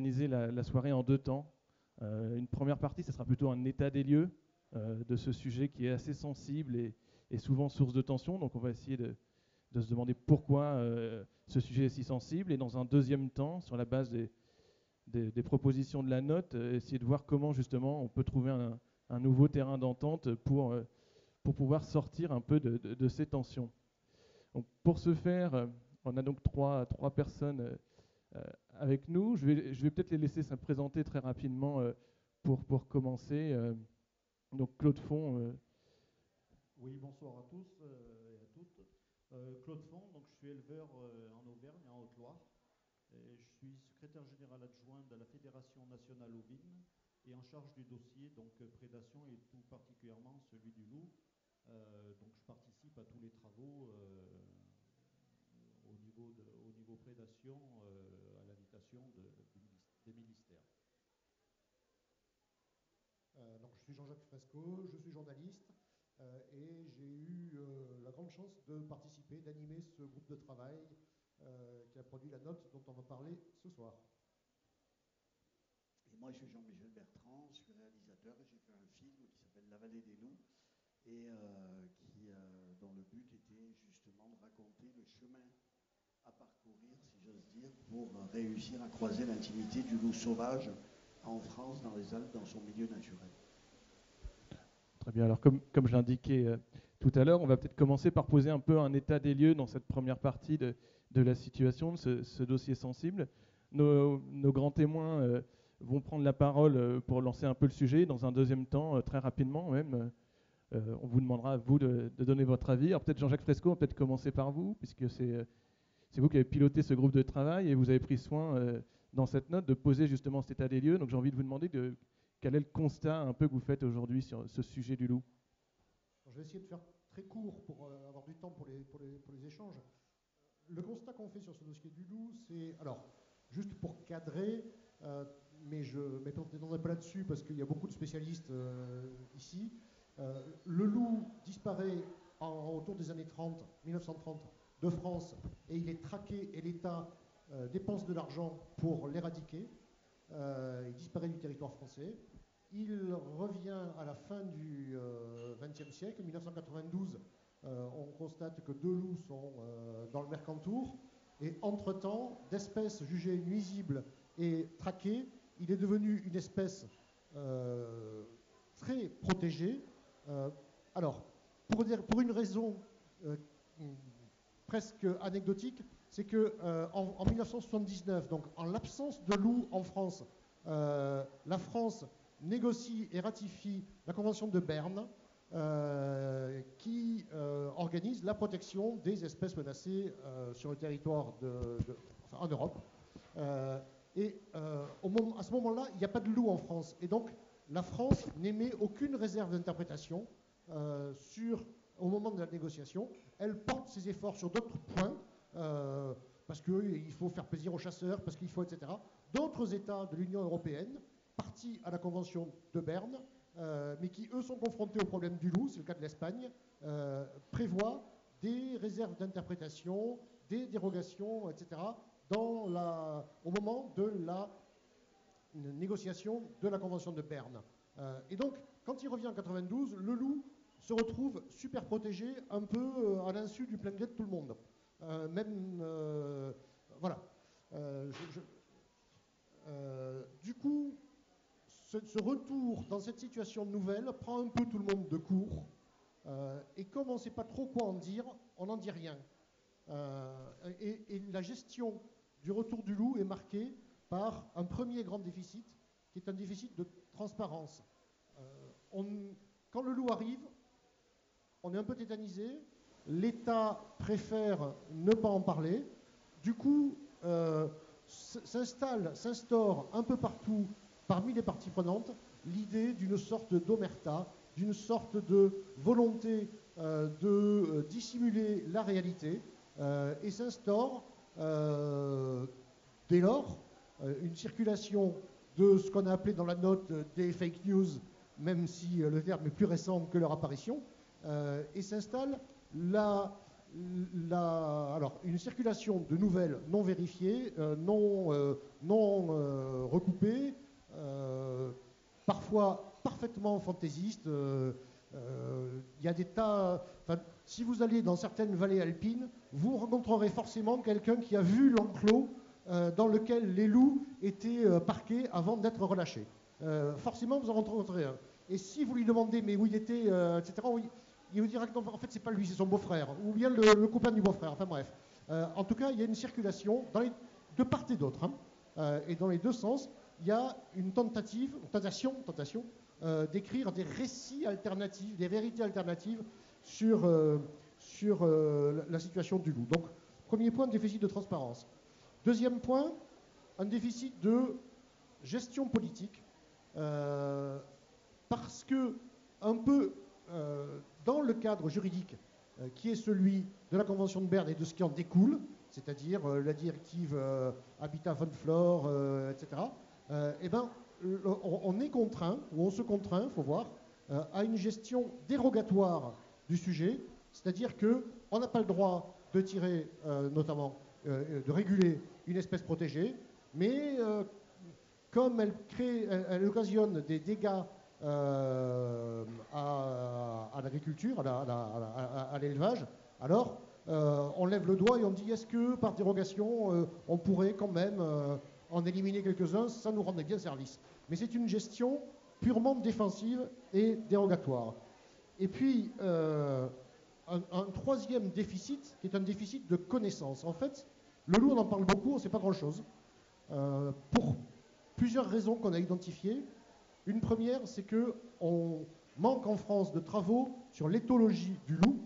organisé la, soirée en deux temps. une première partie, ce sera plutôt un état des lieux de ce sujet qui est assez sensible et, souvent source de tension. Donc on va essayer de, se demander pourquoi ce sujet est si sensible. Et dans un deuxième temps, sur la base des, propositions de la note, essayer de voir comment justement on peut trouver un, nouveau terrain d'entente pour, pour pouvoir sortir un peu de, ces tensions. Donc, pour ce faire, on a donc trois, trois personnes euh, avec nous. Je vais, peut-être les laisser se présenter très rapidement euh, pour, commencer. Euh, donc Claude Font. Oui, bonsoir à tous et à toutes. Claude Font, donc je suis éleveur en Auvergne, en Haute-Loire. Je suis secrétaire général adjoint de la Fédération nationale ovine et en charge du dossier donc prédation et tout particulièrement celui du loup. donc je participe à tous les travaux au niveau, de, niveau prédation euh, à l'invitation de, des ministères. Euh, donc, je suis Jean-Jacques Fresco, je suis journaliste euh, et j'ai eu la grande chance de participer, d'animer ce groupe de travail qui a produit la note dont on va parler ce soir. Et moi, je suis Jean-Michel Bertrand, je suis réalisateur et j'ai fait un film qui s'appelle La vallée des loups et qui, dont le but était justement de raconter le chemin à parcourir, si j'ose dire, pour réussir à croiser l'intimité du loup sauvage en France, dans les Alpes, dans son milieu naturel. Très bien. Alors, comme, je l'indiquais euh, tout à l'heure, on va peut-être commencer par poser un peu un état des lieux dans cette première partie de, la situation, de ce, dossier sensible. Nos, grands témoins euh, vont prendre la parole euh, pour lancer un peu le sujet. Dans un deuxième temps, très rapidement même, on vous demandera, vous, de, donner votre avis. Alors, peut-être Jean-Jacques Fresco, peut-être commencer par vous, puisque c'est c'est vous qui avez piloté ce groupe de travail et vous avez pris soin euh, dans cette note de poser justement cet état des lieux. Donc j'ai envie de vous demander de, quel est le constat un peu que vous faites aujourd'hui sur ce sujet du loup? Je vais essayer de faire très court pour euh, avoir du temps pour les, échanges. Le constat qu'on fait sur ce dossier du loup, c'est. Alors, juste pour cadrer, euh, mais je m'étendrai pas là-dessus parce qu'il y a beaucoup de spécialistes ici. le loup disparaît autour des années 30, 1930 de France et il est traqué et l'État euh, dépense de l'argent pour l'éradiquer. Euh, il disparaît du territoire français. Il revient à la fin du XXe euh, siècle, 1992. on constate que deux loups sont dans le Mercantour. Et entre-temps, d'espèces jugées nuisibles et traquées, il est devenu une espèce très protégée. alors, pour, une raison presque anecdotique, c'est que euh, en, 1979, donc en l'absence de loups en France, euh, la France négocie et ratifie la Convention de Berne, euh, qui organise la protection des espèces menacées sur le territoire en Europe. et à ce moment-là, il n'y a pas de loups en France. Et donc, la France n'émet aucune réserve d'interprétation sur au moment de la négociation, elle porte ses efforts sur d'autres points, euh, parce qu'il faut faire plaisir aux chasseurs, parce qu'il faut, etc. D'autres États de l'Union européenne, partis à la Convention de Berne, euh, mais qui, eux, sont confrontés au problème du loup, c'est le cas de l'Espagne, euh, prévoient des réserves d'interprétation, des dérogations, etc., dans la, au moment de la négociation de la Convention de Berne. et donc, quand il revient en 92, le loup se retrouve super protégé, un peu euh, à l'insu du plein gré de tout le monde. Euh, même, euh, voilà. du coup, ce, retour dans cette situation nouvelle prend un peu tout le monde de court. et comme on ne sait pas trop quoi en dire, on n'en dit rien. Et, la gestion du retour du loup est marquée par un premier grand déficit, qui est un déficit de transparence. Quand le loup arrive, on est un peu tétanisé. L'État préfère ne pas en parler. Du coup, euh, s'installe, s'instaure un peu partout parmi les parties prenantes l'idée d'une sorte d'omerta, d'une sorte de volonté euh, de euh, dissimuler la réalité, et s'instaure dès lors une circulation de ce qu'on a appelé dans la note des fake news, même si le terme est plus récent que leur apparition, euh, et s'installe la, alors, une circulation de nouvelles non vérifiées, euh, non, euh, non recoupées, parfois parfaitement fantaisistes. Il y a des tas. Si vous allez dans certaines vallées alpines, vous rencontrerez forcément quelqu'un qui a vu l'enclos dans lequel les loups étaient parqués avant d'être relâchés. forcément, vous en rencontrerez un. Et si vous lui demandez, mais où il était, etc., oui, il vous dira que en fait, c'est pas lui, c'est son beau-frère, ou bien le, copain du beau-frère. Enfin bref. Euh, en tout cas, il y a une circulation de part et d'autre. Hein. Euh, et dans les deux sens, il y a une tentative, une tentation, tentation euh, d'écrire des récits alternatifs, des vérités alternatives sur, sur la situation du loup. Donc, premier point, déficit de transparence. Deuxième point, un déficit de gestion politique, parce que un peu dans le cadre juridique euh, qui est celui de la Convention de Berne et de ce qui en découle, c'est-à-dire euh, la directive euh, Habitat von Flore, etc., eh ben, on, est contraint, ou on se contraint, il faut voir, à une gestion dérogatoire du sujet, c'est-à-dire qu'on n'a pas le droit de tirer, notamment, de réguler une espèce protégée, mais comme elle, occasionne des dégâts euh, à, l'agriculture, à l'élevage, alors euh, on lève le doigt et on dit est-ce que par dérogation euh, on pourrait quand même en éliminer quelques-uns, ça nous rendrait bien service? Mais c'est une gestion purement défensive et dérogatoire. Et puis, un, un, troisième déficit, qui est un déficit de connaissance. En fait, le loup, on en parle beaucoup, on ne sait pas grand-chose. pour plusieurs raisons qu'on a identifiées. Une première, c'est qu'on manque en France de travaux sur l'éthologie du loup,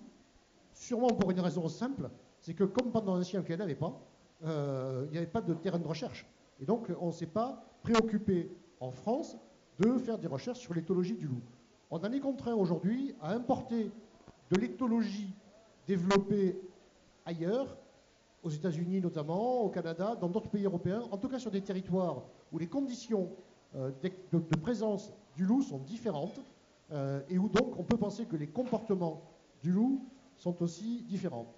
sûrement pour une raison simple, c'est que comme pendant l'ancien qu'il n'y avait pas, euh, il n'y avait pas de terrain de recherche. Et donc, on ne s'est pas préoccupé en France de faire des recherches sur l'éthologie du loup. On en est contraint aujourd'hui à importer de l'éthologie développée ailleurs, aux États-Unis notamment, au Canada, dans d'autres pays européens, en tout cas sur des territoires où les conditions euh, de, présence du loup sont différentes euh, et où donc on peut penser que les comportements du loup sont aussi différents.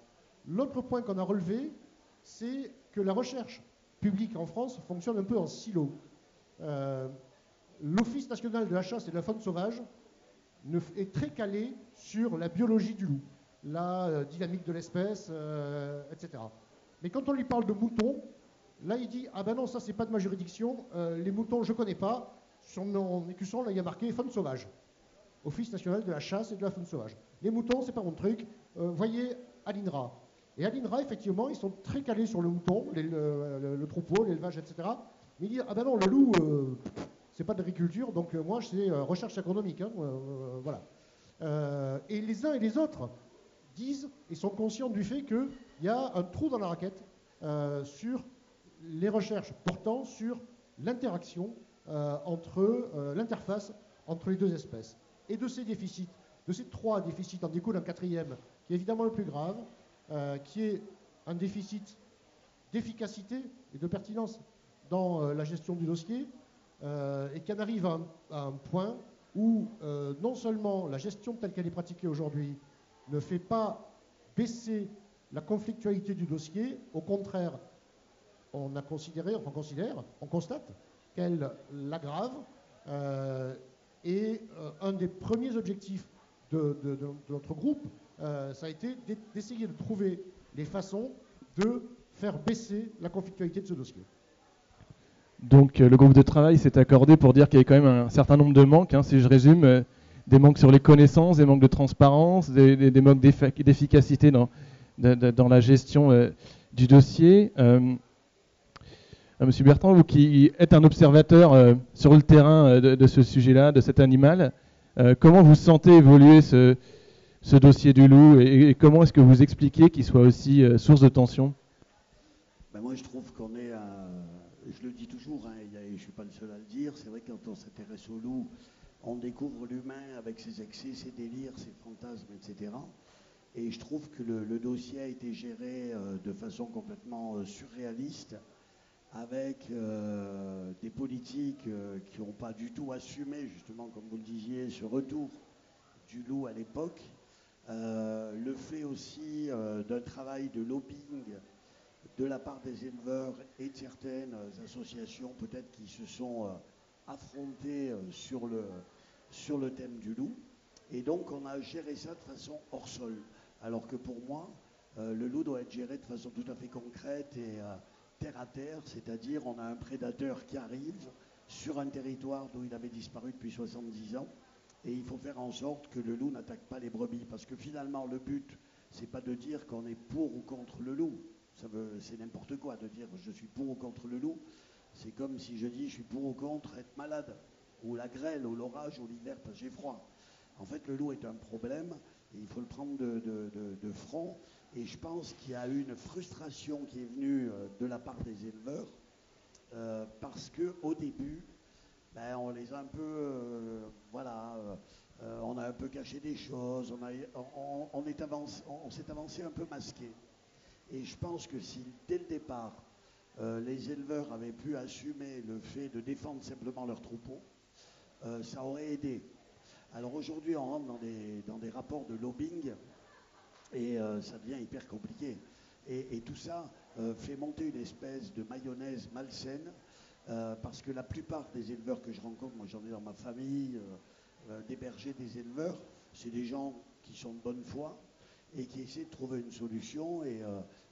L'autre point qu'on a relevé, c'est que la recherche publique en France fonctionne un peu en silo. Euh, L'Office national de la chasse et de la faune sauvage est très calé sur la biologie du loup, la dynamique de l'espèce, etc. Mais quand on lui parle de moutons, Là, il dit Ah ben non, ça, c'est pas de ma juridiction. Euh, les moutons, je connais pas. Sur mon écusson, là, il y a marqué faune sauvage. Office national de la chasse et de la faune sauvage. Les moutons, c'est pas mon truc. Euh, voyez à l'INRA. Et à l'INRA, effectivement, ils sont très calés sur le mouton, le, troupeau, l'élevage, etc. Mais il dit Ah ben non, le loup, euh, c'est pas de l'agriculture, donc moi, c'est recherche agronomique. Hein, voilà. et les uns et les autres disent et sont conscients du fait qu'il y a un trou dans la raquette sur les recherches portant sur l'interaction euh, entre euh, l'interface entre les deux espèces. Et de ces déficits, de ces trois déficits, en découle un quatrième, qui est évidemment le plus grave, euh, qui est un déficit d'efficacité et de pertinence dans la gestion du dossier, et qui en arrive à un, point où non seulement la gestion telle qu'elle est pratiquée aujourd'hui ne fait pas baisser la conflictualité du dossier, au contraire, on a considéré, on considère, on constate qu'elle l'aggrave. Euh, et euh, un des premiers objectifs de, notre groupe, euh, ça a été d'essayer de trouver des façons de faire baisser la conflictualité de ce dossier. Donc le groupe de travail s'est accordé pour dire qu'il y avait quand même un certain nombre de manques, hein, si je résume, des manques sur les connaissances, des manques de transparence, des, manques d'efficacité dans, la gestion du dossier. Euh, Monsieur Bertrand, vous qui êtes un observateur euh, sur le terrain euh, de, ce sujet-là, de cet animal, comment vous sentez évoluer ce, dossier du loup et, comment est-ce que vous expliquez qu'il soit aussi source de tension? Ben Moi, je trouve qu'on est, je le dis toujours, hein, je ne suis pas le seul à le dire, c'est vrai que quand on s'intéresse au loup, on découvre l'humain avec ses excès, ses délires, ses fantasmes, etc. Et je trouve que le dossier a été géré de façon complètement surréaliste avec euh, des politiques euh, qui n'ont pas du tout assumé, justement, comme vous le disiez, ce retour du loup à l'époque. le fait aussi d'un travail de lobbying de la part des éleveurs et de certaines associations peut-être qui se sont affrontées sur le, sur le thème du loup. Et donc on a géré ça de façon hors sol. Alors que pour moi, euh, le loup doit être géré de façon tout à fait concrète et euh, terre à terre, c'est-à-dire on a un prédateur qui arrive sur un territoire d'où il avait disparu depuis 70 ans et il faut faire en sorte que le loup n'attaque pas les brebis parce que finalement le but c'est pas de dire qu'on est pour ou contre le loup, c'est n'importe quoi de dire je suis pour ou contre le loup, c'est comme si je dis je suis pour ou contre être malade ou la grêle ou l'orage ou l'hiver parce que j'ai froid. En fait, le loup est un problème et il faut le prendre de, front. Et je pense qu'il y a eu une frustration qui est venue euh, de la part des éleveurs euh, parce qu'au début, ben, on les a un peu, euh, voilà, on a un peu caché des choses, on, s'est avancé un peu masqué. Et je pense que si dès le départ, les éleveurs avaient pu assumer le fait de défendre simplement leurs troupeaux, ça aurait aidé. Alors aujourd'hui, on rentre dans des rapports de lobbying et euh, ça devient hyper compliqué. Et, tout ça euh, fait monter une espèce de mayonnaise malsaine euh, parce que la plupart des éleveurs que je rencontre, moi j'en ai dans ma famille, des bergers, des éleveurs, c'est des gens qui sont de bonne foi et qui essaient de trouver une solution et,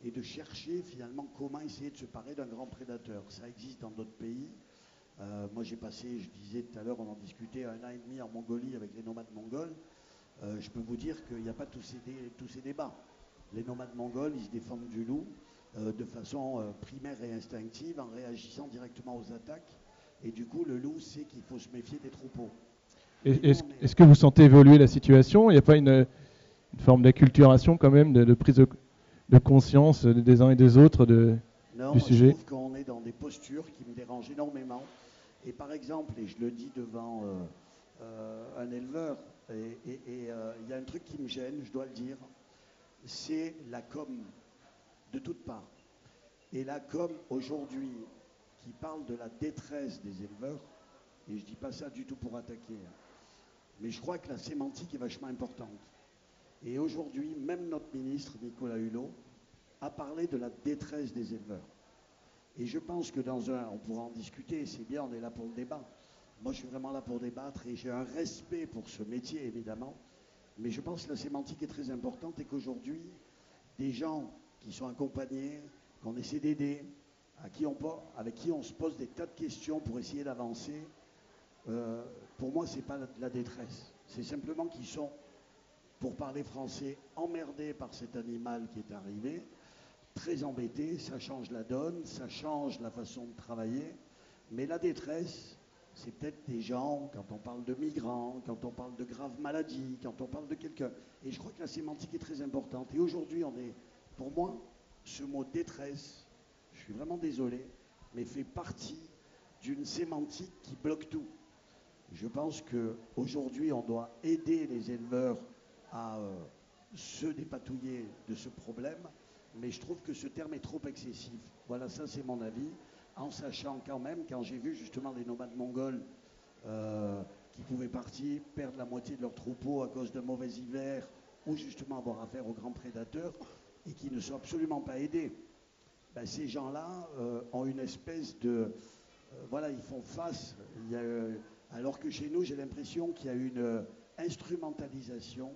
et de chercher finalement comment essayer de se parer d'un grand prédateur. Ça existe dans d'autres pays. Moi, j'ai passé, je disais tout à l'heure, on en discutait, un an et demi en Mongolie avec les nomades mongols. Euh, je peux vous dire qu'il n'y a pas tous ces, tous ces, débats. Les nomades mongols, ils se défendent du loup euh, de façon primaire et instinctive en réagissant directement aux attaques. Et du coup, le loup sait qu'il faut se méfier des troupeaux. Est-ce que vous sentez évoluer la situation? Il n'y a pas une, forme d'acculturation quand même, de, prise de, conscience des uns et des autres de, du sujet? Je trouve qu'on est dans des postures qui me dérangent énormément. Et par exemple, et je le dis devant euh, euh, un éleveur, et euh, il y a un truc qui me gêne, je dois le dire, c'est la com de toutes parts. Et la com aujourd'hui qui parle de la détresse des éleveurs, et je dis pas ça du tout pour attaquer, hein, mais je crois que la sémantique est vachement importante. Et aujourd'hui, même notre ministre, Nicolas Hulot, a parlé de la détresse des éleveurs. Et je pense que dans un, on pourra en discuter, c'est bien, on est là pour le débat. Moi, je suis vraiment là pour débattre et j'ai un respect pour ce métier, évidemment. Mais je pense que la sémantique est très importante et qu'aujourd'hui, des gens qui sont accompagnés, qu'on essaie d'aider, avec qui on se pose des tas de questions pour essayer d'avancer, euh, pour moi, ce n'est pas la détresse. C'est simplement qu'ils sont, pour parler français, emmerdés par cet animal qui est arrivé très embêté, ça change la donne, ça change la façon de travailler. Mais la détresse, c'est peut-être des gens, quand on parle de migrants, quand on parle de graves maladies, quand on parle de quelqu'un. Et je crois que la sémantique est très importante. Et aujourd'hui, on est, pour moi, ce mot détresse, je suis vraiment désolé, mais fait partie d'une sémantique qui bloque tout. Je pense qu'aujourd'hui, on doit aider les éleveurs à euh, se dépatouiller de ce problème mais je trouve que ce terme est trop excessif. Voilà, ça c'est mon avis, en sachant quand même, quand j'ai vu justement des nomades mongols euh, qui pouvaient partir, perdre la moitié de leur troupeau à cause d'un mauvais hiver, ou justement avoir affaire aux grands prédateurs, et qui ne sont absolument pas aidés. Ben, ces gens-là euh, ont une espèce de... Euh, voilà, ils font face. alors que chez nous, j'ai l'impression qu'il y a une instrumentalisation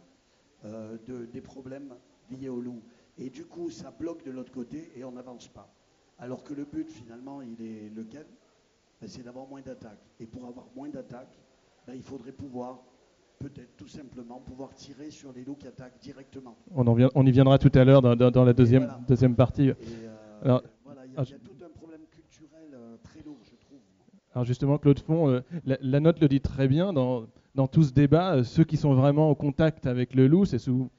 des problèmes liés au loup. Et du coup, ça bloque de l'autre côté et on n'avance pas. Alors que le but, finalement, il est lequel ben, C'est d'avoir moins d'attaques. Et pour avoir moins d'attaques, ben, il faudrait pouvoir, peut-être tout simplement, pouvoir tirer sur les loups qui attaquent directement. On, on y viendra tout à l'heure dans, la deuxième, deuxième partie. Euh, alors, voilà, il y, a, tout un problème culturel euh, très lourd, je trouve. Alors justement, Claude Font, euh, la, note le dit très bien, dans, dans tout ce débat, ceux qui sont vraiment en contact avec le loup, c'est sous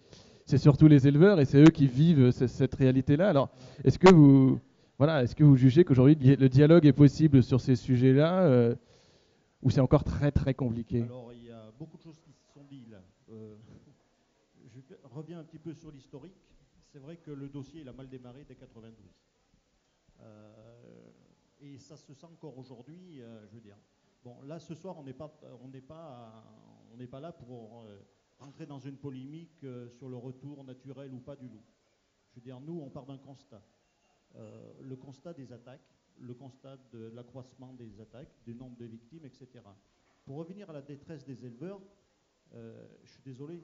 c'est surtout les éleveurs et c'est eux qui vivent cette réalité-là. Alors, est-ce que vous, voilà, est-ce que vous jugez qu'aujourd'hui le dialogue est possible sur ces sujets-là euh, ou c'est encore très très compliqué? Alors, il y a beaucoup de choses qui se sont dites là. Euh, je reviens un petit peu sur l'historique. C'est vrai que le dossier il a mal démarré dès 92. Euh, et ça se sent encore aujourd'hui, je veux dire. Bon, là ce soir, on n'est pas, pas, pas là pour rentrer dans une polémique sur le retour naturel ou pas du loup. Je veux dire, nous, on part d'un constat. Le constat des attaques, le constat de l'accroissement des attaques, du nombre de victimes, etc. Pour revenir à la détresse des éleveurs, je suis désolé,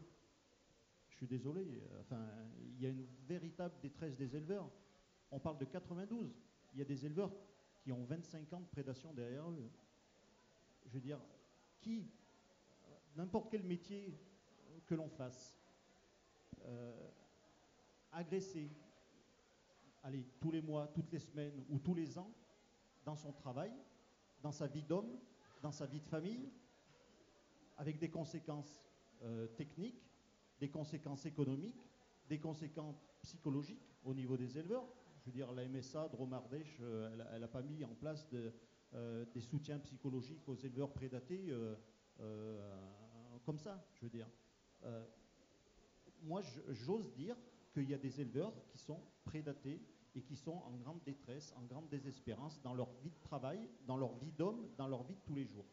je suis désolé, enfin, il y a une véritable détresse des éleveurs. On parle de 92. Il y a des éleveurs qui ont 25 ans de prédation derrière eux. Je veux dire, qui, n'importe quel métier que l'on fasse, euh, agresser, allez, tous les mois, toutes les semaines ou tous les ans, dans son travail, dans sa vie d'homme, dans sa vie de famille, avec des conséquences euh, techniques, des conséquences économiques, des conséquences psychologiques au niveau des éleveurs. Je veux dire, la MSA, Dromardèche, euh, elle n'a pas mis en place euh, des soutiens psychologiques aux éleveurs prédatés euh, comme ça, je veux dire. moi, j'ose dire qu'il y a des éleveurs qui sont prédatés et qui sont en grande détresse, en grande désespérance dans leur vie de travail, dans leur vie d'homme, dans leur vie de tous les jours.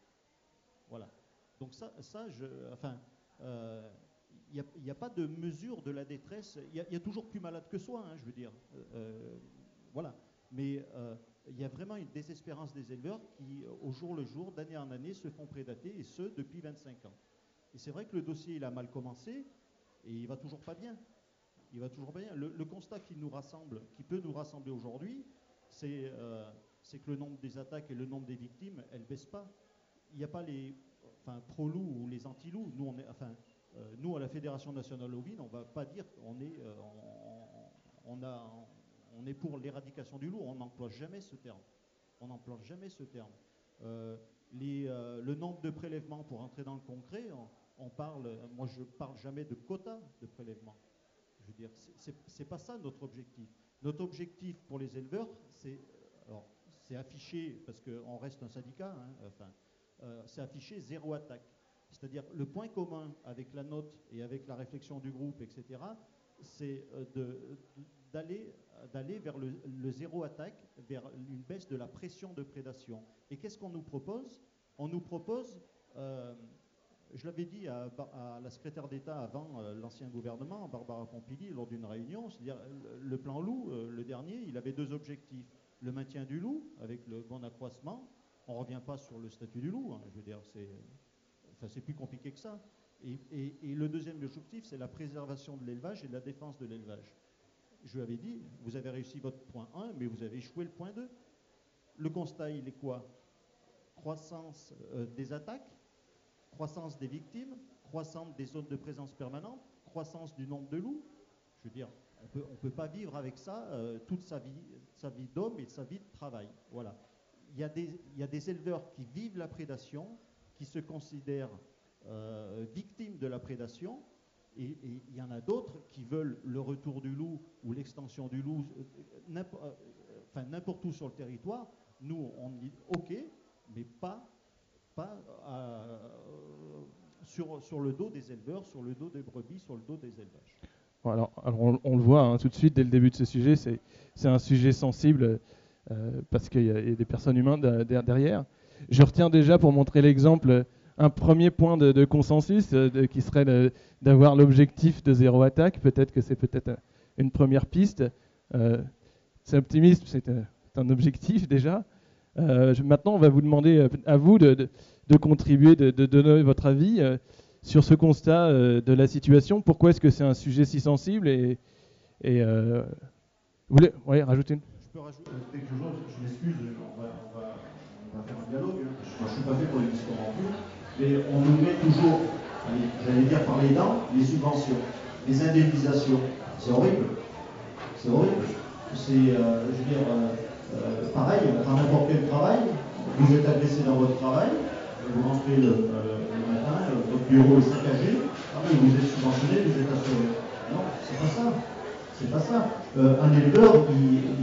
Voilà. Donc ça, ça je, enfin, il n'y a, pas de mesure de la détresse. Il y, a toujours plus malade que soi, hein, je veux dire. Euh, euh, voilà. Mais euh, il y a vraiment une désespérance des éleveurs qui, au jour le jour, d'année en année, se font prédater, et ce, depuis 25 ans. Et c'est vrai que le dossier, il a mal commencé, et il va toujours pas bien. Il va toujours bien. Le, constat qui nous rassemble, qui peut nous rassembler aujourd'hui, c'est que le nombre des attaques et le nombre des victimes, elles ne baissent pas. Il n'y a pas les pro-loups ou les anti-loups. Euh, nous, à la Fédération nationale ovine, on ne va pas dire qu'on est, euh, est pour l'éradication du loup. On n'emploie jamais ce terme. On n'emploie jamais ce terme. Euh, le nombre de prélèvements, pour entrer dans le concret, on, parle, moi je parle jamais de quotas de prélèvements. Je dire, c'est pas ça notre objectif. Notre objectif pour les éleveurs, c'est c'est affiché, parce qu'on reste un syndicat, hein, enfin, c'est affiché zéro attaque. C'est-à-dire le point commun avec la note et avec la réflexion du groupe, etc., c'est euh, d'aller vers le, zéro attaque, vers une baisse de la pression de prédation. Et qu'est-ce qu'on nous propose? On nous propose, euh, je l'avais dit à, la secrétaire d'État avant euh, l'ancien gouvernement, Barbara Pompili, lors d'une réunion, c'est-à-dire le plan loup, le dernier, il avait deux objectifs. Le maintien du loup, avec le bon accroissement. On ne revient pas sur le statut du loup, hein, je veux dire, c'est c'est plus compliqué que ça. Et, le deuxième objectif, c'est la préservation de l'élevage et de la défense de l'élevage. Je lui avais dit, vous avez réussi votre point 1, mais vous avez échoué le point 2. Le constat, il est quoi? Croissance euh, des attaques, croissance des victimes, croissance des zones de présence permanente, croissance du nombre de loups. Je veux dire, on ne peut pas vivre avec ça euh, toute sa vie, sa vie d'homme et sa vie de travail. Voilà. Il y, a des, éleveurs qui vivent la prédation, qui se considèrent euh, victimes de la prédation, et il y en a d'autres qui veulent le retour du loup ou l'extension du loup euh, n'importe où sur le territoire. Nous, on dit OK, mais pas, pas sur, sur, le dos des éleveurs, sur le dos des brebis, sur le dos des élevages. alors, on, le voit hein, tout de suite dès le début de ce sujet, c'est un sujet sensible parce qu'il y, a des personnes humaines derrière je retiens déjà pour montrer l'exemple un premier point de, consensus euh, qui serait d'avoir l'objectif de zéro attaque. Peut-être que c'est peut-être une première piste. Euh, c'est optimiste, c'est un objectif déjà. Euh, maintenant, on va vous demander à vous de, contribuer, de, donner votre avis sur ce constat de la situation. Pourquoi est-ce que c'est un sujet si sensible et, vous voulez oui, rajouter une Je peux rajouter quelque chose, je m'excuse, on va faire un dialogue. Hein. je ne suis pas fait pour les discours en plus, mais on nous met toujours, j'allais dire par les dents, les subventions, les indemnisations. C'est horrible. C'est horrible. C'est, euh, je veux dire, euh, euh, pareil, dans n'importe quel travail, vous êtes agressé dans votre travail, vous rentrez le, matin, votre bureau est saccagé, ah vous êtes subventionné, vous êtes assuré. Non, c'est pas ça. C'est pas ça. un éleveur, il,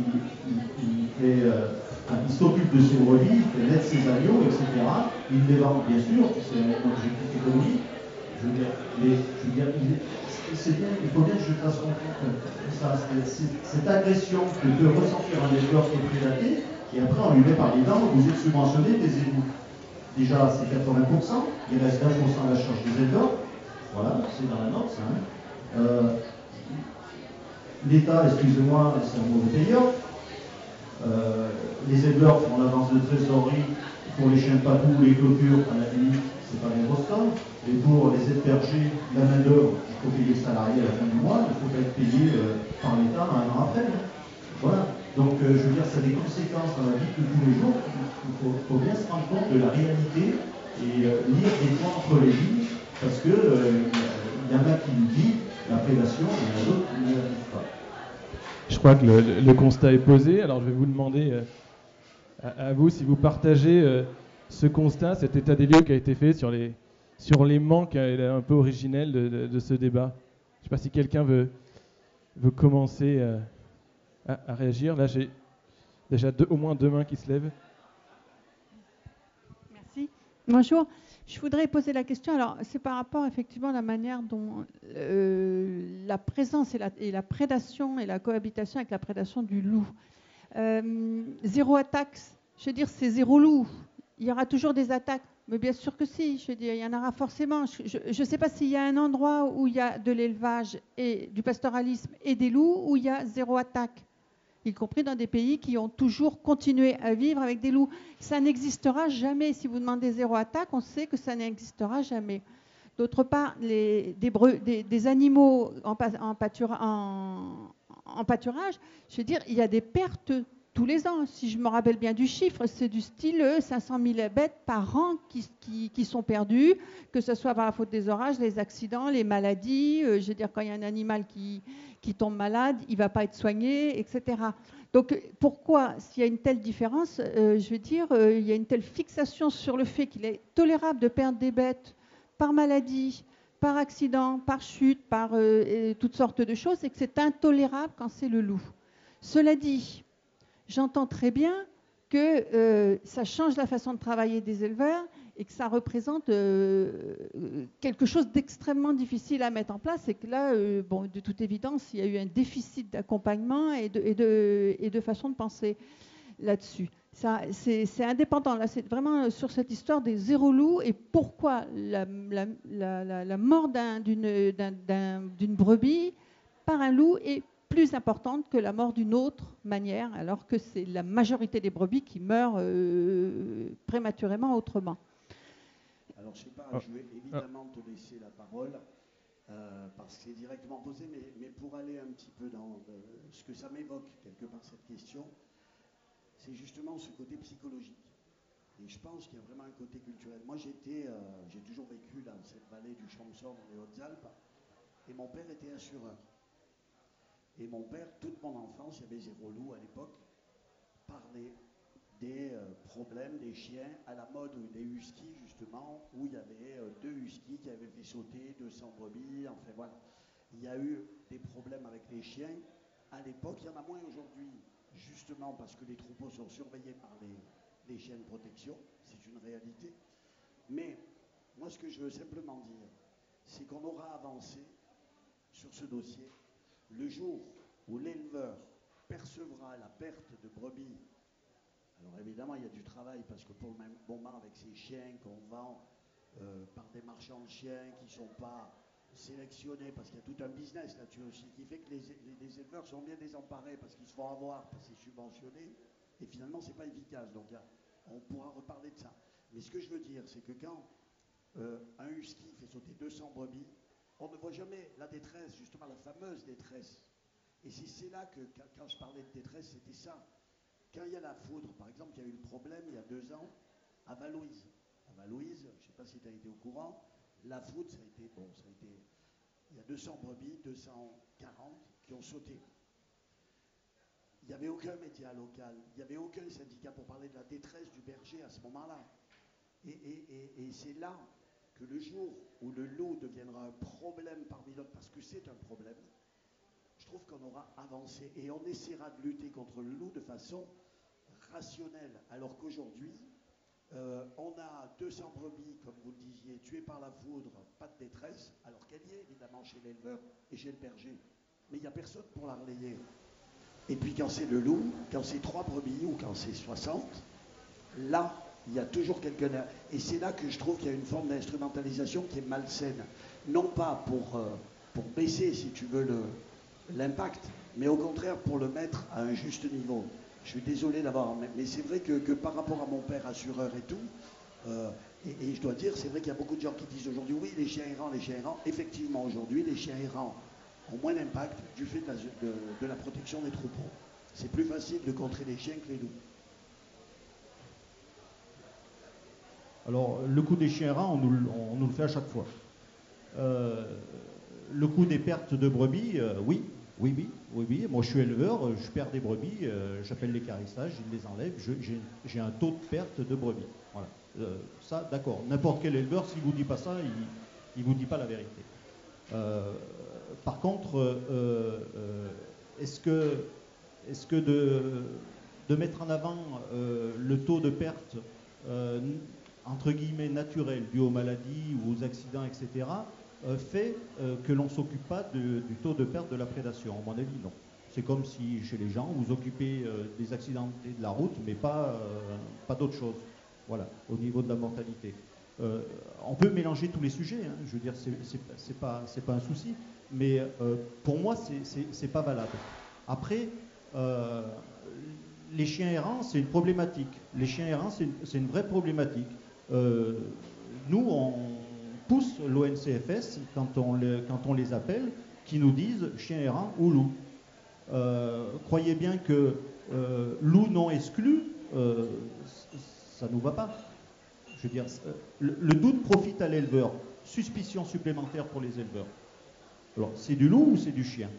s'occupe de ses brebis, il fait naître ses agneaux, etc. Il les vend, bien sûr, c'est un objectif économique. Je veux dire, c'est bien, il faut bien que je fasse comprendre cette agression que peut ressentir un éleveur qui est prédaté, et après on lui met par les dents, vous êtes subventionné, taisez-vous. Déjà, c'est 80%, il reste 20% à la charge des éleveurs. Voilà, c'est dans la note, ça. Hein. Euh, L'État, excusez-moi, c'est un mauvais payeur. Euh, les éleveurs font l'avance de trésorerie pour les chiens patous, les clôtures, à la limite, c'est pas des grosses sommes. Et pour les bergers, la main-d'œuvre, il faut payer les salariés à la fin du mois, il faut pas être payé euh, par l'État un an après. Voilà. Donc, je veux dire, ça a des conséquences dans la vie de tous les jours. Il faut, bien se rendre compte de la réalité et lire des points entre les lignes, parce que il y en a qui nous disent la prédation et il y en a d'autres qui ne la pas. Je crois que le, constat est posé. Alors je vais vous demander euh, à, vous si vous partagez euh, ce constat, cet état des lieux qui a été fait sur les, sur les manques euh, un peu originels de, ce débat. Je ne sais pas si quelqu'un veut, veut commencer à, à, réagir. Là, j'ai déjà au moins deux mains qui se lèvent. Merci. Bonjour. Je voudrais poser la question, alors c'est par rapport effectivement à la manière dont euh, la présence et la, et la, prédation et la cohabitation avec la prédation du loup. Euh, zéro attaque, je veux dire, c'est zéro loup. Il y aura toujours des attaques, mais bien sûr que si, je veux dire, il y en aura forcément. Je ne sais pas s'il y a un endroit où il y a de l'élevage et du pastoralisme et des loups où il y a zéro attaque y compris dans des pays qui ont toujours continué à vivre avec des loups. Ça n'existera jamais. Si vous demandez zéro attaque, on sait que ça n'existera jamais. D'autre part, des, animaux en, pâturage, je veux dire, il y a des pertes tous les ans. Si je me rappelle bien du chiffre, c'est du style 500 000 bêtes par an qui, sont perdues, que ce soit par la faute des orages, les accidents, les maladies. Euh, je veux dire, quand il y a un animal qui, tombe malade, il ne va pas être soigné, etc. Donc pourquoi, s'il y a une telle différence, euh, je veux dire, euh, il y a une telle fixation sur le fait qu'il est tolérable de perdre des bêtes par maladie, par accident, par chute, par toutes sortes de choses, et que c'est intolérable quand c'est le loup. Cela dit, j'entends très bien que euh, ça change la façon de travailler des éleveurs et que ça représente euh, quelque chose d'extrêmement difficile à mettre en place et que là, euh, bon, de toute évidence, il y a eu un déficit d'accompagnement et, de, façon de penser là-dessus. C'est indépendant, là, c'est vraiment sur cette histoire des zéro loups et pourquoi la, mort d'une brebis par un loup est plus importante que la mort d'une autre manière, alors que c'est la majorité des brebis qui meurent euh, prématurément autrement. Alors, je ne sais pas, je vais évidemment te laisser la parole, euh, parce que c'est directement posé, mais, mais, pour aller un petit peu dans euh, ce que ça m'évoque, quelque part, cette question, c'est justement ce côté psychologique. Et je pense qu'il y a vraiment un côté culturel. Moi, j'étais, j'ai toujours vécu dans cette vallée du Champsaur, dans les Hautes-Alpes, et mon père était assureur. Et mon père, toute mon enfance, il y avait zéro loup à l'époque, parlait des euh, problèmes des chiens à la mode des huskies, justement, où il y avait euh, deux huskies qui avaient fait sauter 200 brebis. Enfin voilà. Il y a eu des problèmes avec les chiens. À l'époque, il y en a moins aujourd'hui, justement parce que les troupeaux sont surveillés par les, chiens de protection. C'est une réalité. Mais moi, ce que je veux simplement dire, c'est qu'on aura avancé sur ce dossier le jour où l'éleveur percevra la perte de brebis, alors évidemment il y a du travail parce que pour le moment avec ces chiens qu'on vend euh, par des marchands de chiens qui ne sont pas sélectionnés, parce qu'il y a tout un business là-dessus aussi, qui fait que les, éleveurs sont bien désemparés parce qu'ils se font avoir, parce c'est subventionné, et finalement c'est pas efficace. Donc on pourra reparler de ça. Mais ce que je veux dire, c'est que quand euh, un husky fait sauter 200 brebis, on ne voit jamais la détresse, justement la fameuse détresse. Et c'est là que, quand je parlais de détresse, c'était ça. Quand il y a la foudre, par exemple, il y a eu le problème il y a deux ans à Valouise. À Valouise, je ne sais pas si tu as été au courant, la foudre, ça a été, bon, ça a été, il y a 200 brebis, 240 qui ont sauté. Il n'y avait aucun média local, il n'y avait aucun syndicat pour parler de la détresse du berger à ce moment-là. et c'est là le jour où le loup deviendra un problème parmi d'autres, parce que c'est un problème, je trouve qu'on aura avancé et on essaiera de lutter contre le loup de façon rationnelle. Alors qu'aujourd'hui, euh, on a 200 brebis, comme vous le disiez, tuées par la foudre, pas de détresse, alors qu'elle y est évidemment chez l'éleveur et chez le berger. Mais il n'y a personne pour la relayer. Et puis quand c'est le loup, quand c'est trois brebis ou quand c'est 60, là, il y a toujours quelqu'un. Et c'est là que je trouve qu'il y a une forme d'instrumentalisation qui est malsaine. non pas pour, euh, pour baisser, si tu veux, l'impact, mais au contraire pour le mettre à un juste niveau. Je suis désolé d'avoir. Mais c'est vrai que, par rapport à mon père assureur et tout, euh, et, je dois dire, c'est vrai qu'il y a beaucoup de gens qui disent aujourd'hui, oui, les chiens errants, les chiens errants. Effectivement, aujourd'hui, les chiens errants ont moins d'impact du fait de la, protection des troupeaux. C'est plus facile de contrer les chiens que les loups. Alors, le coup des chiens errants, on nous, le fait à chaque fois. Euh, le coup des pertes de brebis, euh, oui, oui, oui, oui, oui. Moi, je suis éleveur, je perds des brebis, j'appelle les carissages, ils les enlèvent, j'ai un taux de perte de brebis. Voilà. Euh, ça, d'accord. N'importe quel éleveur, s'il vous dit pas ça, il ne vous dit pas la vérité. Euh, par contre, euh, est-ce que, est que de, de, mettre en avant le taux de perte entre guillemets naturel dû aux maladies ou aux accidents, etc., fait que l'on ne s'occupe pas du taux de perte de la prédation À mon avis, non. C'est comme si chez les gens, vous occupez des accidentés de la route, mais pas, pas d'autre chose. Voilà, au niveau de la mortalité. Euh, on peut mélanger tous les sujets, hein. je veux dire, c'est pas, pas un souci, mais euh, pour moi, c'est pas valable. Après, euh, les chiens errants, c'est une problématique. Les chiens errants, c'est une, vraie problématique. nous, on pousse l'ONCFS quand, on les appelle, qui nous disent chien errant ou loup. croyez bien que loup non exclu, ça ne nous va pas. Je veux dire, euh, le, doute profite à l'éleveur. Suspicion supplémentaire pour les éleveurs. Alors, c'est du loup ou c'est du chien?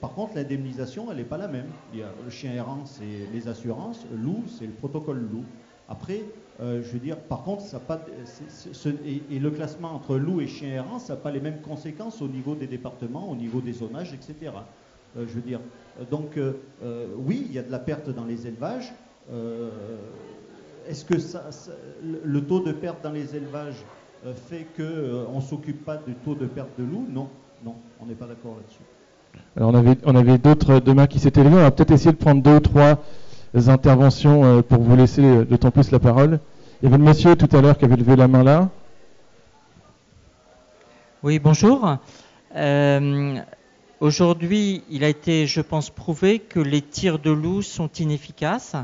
Par contre, l'indemnisation, elle n'est pas la même. Il y le chien errant, c'est les assurances. Loup, c'est le protocole loup. Après, euh, je veux dire, par contre, ça pas, et, le classement entre loup et chien errant, ça n'a pas les mêmes conséquences au niveau des départements, au niveau des zonages, etc. Euh, je veux dire, donc, oui, il y a de la perte dans les élevages est-ce que ça, le taux de perte dans les élevages euh, fait qu'on euh, on ne s'occupe pas du taux de perte de loups Non, non, on n'est pas d'accord là-dessus. Alors on avait, on avait d'autres demain qui s'étaient levés. On va peut-être essayer de prendre deux ou trois interventions euh, pour vous laisser d'autant plus la parole. Il y le monsieur tout à l'heure qui avait levé la main là. Oui, bonjour. Aujourd'hui, il a été, je pense, prouvé que les tirs de loups sont inefficaces.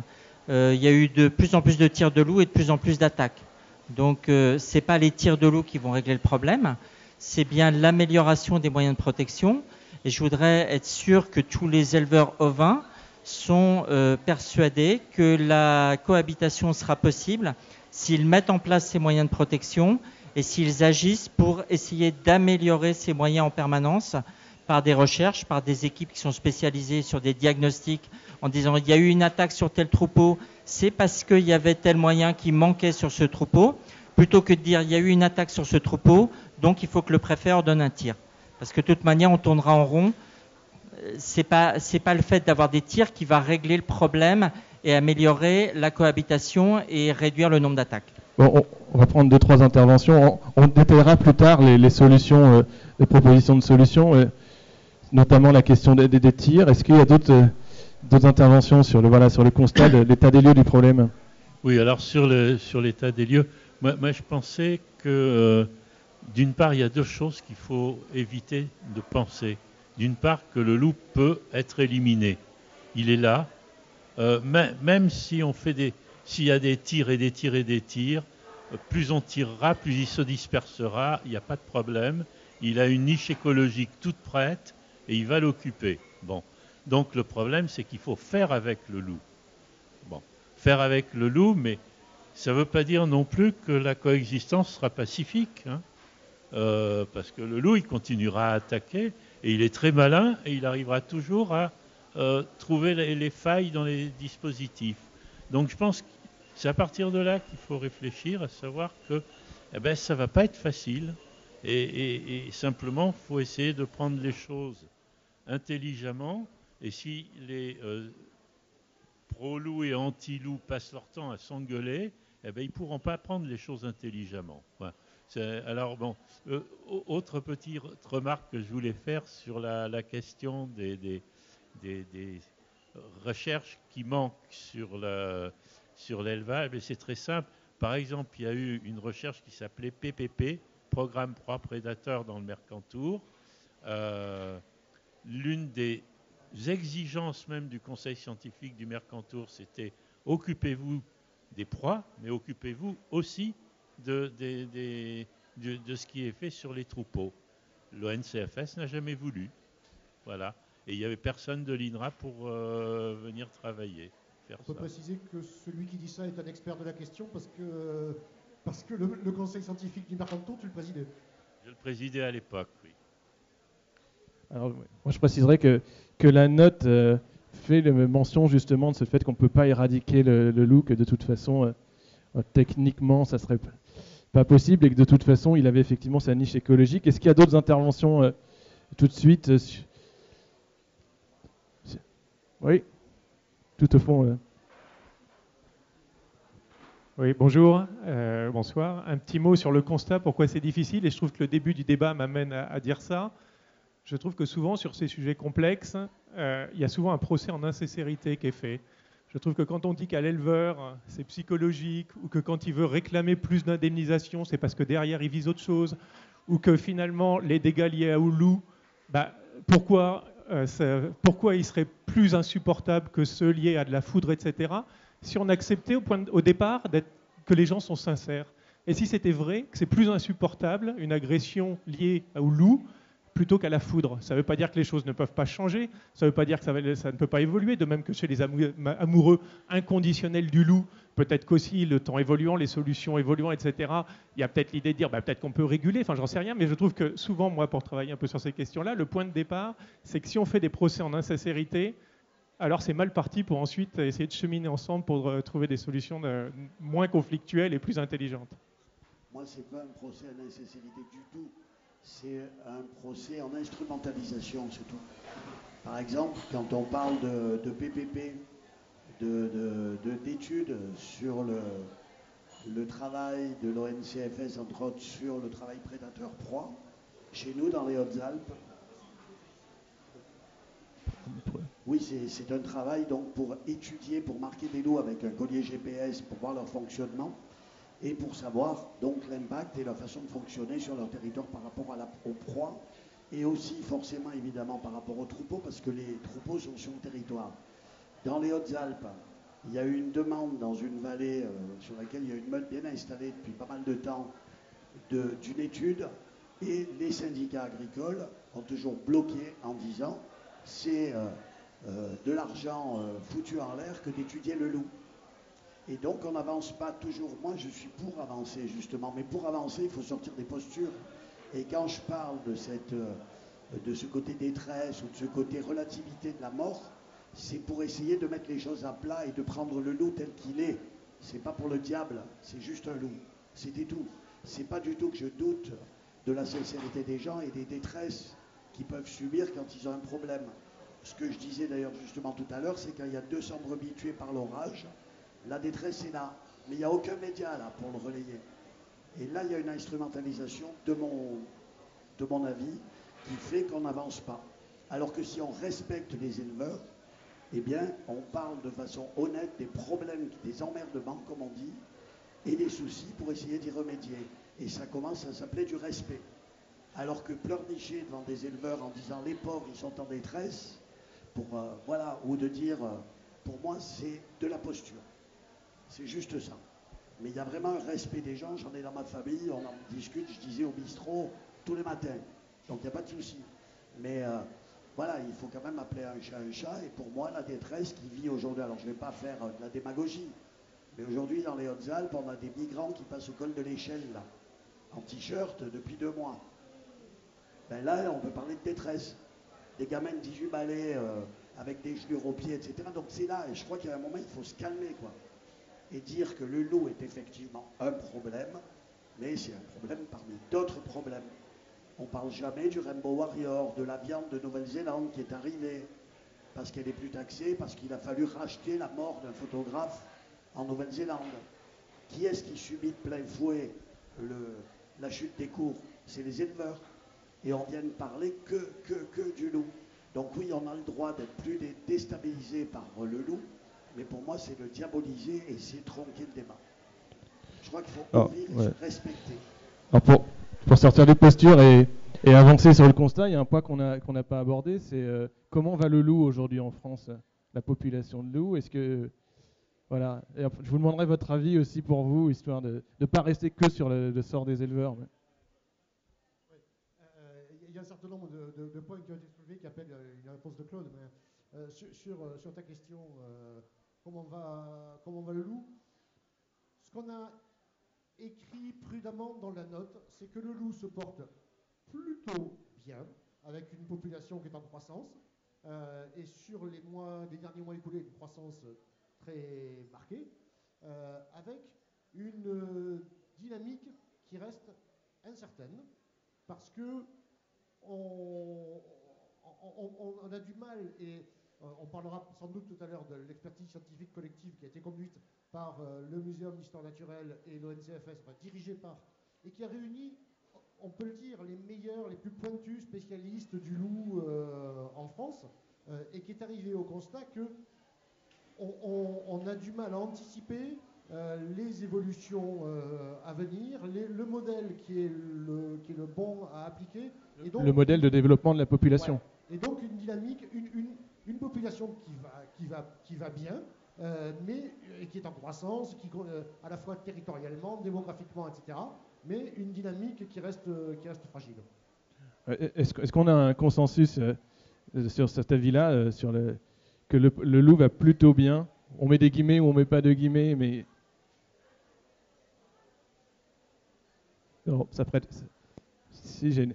Euh, il y a eu de plus en plus de tirs de loup et de plus en plus d'attaques. Donc euh, ce n'est pas les tirs de loup qui vont régler le problème, c'est bien l'amélioration des moyens de protection. Et je voudrais être sûr que tous les éleveurs ovins sont euh, persuadés que la cohabitation sera possible s'ils mettent en place ces moyens de protection et s'ils agissent pour essayer d'améliorer ces moyens en permanence par des recherches, par des équipes qui sont spécialisées sur des diagnostics en disant il y a eu une attaque sur tel troupeau, c'est parce qu'il y avait tel moyen qui manquait sur ce troupeau, plutôt que de dire il y a eu une attaque sur ce troupeau, donc il faut que le préfet ordonne un tir. Parce que de toute manière, on tournera en rond. C'est pas c'est pas le fait d'avoir des tirs qui va régler le problème et améliorer la cohabitation et réduire le nombre d'attaques. Bon, on, va prendre deux trois interventions. On, détaillera plus tard les, solutions, euh, les propositions de solutions, euh, notamment la question des, des tirs. Est-ce qu'il y a d'autres euh, d'autres interventions sur le, voilà, sur le constat de l'état des lieux du problème? Oui, alors sur l'état sur des lieux, moi, moi, je pensais que, euh, d'une part, il y a deux choses qu'il faut éviter de penser. D'une part, que le loup peut être éliminé. Il est là. Euh, même si on fait des, s'il y a des tirs et des tirs et des tirs, plus on tirera, plus il se dispersera. Il n'y a pas de problème. Il a une niche écologique toute prête et il va l'occuper. Bon. Donc le problème, c'est qu'il faut faire avec le loup. Bon, faire avec le loup, mais ça ne veut pas dire non plus que la coexistence sera pacifique, hein. euh, parce que le loup, il continuera à attaquer, et il est très malin, et il arrivera toujours à euh, trouver les, failles dans les dispositifs. Donc je pense que c'est à partir de là qu'il faut réfléchir, à savoir que eh ben, ça ne va pas être facile, et, simplement, il faut essayer de prendre les choses intelligemment, et si les euh, pro-loups et anti-loups passent leur temps à s'engueuler, eh ben, ils ne pourront pas prendre les choses intelligemment. Alors, bon, euh, autre petite remarque que je voulais faire sur la, question des, recherches qui manquent sur l'élevage, c'est très simple. Par exemple, il y a eu une recherche qui s'appelait PPP, programme proie prédateur dans le Mercantour. Euh, l'une des exigences même du conseil scientifique du Mercantour, c'était occupez-vous des proies, mais occupez-vous aussi de, de, ce qui est fait sur les troupeaux. L'ONCFS n'a jamais voulu. Voilà. Et il n'y avait personne de l'INRA pour euh, venir travailler. On peut préciser que celui qui dit ça est un expert de la question parce que, parce que le, conseil scientifique du Mercantour, tu le présidais. Je le présidais à l'époque, oui. Alors, moi, je préciserais que, que la note euh, fait mention justement de ce fait qu'on ne peut pas éradiquer le, loup, que de toute façon, euh, techniquement, ça serait pas possible et que de toute façon, il avait effectivement sa niche écologique. Est-ce qu'il y a d'autres interventions tout de suite Oui, tout au fond. Oui, bonjour, bonsoir. Un petit mot sur le constat, pourquoi c'est difficile, et je trouve que le début du débat m'amène à, dire ça je trouve que souvent sur ces sujets complexes, euh, il y a souvent un procès en insincérité qui est fait. Je trouve que quand on dit qu'à l'éleveur, c'est psychologique, ou que quand il veut réclamer plus d'indemnisation, c'est parce que derrière, il vise autre chose, ou que finalement, les dégâts liés à loup, bah, pourquoi, euh, pourquoi ils seraient plus insupportables que ceux liés à de la foudre, etc., si on acceptait au, point au départ que les gens sont sincères. Et si c'était vrai, que c'est plus insupportable, une agression liée au loup, plutôt qu'à la foudre. Ça ne veut pas dire que les choses ne peuvent pas changer, ça ne veut pas dire que ça, ne peut pas évoluer, de même que chez les amoureux inconditionnels du loup, peut-être qu'aussi le temps évoluant, les solutions évoluant, etc., il y a peut-être l'idée de dire bah, peut-être qu'on peut réguler, enfin j'en sais rien, mais je trouve que souvent, moi, pour travailler un peu sur ces questions-là, le point de départ, c'est que si on fait des procès en insincérité, alors c'est mal parti pour ensuite essayer de cheminer ensemble pour euh, trouver des solutions euh, moins conflictuelles et plus intelligentes. Moi, c'est pas un procès à l'insincérité du tout c'est un procès en instrumentalisation, c'est tout. Par exemple, quand on parle de, PPP, d'études sur le, travail de l'ONCFS, entre autres sur le travail prédateur-proie, chez nous dans les Hautes-Alpes, oui, c'est un travail donc pour étudier, pour marquer des loups avec un collier GPS pour voir leur fonctionnement et pour savoir donc l'impact et la façon de fonctionner sur leur territoire par rapport à la, aux proies et aussi forcément évidemment par rapport aux troupeaux parce que les troupeaux sont sur le territoire. Dans les Hautes-Alpes, il y a eu une demande dans une vallée euh, sur laquelle il y a une meute bien installée depuis pas mal de temps d'une étude et les syndicats agricoles ont toujours bloqué en disant c'est euh, euh, de l'argent foutu en l'air que d'étudier le loup. Et donc, on n'avance pas toujours. Moi, je suis pour avancer, justement. Mais pour avancer, il faut sortir des postures. Et quand je parle euh, de ce côté détresse ou de ce côté relativité de la mort, c'est pour essayer de mettre les choses à plat et de prendre le loup tel qu'il est. C'est pas pour le diable, c'est juste un loup. C'était tout. C'est pas du tout que je doute de la sincérité des gens et des détresses qu'ils peuvent subir quand ils ont un problème. Ce que je disais d'ailleurs justement tout à l'heure, c'est qu'il y a 200 brebis tuées par l'orage, la détresse est là, mais il n'y a aucun média là pour le relayer. Et là, il y a une instrumentalisation, de mon, avis, qui fait qu'on n'avance pas. Alors que si on respecte les éleveurs, eh bien, on parle de façon honnête des problèmes, des emmerdements, comme on dit, et des soucis pour essayer d'y remédier. Et ça commence à s'appeler du respect. Alors que pleurnicher devant des éleveurs en disant les pauvres, ils sont en détresse, euh, ou de dire, euh, pour moi, c'est de la posture. C'est juste ça. Mais il y a vraiment un respect des gens. J'en ai dans ma famille, on en discute, je disais au bistrot tous les matins. Donc il n'y a pas de souci. Mais euh, voilà, il faut quand même appeler un chat un chat. Et pour moi, la détresse qui vit aujourd'hui, alors je ne vais pas faire euh, de la démagogie, mais aujourd'hui dans les Hautes-Alpes, on a des migrants qui passent au col de l'échelle, là, en t-shirt depuis deux mois. Ben là, on peut parler de détresse. Des gamins de 18 balais euh, avec des gelures aux pieds, etc. Donc c'est là, et je crois qu'à un moment, il faut se calmer, quoi et dire que le loup est effectivement un problème, mais c'est un problème parmi d'autres problèmes. On ne parle jamais du Rainbow Warrior, de la viande de Nouvelle-Zélande qui est arrivée parce qu'elle est plus taxée, parce qu'il a fallu racheter la mort d'un photographe en Nouvelle-Zélande. Qui est-ce qui subit de plein fouet la chute des cours? C'est les éleveurs. Et on vient de parler que, que, que du loup. Donc oui, on a le droit d'être plus déstabilisé par le loup, mais pour moi, c'est le diaboliser et essayer de tronquer le débat. Je crois qu'il faut ah, respecter. pour, pour sortir des postures et, et, avancer sur le constat, il y a un point qu'on n'a pas abordé, c'est euh, comment va le loup aujourd'hui en France, la population de loups Est-ce que voilà, je vous demanderai votre avis aussi pour vous, histoire de ne pas rester que sur le, sort des éleveurs. Euh, il y a un certain nombre de, points qui ont été soulevés qui appellent une réponse de Claude. Mais, sur, sur, ta question, comment, va, va le loup. Ce qu'on a écrit prudemment dans la note, c'est que le loup se porte plutôt bien, avec une population qui est en croissance, euh, et sur les, derniers mois écoulés, une croissance très marquée, euh, avec une dynamique qui reste incertaine, parce que on, on a du mal, et on parlera sans doute tout à l'heure de l'expertise scientifique collective qui a été conduite par euh, le Muséum d'histoire naturelle et l'ONCFS, enfin, dirigée par, et qui a réuni, on peut le dire, les meilleurs, les plus pointus spécialistes du loup euh, en France, et qui est arrivé au constat que on, a du mal à anticiper les évolutions à venir, le modèle qui est le, qui est le bon à appliquer. Et donc, le modèle de développement de la population. Et donc une dynamique, une, une, une population qui va, qui va, bien, euh, mais qui est en croissance, qui, euh, à la fois territorialement, démographiquement, etc., mais une dynamique qui reste, fragile. Est-ce qu'on a un consensus euh, sur cet avis-là, sur le, que le, loup va plutôt bien? On met des guillemets ou on met pas de guillemets, mais non, ça prête. Si j'ai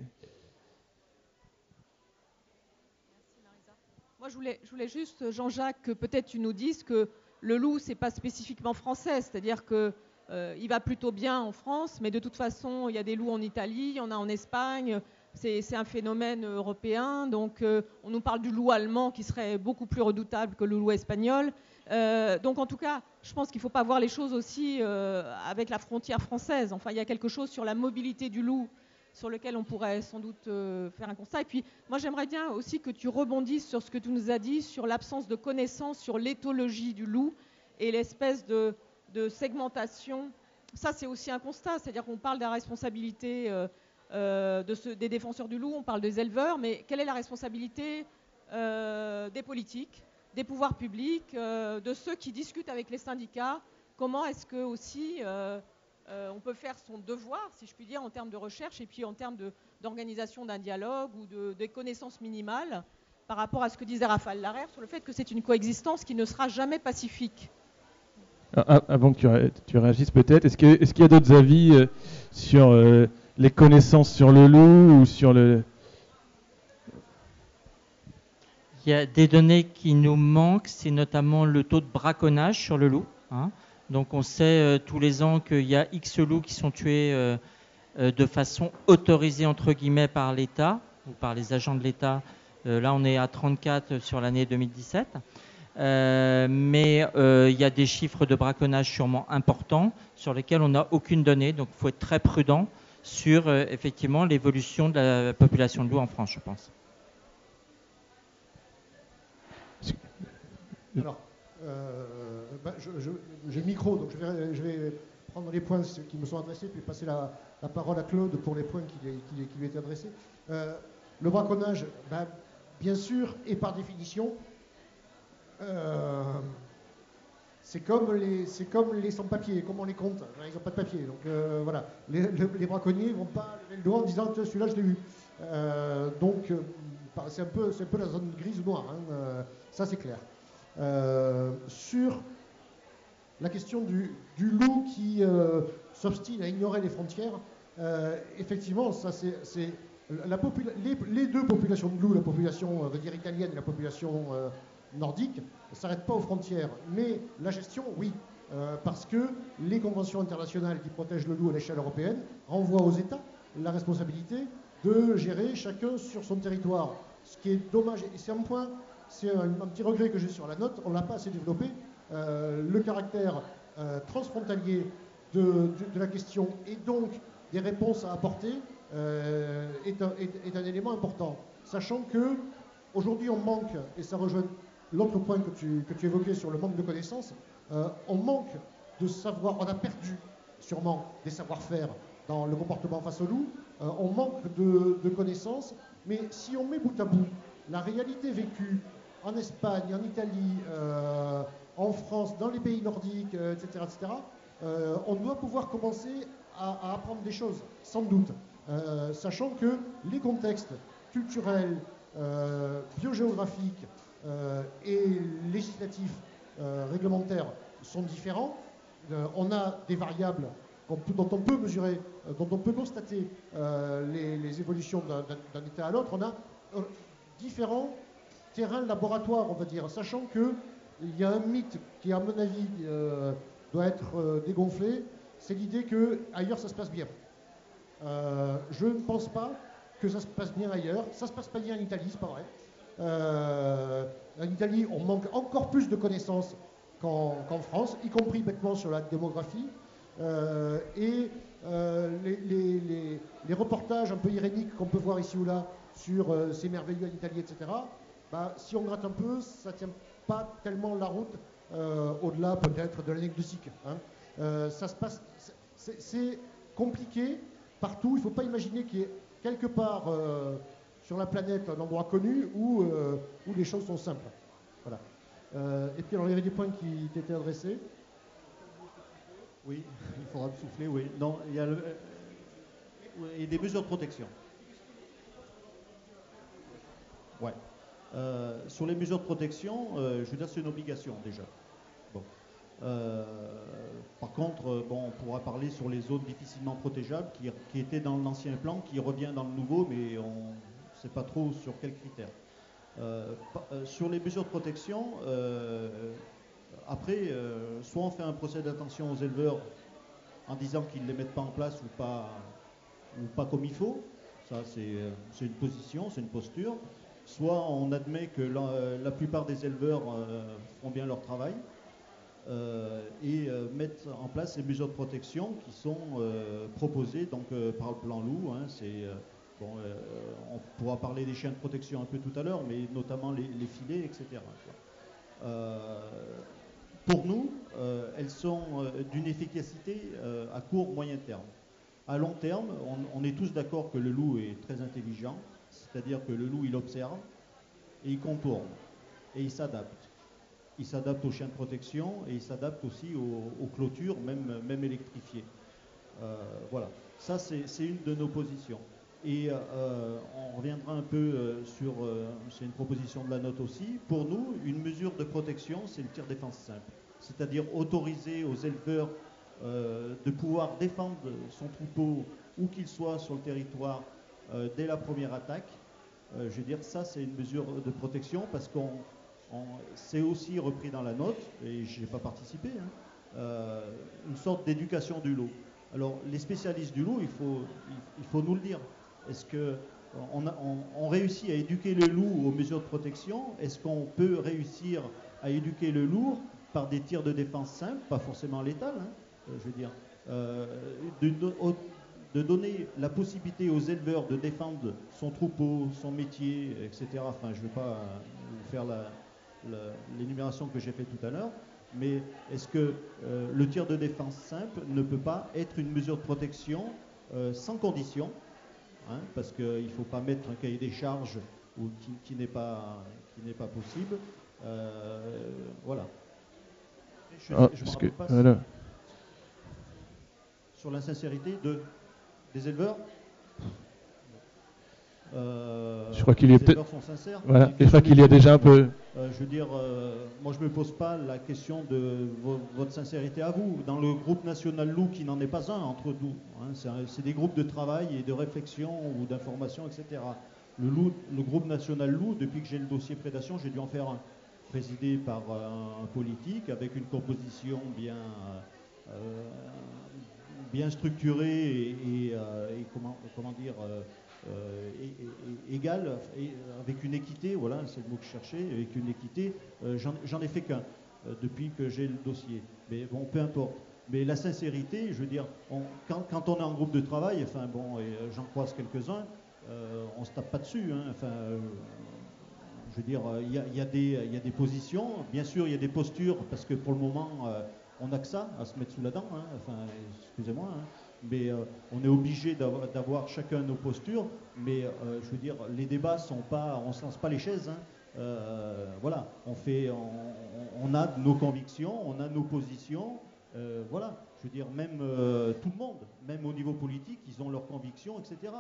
Moi, je voulais, juste, Jean-Jacques, que peut-être tu nous dises que le loup, c'est pas spécifiquement français, c'est-à-dire que euh, il va plutôt bien en France, mais de toute façon, il y a des loups en Italie, il y en a en Espagne. C'est un phénomène européen. Donc, euh, on nous parle du loup allemand qui serait beaucoup plus redoutable que le loup espagnol. Euh, donc, en tout cas, je pense qu'il ne faut pas voir les choses aussi avec la frontière française. Enfin, il y a quelque chose sur la mobilité du loup sur lequel on pourrait sans doute euh, faire un constat. Et puis, moi, j'aimerais bien aussi que tu rebondisses sur ce que tu nous as dit sur l'absence de connaissances sur l'éthologie du loup et l'espèce de, segmentation. Ça, c'est aussi un constat, c'est-à-dire qu'on parle de la responsabilité euh, euh, des défenseurs du loup, on parle des éleveurs, mais quelle est la responsabilité des politiques, des pouvoirs publics, de ceux qui discutent avec les syndicats? Comment est-ce que aussi euh, on peut faire son devoir, si je puis dire, en termes de recherche et puis en termes d'organisation d'un dialogue ou de, des connaissances minimales par rapport à ce que disait Raphaël Larère sur le fait que c'est une coexistence qui ne sera jamais pacifique. Ah, ah, avant que tu, réagisses peut-être, est-ce qu'il y a d'autres avis euh, sur euh, les connaissances sur le loup ou sur le... Il y a des données qui nous manquent, c'est notamment le taux de braconnage sur le loup. Hein. Donc on sait euh, tous les ans qu'il y a X loups qui sont tués euh, euh, de façon autorisée entre guillemets par l'État ou par les agents de l'État. là on est à 34 sur l'année 2017. mais il y a des chiffres de braconnage sûrement importants sur lesquels on n'a aucune donnée. Donc il faut être très prudent sur effectivement l'évolution de la population de loups en France, je pense. Bah, le micro, donc je vais, prendre les points qui me sont adressés, puis passer la, parole à Claude pour les points qui, lui étaient adressés. Euh, le braconnage, bah, bien sûr, et par définition, euh, c'est comme les, les sans-papiers, comme on les compte, ils n'ont pas de papier. Donc euh, voilà, les, braconniers ne vont pas lever le doigt en disant celui-là je l'ai vu. donc c'est un, peu, un peu la zone grise ou noire, hein, ça c'est clair. sur la question du, loup qui euh, s'obstine à ignorer les frontières, euh, effectivement, ça c'est les, deux populations de loups, la population euh, italienne et la population nordique, ne s'arrêtent pas aux frontières. Mais la gestion, oui, parce que les conventions internationales qui protègent le loup à l'échelle européenne renvoient aux États la responsabilité de gérer chacun sur son territoire. Ce qui est dommage, et c'est un point, c'est un, un, petit regret que j'ai sur la note, on ne l'a pas assez développé, euh, le caractère euh, transfrontalier de, la question et donc des réponses à apporter euh, est, un, élément important. Sachant que aujourd'hui on manque, et ça rejoint l'autre point que tu, évoquais sur le manque de connaissances, on manque de savoir, on a perdu sûrement des savoir-faire dans le comportement face au loup, on manque de connaissances, mais si on met bout à bout la réalité vécue en Espagne, en Italie, en France, dans les pays nordiques, etc., etc., on doit pouvoir commencer à, apprendre des choses, sans doute, sachant que les contextes culturels, biogéographiques et législatifs réglementaires sont différents. on a des variables dont on peut mesurer, euh, dont on peut constater euh, les, évolutions d'un état à l'autre, on a euh, différents terrains laboratoires, on va dire, sachant qu'il y a un mythe qui, à mon avis, doit être dégonflé, c'est l'idée que ailleurs ça se passe bien. je ne pense pas que ça se passe bien ailleurs. Ça se passe pas bien en Italie, c'est pas vrai. en Italie, on manque encore plus de connaissances qu'en France, y compris bêtement sur la démographie. Euh, et euh, les, reportages un peu iréniques qu'on peut voir ici ou là sur euh, ces merveilleux en Italie, etc., bah, si on gratte un peu, ça tient pas tellement la route, au-delà peut-être de l'anecdotique. Hein. ça se passe, c'est compliqué partout. Il ne faut pas imaginer qu'il y ait quelque part sur la planète un endroit connu où, où les choses sont simples. Voilà. et puis alors il y avait des points qui t'étaient adressés. Oui, il faudra souffler, oui. Non, il y a, euh, des mesures de protection. Ouais. Euh, sur les mesures de protection, euh, je veux dire, c'est une obligation déjà. Bon. par contre, on pourra parler sur les zones difficilement protégeables qui, étaient dans l'ancien plan, qui revient dans le nouveau, mais on ne sait pas trop sur quels critères. sur les mesures de protection, après, euh, soit on fait un procès d'attention aux éleveurs en disant qu'ils ne les mettent pas en place ou pas, comme il faut. Ça, c'est euh, une position, c'est une posture. Soit on admet que la, plupart des éleveurs euh, font bien leur travail et mettent en place les mesures de protection qui sont proposées par le plan loup. Hein. on pourra parler des chiens de protection un peu tout à l'heure, mais notamment les, filets, etc pour nous, euh, elles sont euh, d'une efficacité euh, à court, moyen terme. À long terme, on, est tous d'accord que le loup est très intelligent, c'est-à-dire que le loup, il observe et il contourne et il s'adapte. Il s'adapte aux chiens de protection et il s'adapte aussi aux, clôtures, même, électrifiées. voilà, ça c'est une de nos positions. Et on reviendra un peu sur, c'est une proposition de la note aussi. Pour nous, une mesure de protection, c'est le tir défense simple c'est-à-dire autoriser aux éleveurs euh, de pouvoir défendre son troupeau où qu'il soit sur le territoire euh, dès la première attaque. Euh, je veux dire, ça c'est une mesure de protection parce qu'on c'est aussi repris dans la note, et je n'ai pas participé, hein, une sorte d'éducation du loup. Alors les spécialistes du loup, il faut, il, faut nous le dire. Est-ce que on, réussit à éduquer le loup aux mesures de protection? Est-ce qu'on peut réussir à éduquer le loup par des tirs de défense simples, pas forcément létales, hein, euh, je veux dire, euh, de, donner la possibilité aux éleveurs de défendre son troupeau, son métier, etc. Enfin, je ne vais pas vous faire l'énumération que j'ai faite tout à l'heure, mais est-ce que euh, le tir de défense simple ne peut pas être une mesure de protection sans condition hein, Parce qu'il ne faut pas mettre un cahier des charges ou qui, n'est pas, pas possible. voilà. Je, ah, me pas sur la sincérité de, des éleveurs. Euh, je crois qu'il y a peut-être. Voilà. je crois qu'il y a déjà un peu. Euh, je veux dire, euh, moi je me pose pas la question de votre sincérité à vous. Dans le groupe national loup, qui n'en est pas un entre nous, hein, c'est des groupes de travail et de réflexion ou d'information, etc. Le, loup, le groupe national loup, depuis que j'ai le dossier prédation, j'ai dû en faire un présidé par un, politique avec une composition bien, bien structurée et, euh, comment, dire euh, égale, et avec une équité, voilà, c'est le mot que je cherchais, avec une équité. J'en ai fait qu'un depuis que j'ai le dossier. Mais bon, peu importe. Mais la sincérité, je veux dire, quand, on est en groupe de travail, enfin bon, et j'en croise quelques-uns, on se tape pas dessus. Hein, enfin, je veux dire, euh, il y, a, des positions. Bien sûr, il y a des postures, parce que pour le moment, euh, on n'a que ça à se mettre sous la dent. Hein. Enfin, excusez-moi. Hein. mais on est obligé d'avoir chacun nos postures. Mais je veux dire, les débats sont pas, on ne se lance pas les chaises. Hein. voilà, on fait, on, a nos convictions, on a nos positions. voilà, je veux dire, même tout le monde, même au niveau politique, ils ont leurs convictions, etc.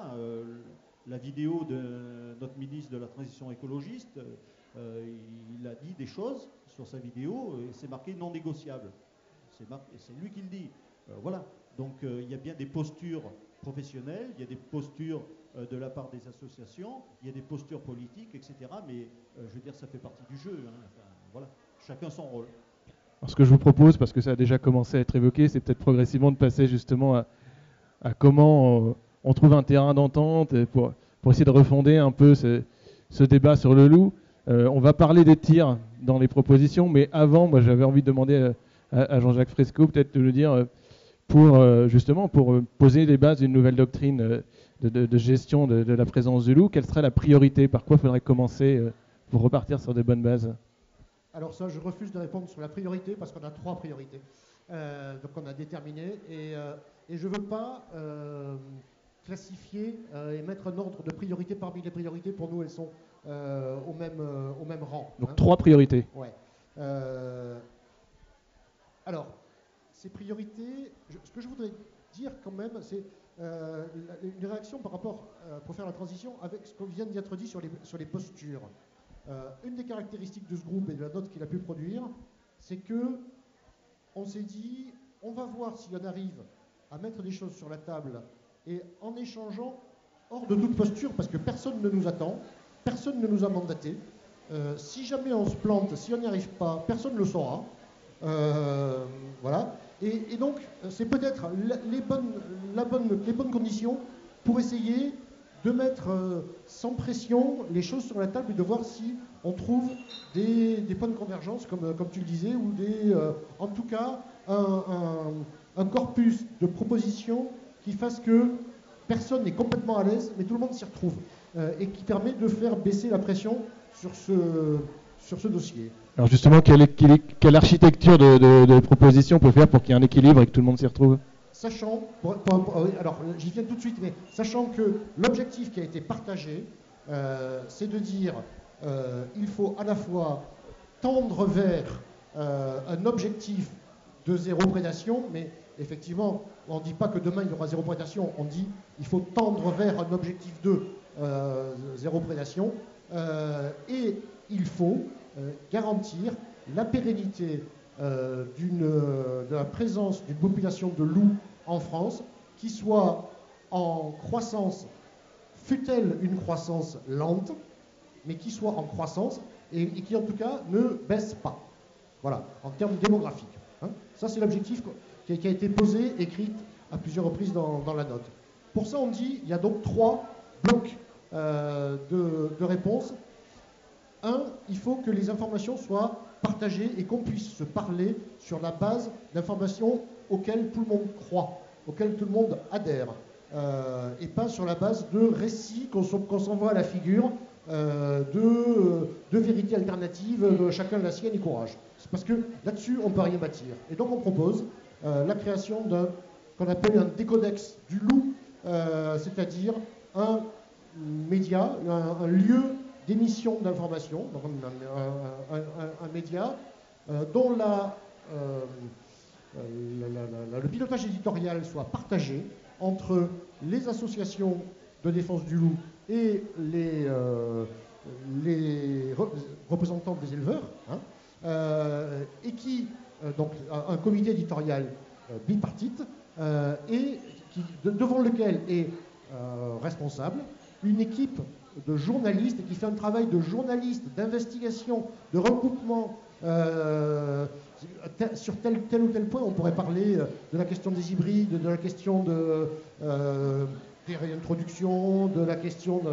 la vidéo de notre ministre de la Transition écologiste, il a dit des choses sur sa vidéo et c'est marqué non négociable. C'est lui qui le dit. Euh, voilà. Donc euh, il y a bien des postures professionnelles, il y a des postures euh, de la part des associations, il y a des postures politiques, etc. Mais je veux dire, ça fait partie du jeu. Hein. voilà. Chacun son rôle. Alors, ce que je vous propose, parce que ça a déjà commencé à être évoqué, c'est peut-être progressivement de passer justement à, comment on trouve un terrain d'entente pour, essayer de refonder un peu ce débat sur le loup. on va parler des tirs dans les propositions, mais avant, moi j'avais envie de demander à, Jean-Jacques Fresco, peut-être de le dire, euh, pour euh, justement pour euh, poser les bases d'une nouvelle doctrine de, gestion de, la présence du loup. Quelle serait la priorité? Par quoi faudrait commencer pour repartir sur des bonnes bases? Alors ça, je refuse de répondre sur la priorité parce qu'on a trois priorités. donc on a déterminé et, et je ne veux pas classifier et mettre un ordre de priorité parmi les priorités. Pour nous, elles sont au, même, au même rang. Donc hein. trois priorités. Ouais. Alors, ces priorités, ce que je voudrais dire quand même, c'est euh, une réaction par rapport, euh, pour faire la transition, avec ce qu'on vient d'être dit sur les, postures. Euh, une des caractéristiques de ce groupe et de la note qu'il a pu produire, c'est que on s'est dit, on va voir si on arrive à mettre des choses sur la table et en échangeant hors de toute posture, parce que personne ne nous attend, personne ne nous a mandaté. si jamais on se plante, si on n'y arrive pas, personne ne le saura. Euh, voilà. Et, donc, c'est peut-être les bonnes, conditions pour essayer de mettre euh, sans pression les choses sur la table et de voir si on trouve des, points de convergence, comme, tu le disais, ou des, euh, en tout cas un, un, corpus de propositions qui fasse que personne n'est complètement à l'aise, mais tout le monde s'y retrouve, et qui permet de faire baisser la pression sur ce, sur ce dossier. Alors justement, quelle, quelle architecture de, de, proposition peut faire pour qu'il y ait un équilibre et que tout le monde s'y retrouve? Sachant, alors j'y viens tout de suite, mais sachant que l'objectif qui a été partagé, euh, c'est de dire euh, il faut à la fois tendre vers euh, un objectif de zéro prédation, mais effectivement, on ne dit pas que demain il y aura zéro prédation, on dit il faut tendre vers un objectif de zéro prédation, et il faut garantir la pérennité euh, de la présence d'une population de loups en France qui soit en croissance, fut-elle une croissance lente, mais qui soit en croissance et, qui en tout cas ne baisse pas. Voilà, en termes démographiques. Hein. Ça, c'est l'objectif qui, a été posé, écrit à plusieurs reprises dans, la note. Pour ça, on dit il y a donc trois blocs euh, de réponses un, il faut que les informations soient partagées et qu'on puisse se parler sur la base d'informations auxquelles tout le monde croit, auxquelles tout le monde adhère, euh, et pas sur la base de récits qu'on s'envoie à la figure euh, de, de vérités alternatives, de chacun la sienne et courage. C'est parce que là-dessus, on ne peut rien bâtir. Et donc on propose euh, la création d'un qu'on appelle un décodex du loup, c'est-à-dire un média, un lieu d'émissions d'information, un, média euh, dont euh, le pilotage éditorial soit partagé entre les associations de défense du loup et les, euh, représentants des éleveurs, hein, et qui, donc un comité éditorial bipartite, et devant lequel est responsable une équipe de journaliste et qui fait un travail de journaliste, d'investigation, de recoupement euh, sur tel, ou tel point. On pourrait parler euh, de la question des hybrides, de la question euh, des réintroductions, de la question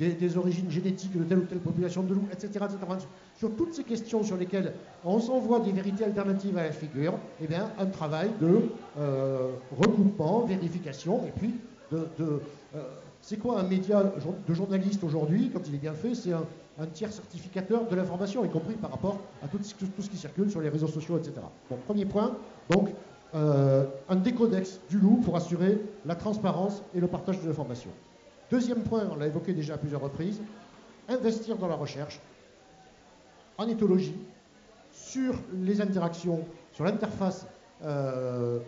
des, origines génétiques de telle ou telle population de loups, etc., etc. Sur toutes ces questions sur lesquelles on s'envoie des vérités alternatives à la figure, eh bien, un travail de recoupement, vérification, et puis de c'est quoi un média de journaliste aujourd'hui, quand il est bien fait C'est un, tiers certificateur de l'information, y compris par rapport à tout, ce qui circule sur les réseaux sociaux, etc. Bon, premier point, donc euh, un décodex du loup pour assurer la transparence et le partage de l'information. Deuxième point, on l'a évoqué déjà à plusieurs reprises, investir dans la recherche en éthologie, sur les interactions, sur l'interface. Euh,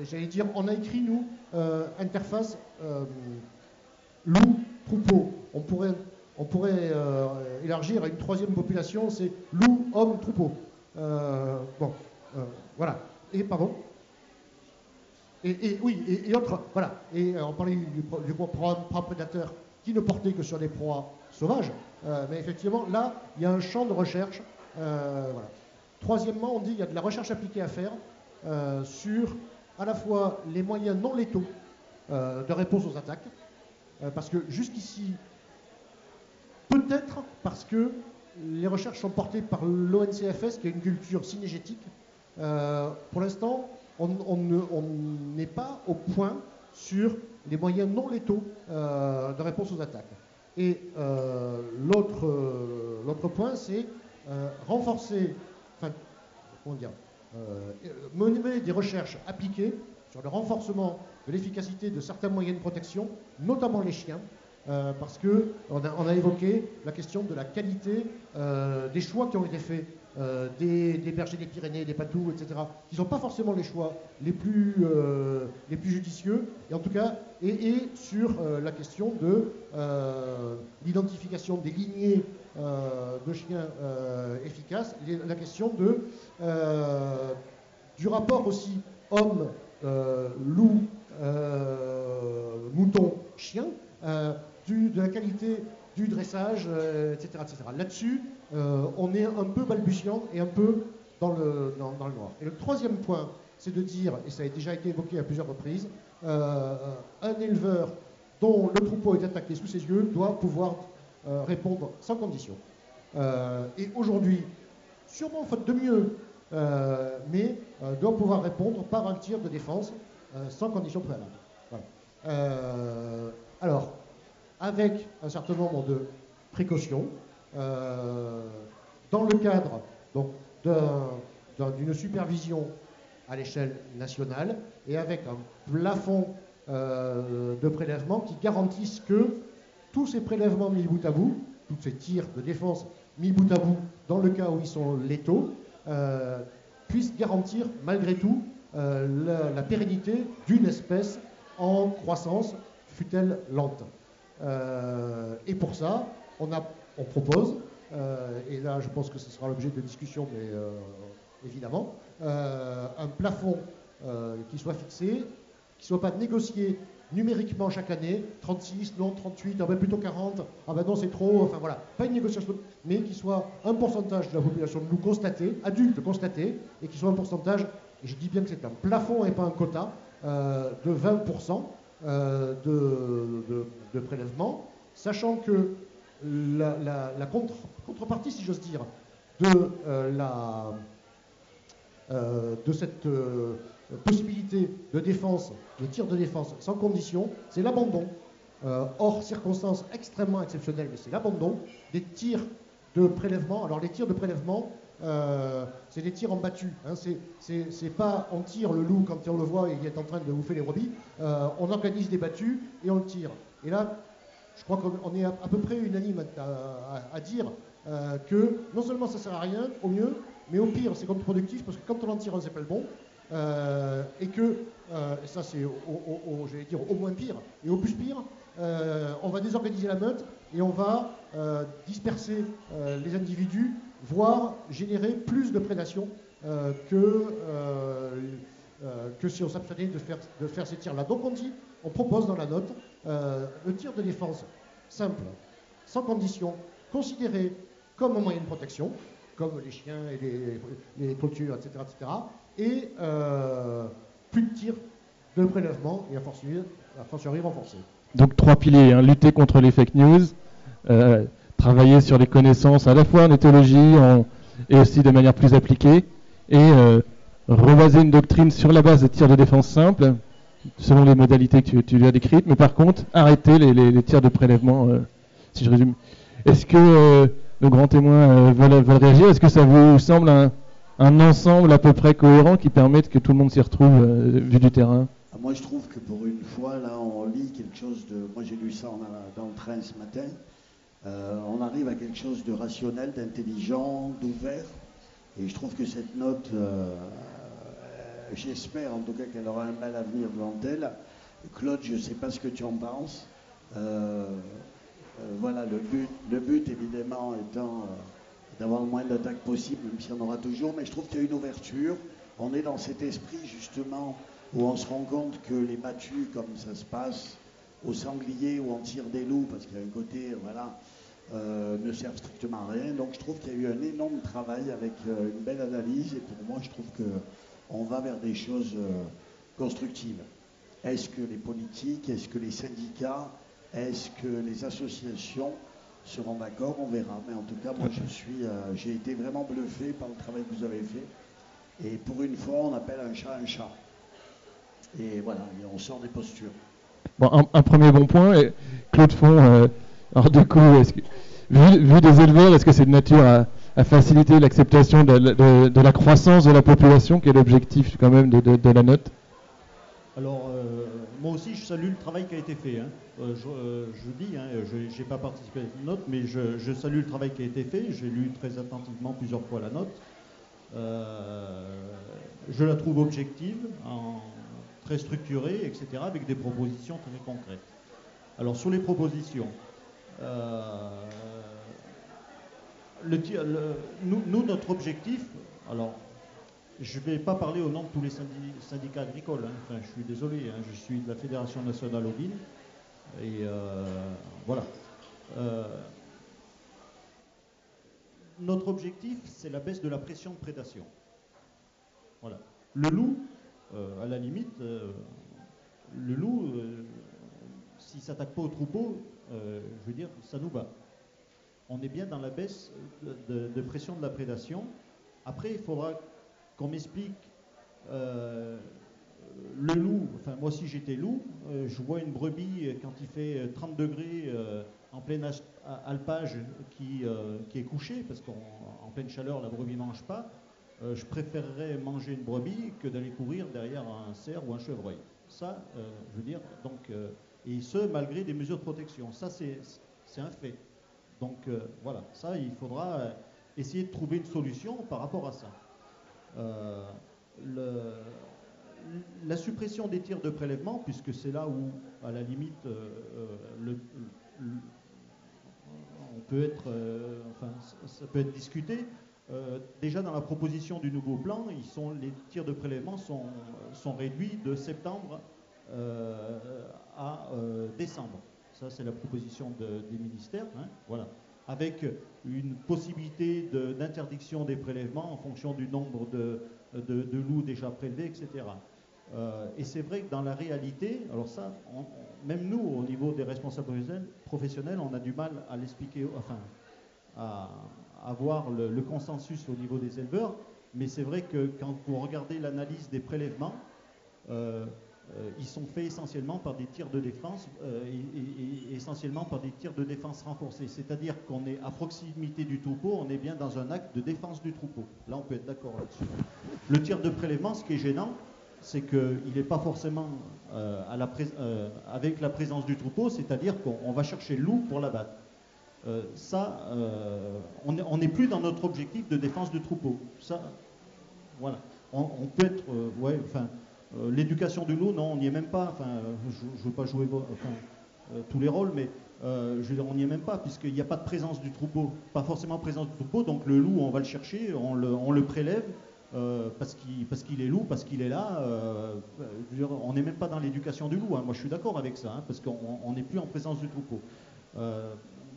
j'allais dire, on a écrit, nous, euh, interface loup-troupeau. On pourrait, on pourrait élargir à une troisième population, c'est loup-homme-troupeau. bon, voilà. Et pardon et, oui, et, autres, voilà. Et euh, on parlait du, du programme prédateur qui ne portait que sur des proies sauvages. Euh, mais effectivement, là, il y a un champ de recherche. Euh, voilà. Troisièmement, on dit qu'il y a de la recherche appliquée à faire sur à la fois les moyens non létaux de réponse aux attaques. Parce que jusqu'ici, peut-être parce que les recherches sont portées par l'ONCFS, qui a une culture synégétique. pour l'instant, on n'est pas au point sur les moyens non létaux euh, de réponse aux attaques. Et euh, euh, l'autre point, c'est renforcer, enfin, comment dire, mener des recherches appliquées sur le renforcement de l'efficacité de certains moyens de protection, notamment les chiens, parce qu'on a, on a évoqué la question de la qualité des choix qui ont été faits euh, des, bergers des Pyrénées, des patous, etc., qui ne sont pas forcément les choix les plus, euh, judicieux, et en tout cas, et, sur euh, la question de l'identification des lignées de chiens efficaces, la question de, du rapport aussi homme, loup, mouton, chien, de la qualité du dressage, etc., etc. Là-dessus, euh, on est un peu balbutiant et un peu dans le, noir. Et le troisième point, c'est de dire, et ça a déjà été évoqué à plusieurs reprises, euh, un éleveur dont le troupeau est attaqué sous ses yeux doit pouvoir euh, répondre sans condition. et aujourd'hui, sûrement faute de mieux, mais doit pouvoir répondre par un tir de défense sans condition préalable. alors, avec un certain nombre de précautions, euh, dans le cadre d'une supervision à l'échelle nationale et avec un plafond euh, de prélèvement qui garantisse que tous ces prélèvements mis bout à bout, tous ces tirs de défense mis bout à bout dans le cas où ils sont létaux, euh, puissent garantir malgré tout la, pérennité d'une espèce en croissance, fut-elle lente. et pour ça, on propose, euh, et là je pense que ce sera l'objet de discussion, mais euh, évidemment, euh, un plafond qui soit fixé, qui ne soit pas négocié numériquement chaque année, 36, non 38, ah ben plutôt 40, ah ben non c'est trop, enfin voilà, pas une négociation, mais qui soit un pourcentage de la population de nous constater, adulte constaté, et qui soit un pourcentage, je dis bien que c'est un plafond et pas un quota, de 20% de, de, prélèvement, sachant que la, contrepartie, si j'ose dire, de, euh, euh, cette euh, possibilité de défense, de tir de défense sans condition, c'est l'abandon. hors circonstances extrêmement exceptionnelles, mais c'est l'abandon des tirs de prélèvement. Alors les tirs de prélèvement, c'est des tirs en battu. Hein. C'est pas on tire le loup quand on le voit et il est en train de bouffer les brebis. on organise des battus et on le tire. Et là, je crois qu'on est à, peu près unanime à, dire euh, que non seulement ça sert à rien, au mieux, mais au pire, c'est contre-productif parce que quand on en tire un, c'est pas le bon. Euh, et que, euh, ça c'est au moins pire, et au plus pire, on va désorganiser la meute et on va disperser les individus, voire générer plus de prédation que, que si on s'abstenait de faire, de faire ces tirs-là. Donc on dit, on propose dans la note euh, le tir de défense simple, sans condition, considéré comme un moyen de protection, comme les chiens et les, les clôtures, etc., etc., et euh, plus de tir de prélèvement et à fortiori, renforcé. Donc trois piliers, hein. lutter contre les fake news, euh, travailler sur les connaissances à la fois en éthologie et aussi de manière plus appliquée, et revaser une doctrine sur la base de tirs de défense simple, selon les modalités que tu, lui as décrites, mais par contre, arrêter les, tirs de prélèvement, euh, si je résume. Est-ce que euh, nos grands témoins euh, veulent, réagir? Est-ce que ça vous semble un, un ensemble à peu près cohérent qui permette que tout le monde s'y retrouve euh, vu du terrain? Ah, Moi, je trouve que pour une fois, là, on lit quelque chose de. Moi, j'ai lu ça dans le train ce matin. Euh, on arrive à quelque chose de rationnel, d'intelligent, d'ouvert. Et je trouve que cette note, euh, j'espère en tout cas qu'elle aura un bel avenir devant elle. Claude, je ne sais pas ce que tu en penses. voilà, le but, le but évidemment étant d'avoir le moins d'attaques possible, même s'il y en aura toujours. Mais je trouve qu'il y a une ouverture. On est dans cet esprit justement où on se rend compte que les battues, comme ça se passe, au sanglier où on tire des loups, parce qu'il y a un côté, voilà, euh, ne servent strictement à rien. Donc je trouve qu'il y a eu un énorme travail avec euh, une belle analyse. Et pour moi, je trouve qu'on va vers des choses euh, constructives. Est-ce que les politiques, est-ce que les syndicats, est-ce que les associations seront d'accord, on verra. Mais en tout cas, moi, je suis, j'ai été vraiment bluffé par le travail que vous avez fait. Et pour une fois, on appelle un chat un chat. Et voilà, on sort des postures. Bon, un, premier bon point. Claude Font, alors du coup, vu, des éleveurs, est-ce que c'est de nature à, faciliter l'acceptation de, la croissance de la population, qui est l'objectif quand même de, la note? Alors, euh, moi aussi, je salue le travail qui a été fait. Hein. Euh, euh, je, dis, hein, je n'ai pas participé à cette note, mais je, salue le travail qui a été fait. J'ai lu très attentivement plusieurs fois la note. Je la trouve objective, très structurée, etc., avec des propositions très concrètes. Alors, sur les propositions, nous, notre objectif, alors je ne vais pas parler au nom de tous les syndicats agricoles. Hein. Enfin, je suis désolé, hein. je suis de la Fédération nationale ovine. Et euh, voilà. Euh, notre objectif, c'est la baisse de la pression de prédation. Voilà. Le loup, euh, à la limite, le loup, s'il ne s'attaque pas au troupeau, je veux dire, ça nous bat. On est bien dans la baisse de pression de la prédation. Après, il faudra qu'on m'explique euh, le loup, enfin moi si j'étais loup, euh, je vois une brebis quand il fait 30 degrés euh, en plein alpage qui, qui est couchée, parce qu'en pleine chaleur la brebis ne mange pas, je préférerais manger une brebis que d'aller courir derrière un cerf ou un chevreuil. Ça, je veux dire, donc, et ce malgré des mesures de protection. Ça c'est un fait. Donc voilà, ça il faudra essayer de trouver une solution par rapport à ça. Euh, la suppression des tirs de prélèvement, puisque c'est là où, à la limite, euh, euh, on peut être, enfin, ça peut être discuté. déjà dans la proposition du nouveau plan, les tirs de prélèvement sont, sont réduits de septembre à décembre. Ça, c'est la proposition des ministères. Hein, voilà avec une possibilité d'interdiction des prélèvements en fonction du nombre de, loups déjà prélevés, etc. Euh, et c'est vrai que dans la réalité, alors ça, même nous, au niveau des responsables professionnels, on a du mal à l'expliquer, enfin, à avoir le, consensus au niveau des éleveurs, mais c'est vrai que quand vous regardez l'analyse des prélèvements, euh, euh, ils sont faits essentiellement par des tirs de défense euh, et, essentiellement par des tirs de défense renforcés. C'est-à-dire qu'on est à proximité du troupeau, on est bien dans un acte de défense du troupeau. Là, on peut être d'accord là-dessus. Le tir de prélèvement, ce qui est gênant, c'est qu'il n'est pas forcément euh, avec la présence du troupeau, c'est-à-dire qu'on va chercher le loup pour l'abattre. ça, on n'est plus dans notre objectif de défense du troupeau. Ça, voilà. On, on peut être, ouais, enfin, euh, l'éducation du loup, non, on n'y est même pas. Enfin, euh, je ne veux pas jouer euh, tous les rôles, mais je veux dire, on n'y est même pas, puisqu'il n'y a pas de présence du troupeau, pas forcément présence du troupeau, donc le loup, on va le chercher, on le, prélève, parce qu'il est loup, parce qu'il est là. on n'est même pas dans l'éducation du loup, hein. moi je suis d'accord avec ça, hein, parce qu'on n'est plus en présence du troupeau.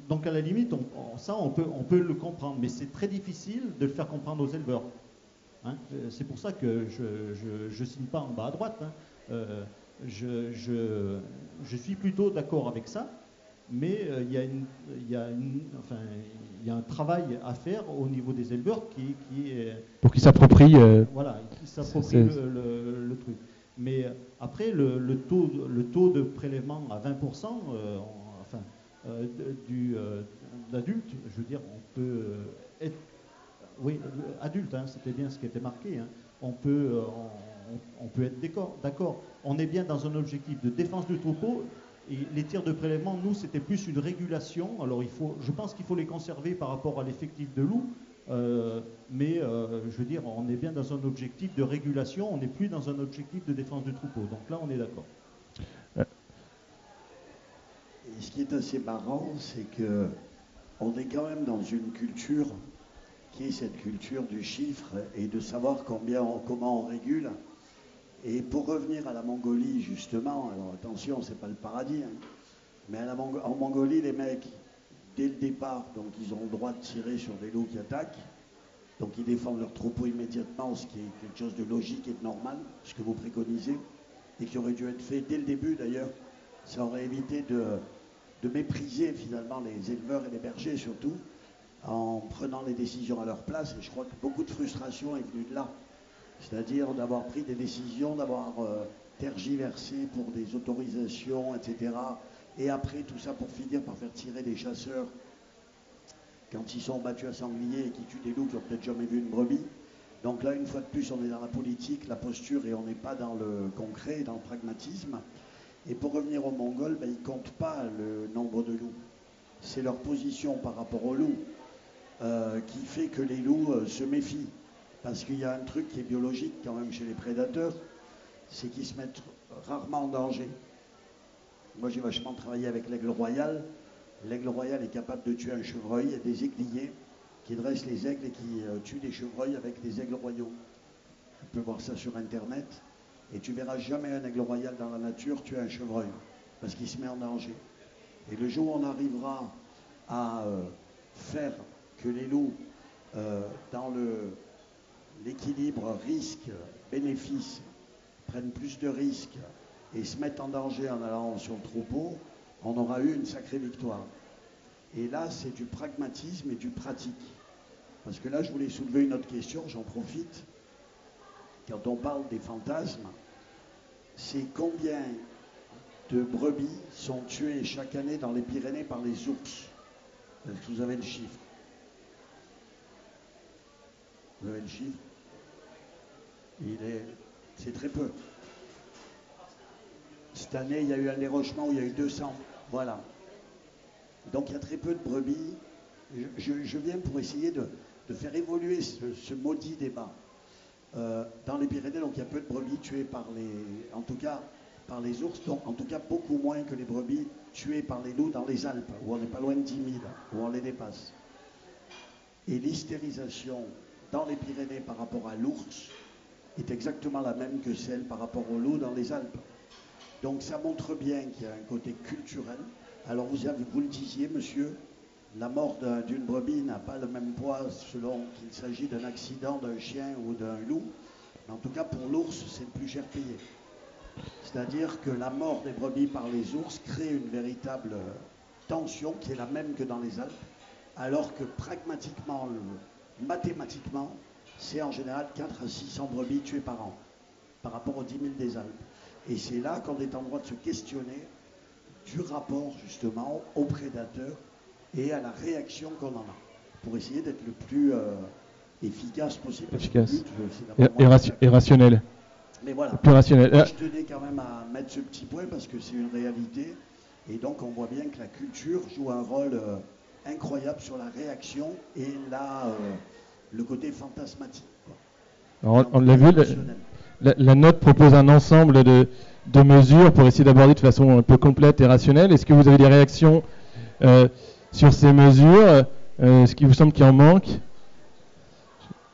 donc à la limite, ça on peut, on peut le comprendre, mais c'est très difficile de le faire comprendre aux éleveurs. Hein. Euh, c'est pour ça que je ne signe pas en bas à droite. Hein. Euh, je, suis plutôt d'accord avec ça, mais euh, il y, a un travail à faire au niveau des éleveurs qui, est... Pour qu'ils s'approprient... voilà, qui s'approprient le, truc. Mais après, le, taux, le taux de prélèvement à 20%, enfin, d'adultes, je veux dire, on peut être oui, adulte, hein, c'était bien ce qui était marqué. Hein. On, peut, euh, on, peut être d'accord. On est bien dans un objectif de défense du troupeau. Et les tirs de prélèvement, nous, c'était plus une régulation. Alors, il faut, je pense qu'il faut les conserver par rapport à l'effectif de loup. Euh, mais je veux dire, on est bien dans un objectif de régulation, on n'est plus dans un objectif de défense du troupeau. Donc là, on est d'accord. Ce qui est assez marrant, c'est que on est quand même dans une culture qui est cette culture du chiffre et de savoir combien, comment on régule. Et pour revenir à la Mongolie, justement, alors attention, c'est pas le paradis, hein, mais en Mongolie, les mecs, dès le départ, ils ont le droit de tirer sur des loups qui attaquent. Donc ils défendent leur troupeau immédiatement, ce qui est quelque chose de logique et de normal, ce que vous préconisez, et qui aurait dû être fait dès le début d'ailleurs. Ça aurait évité de mépriser finalement les éleveurs et les bergers surtout, en prenant les décisions à leur place. Et je crois que beaucoup de frustration est venue de là. C'est-à-dire d'avoir pris des décisions, d'avoir euh, tergiversé pour des autorisations, etc. Et après, tout ça pour finir par faire tirer des chasseurs quand ils sont battus à sanglier et qui tuent des loups qui n'ont peut-être jamais vu une brebis. Donc là, une fois de plus, on est dans la politique, la posture, et on n'est pas dans le concret, dans le pragmatisme. Et pour revenir aux Mongols, ben, ils ne comptent pas le nombre de loups. C'est leur position par rapport aux loups euh, qui fait que les loups euh, se méfient. Parce qu'il y a un truc qui est biologique quand même chez les prédateurs, c'est qu'ils se mettent rarement en danger. Moi j'ai vachement travaillé avec l'aigle royal. L'aigle royal est capable de tuer un chevreuil. Il y a des aiguillés qui dressent les aigles et qui euh, tuent des chevreuils avec des aigles royaux. On peut voir ça sur internet. Et tu verras jamais un aigle royal dans la nature tuer un chevreuil, parce qu'il se met en danger. Et le jour où on arrivera à faire que les loups, euh, dans l'équilibre risque-bénéfice, prennent plus de risques et se mettent en danger en allant sur le troupeau, on aura eu une sacrée victoire. Et là, c'est du pragmatisme et du pratique. Parce que là, je voulais soulever une autre question, j'en profite. Quand on parle des fantasmes, c'est combien de brebis sont tuées chaque année dans les Pyrénées par les ours? Est-ce que vous avez le chiffre? Le chiffre Il est, c'est très peu. Cette année, il y a eu un dérochement où il y a eu 200. Voilà. Donc il y a très peu de brebis. Je, viens pour essayer de, faire évoluer ce maudit débat. Euh, dans les Pyrénées, donc il y a peu de brebis tuées par les, en tout cas par les ours, donc en tout cas beaucoup moins que les brebis tuées par les loups dans les Alpes, où on n'est pas loin de 10 000, où on les dépasse. Et l'hystérisation dans les Pyrénées par rapport à l'ours est exactement la même que celle par rapport au loup dans les Alpes. Donc ça montre bien qu'il y a un côté culturel. Alors vous, le disiez, monsieur, la mort d'une brebis n'a pas le même poids selon qu'il s'agit d'un accident d'un chien ou d'un loup. Mais en tout cas, pour l'ours, c'est le plus cher payé. C'est-à-dire que la mort des brebis par les ours crée une véritable tension qui est la même que dans les Alpes, alors que pragmatiquement, mathématiquement, c'est en général 4 à 600 brebis tuées par an, par rapport aux 10 000 des Alpes. Et c'est là qu'on est en droit de se questionner du rapport justement aux prédateurs et à la réaction qu'on en a, pour essayer d'être le plus euh, efficace possible. Efficace. et, rationnel. Mais voilà. Plus rationnel. je tenais quand même à mettre ce petit point parce que c'est une réalité. Et donc on voit bien que la culture joue un rôle euh, incroyable sur la réaction et là, euh, le côté fantasmatique. on, l'a vu, la, note propose un ensemble de, de mesures pour essayer d'aborder de façon un peu complète et rationnelle. Est-ce que vous avez des réactions sur ces mesures. Euh, ce qui vous semble qu'il en manque?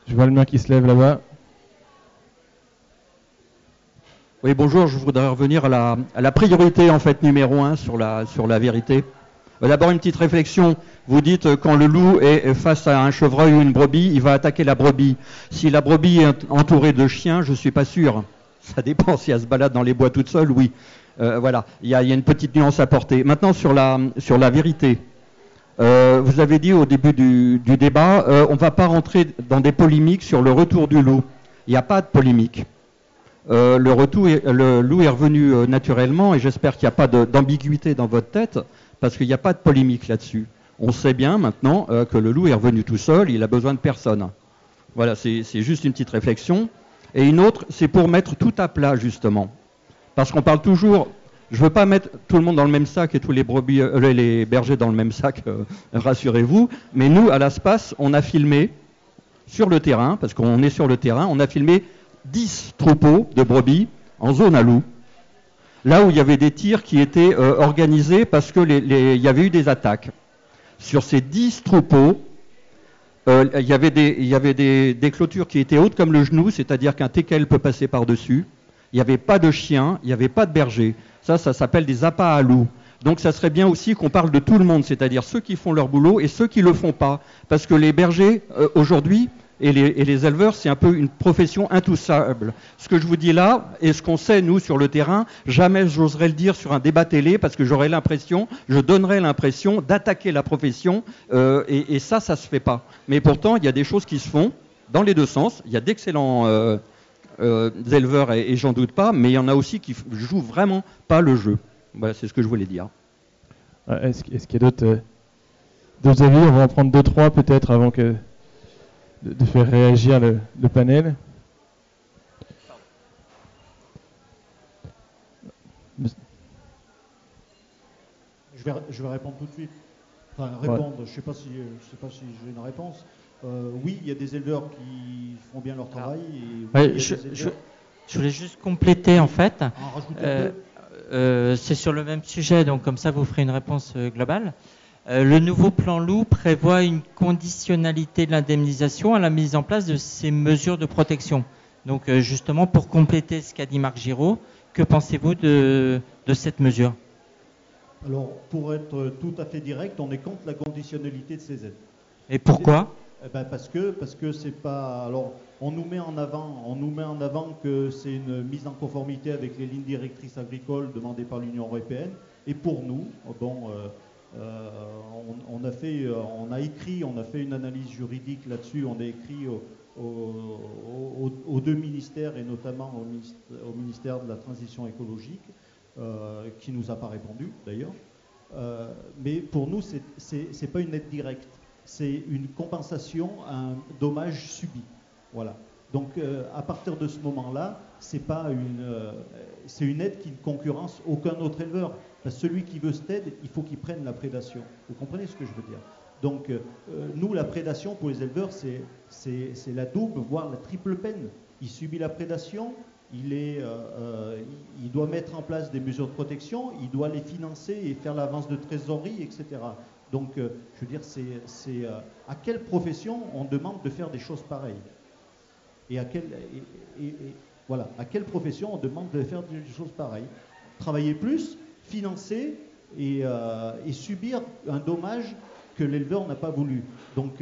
Je vois le main qui se lève là-bas. Oui, bonjour. Je voudrais revenir à la, à la, priorité en fait numéro un sur la, sur la vérité. Euh, d'abord une petite réflexion. Vous dites euh, quand le loup est face à un chevreuil ou une brebis, il va attaquer la brebis. Si la brebis est entourée de chiens, je suis pas sûr. Ça dépend si elle se balade dans les bois toute seule, oui. voilà, il y, a, une petite nuance à porter. Maintenant sur la, vérité. Euh, vous avez dit au début du, débat, euh, on ne va pas rentrer dans des polémiques sur le retour du loup. Il n'y a pas de polémique. Euh, le loup est revenu naturellement et j'espère qu'il n'y a pas d'ambiguïté dans votre tête parce qu'il n'y a pas de polémique là-dessus. On sait bien maintenant que le loup est revenu tout seul, il a besoin de personne. Voilà, c'est juste une petite réflexion. Et une autre, c'est pour mettre tout à plat, justement. Parce qu'on parle toujours, je ne veux pas mettre tout le monde dans le même sac et tous les, brebis, euh, les bergers dans le même sac, euh, rassurez-vous. Mais nous, à l'ASPAS, on a filmé sur le terrain, parce qu'on est sur le terrain, on a filmé 10 troupeaux de brebis en zone à loup. Là où il y avait des tirs qui étaient euh, organisés parce qu'il y avait eu des attaques. Sur ces 10 troupeaux, il y avait, des, il y avait des, clôtures qui étaient hautes comme le genou, c'est-à-dire qu'un teckel peut passer par-dessus. Il n'y avait pas de chien, il n'y avait pas de berger. Ça, ça s'appelle des appâts à loups. Donc ça serait bien aussi qu'on parle de tout le monde, c'est-à-dire ceux qui font leur boulot et ceux qui ne le font pas. Parce que les bergers, euh, aujourd'hui, et les, éleveurs, c'est un peu une profession intouchable. Ce que je vous dis là, et ce qu'on sait, nous, sur le terrain, jamais j'oserais le dire sur un débat télé, parce que j'aurais l'impression, je donnerais l'impression d'attaquer la profession, euh, et, ça, ça ne se fait pas. Mais pourtant, il y a des choses qui se font dans les deux sens. Il y a d'excellents... Euh, euh, éleveurs, et, j'en doute pas, mais il y en a aussi qui jouent vraiment pas le jeu. Voilà, c'est ce que je voulais dire. Est-ce qu'il y a d'autres avis? On va en prendre deux, trois peut-être avant que de, faire réagir le, panel. Je vais, je vais répondre tout de suite. Enfin, répondre, je ne sais pas si, je sais pas si j'ai une réponse. Euh, oui, il y a des éleveurs qui font bien leur travail. je, voulais juste compléter en fait. Euh, euh, c'est sur le même sujet, donc comme ça vous ferez une réponse globale. Le nouveau plan loup prévoit une conditionnalité de l'indemnisation à la mise en place de ces mesures de protection. Donc justement, pour compléter ce qu'a dit Marc Giraud, que pensez-vous de, de cette mesure? Alors, pour être tout à fait direct, on est contre la conditionnalité de ces aides. Et pourquoi? Eh ben parce que parce que c'est pas alors on nous met en avant on nous met en avant que c'est une mise en conformité avec les lignes directrices agricoles demandées par l'Union européenne et pour nous bon euh, euh, on, a fait a écrit on a fait une analyse juridique là-dessus on a écrit aux, deux ministères et notamment au ministère, de la transition écologique euh, qui nous a pas répondu d'ailleurs mais pour nous c'est c'est pas une aide directe c'est une compensation à un dommage subi. Voilà. Donc euh, à partir de ce moment-là, c'est pas une, euh, c'est une aide qui ne concurrence aucun autre éleveur. Parce celui qui veut cette aide, il faut qu'il prenne la prédation. Vous comprenez ce que je veux dire? Donc euh, nous, la prédation pour les éleveurs, c'est, la double, voire la triple peine. Il subit la prédation, il, doit mettre en place des mesures de protection, il doit les financer et faire l'avance de trésorerie, etc. Donc, je veux dire, c'est à quelle profession on demande de faire des choses pareilles? Et à, quelle, voilà, à quelle profession on demande de faire des choses pareilles? Travailler plus, financer et, euh, subir un dommage que l'éleveur n'a pas voulu. Donc,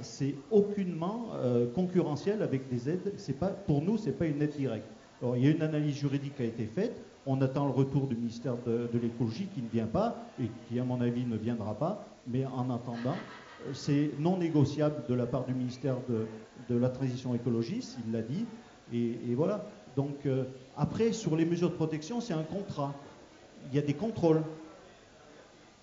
c'est aucunement concurrentiel avec des aides. Pas, pour nous, ce n'est pas une aide directe. Il y a une analyse juridique qui a été faite. On attend le retour du ministère de, l'écologie qui ne vient pas et qui, à mon avis, ne viendra pas. Mais en attendant, c'est non négociable de la part du ministère de, la transition écologiste, il l'a dit. Et, voilà. Donc, euh, après, sur les mesures de protection, c'est un contrat. Il y a des contrôles.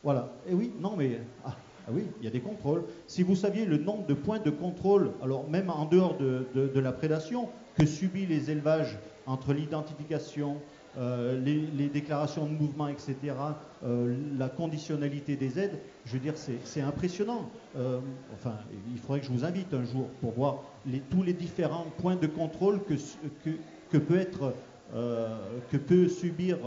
Voilà. Et oui, non, mais. Ah, ah, oui, il y a des contrôles. Si vous saviez le nombre de points de contrôle, alors même en dehors de, de la prédation, que subit les élevages entre l'identification, euh, les, déclarations de mouvement, etc., euh, la conditionnalité des aides, je veux dire, c'est impressionnant. Euh, enfin, il faudrait que je vous invite un jour pour voir tous les différents points de contrôle que, peut subir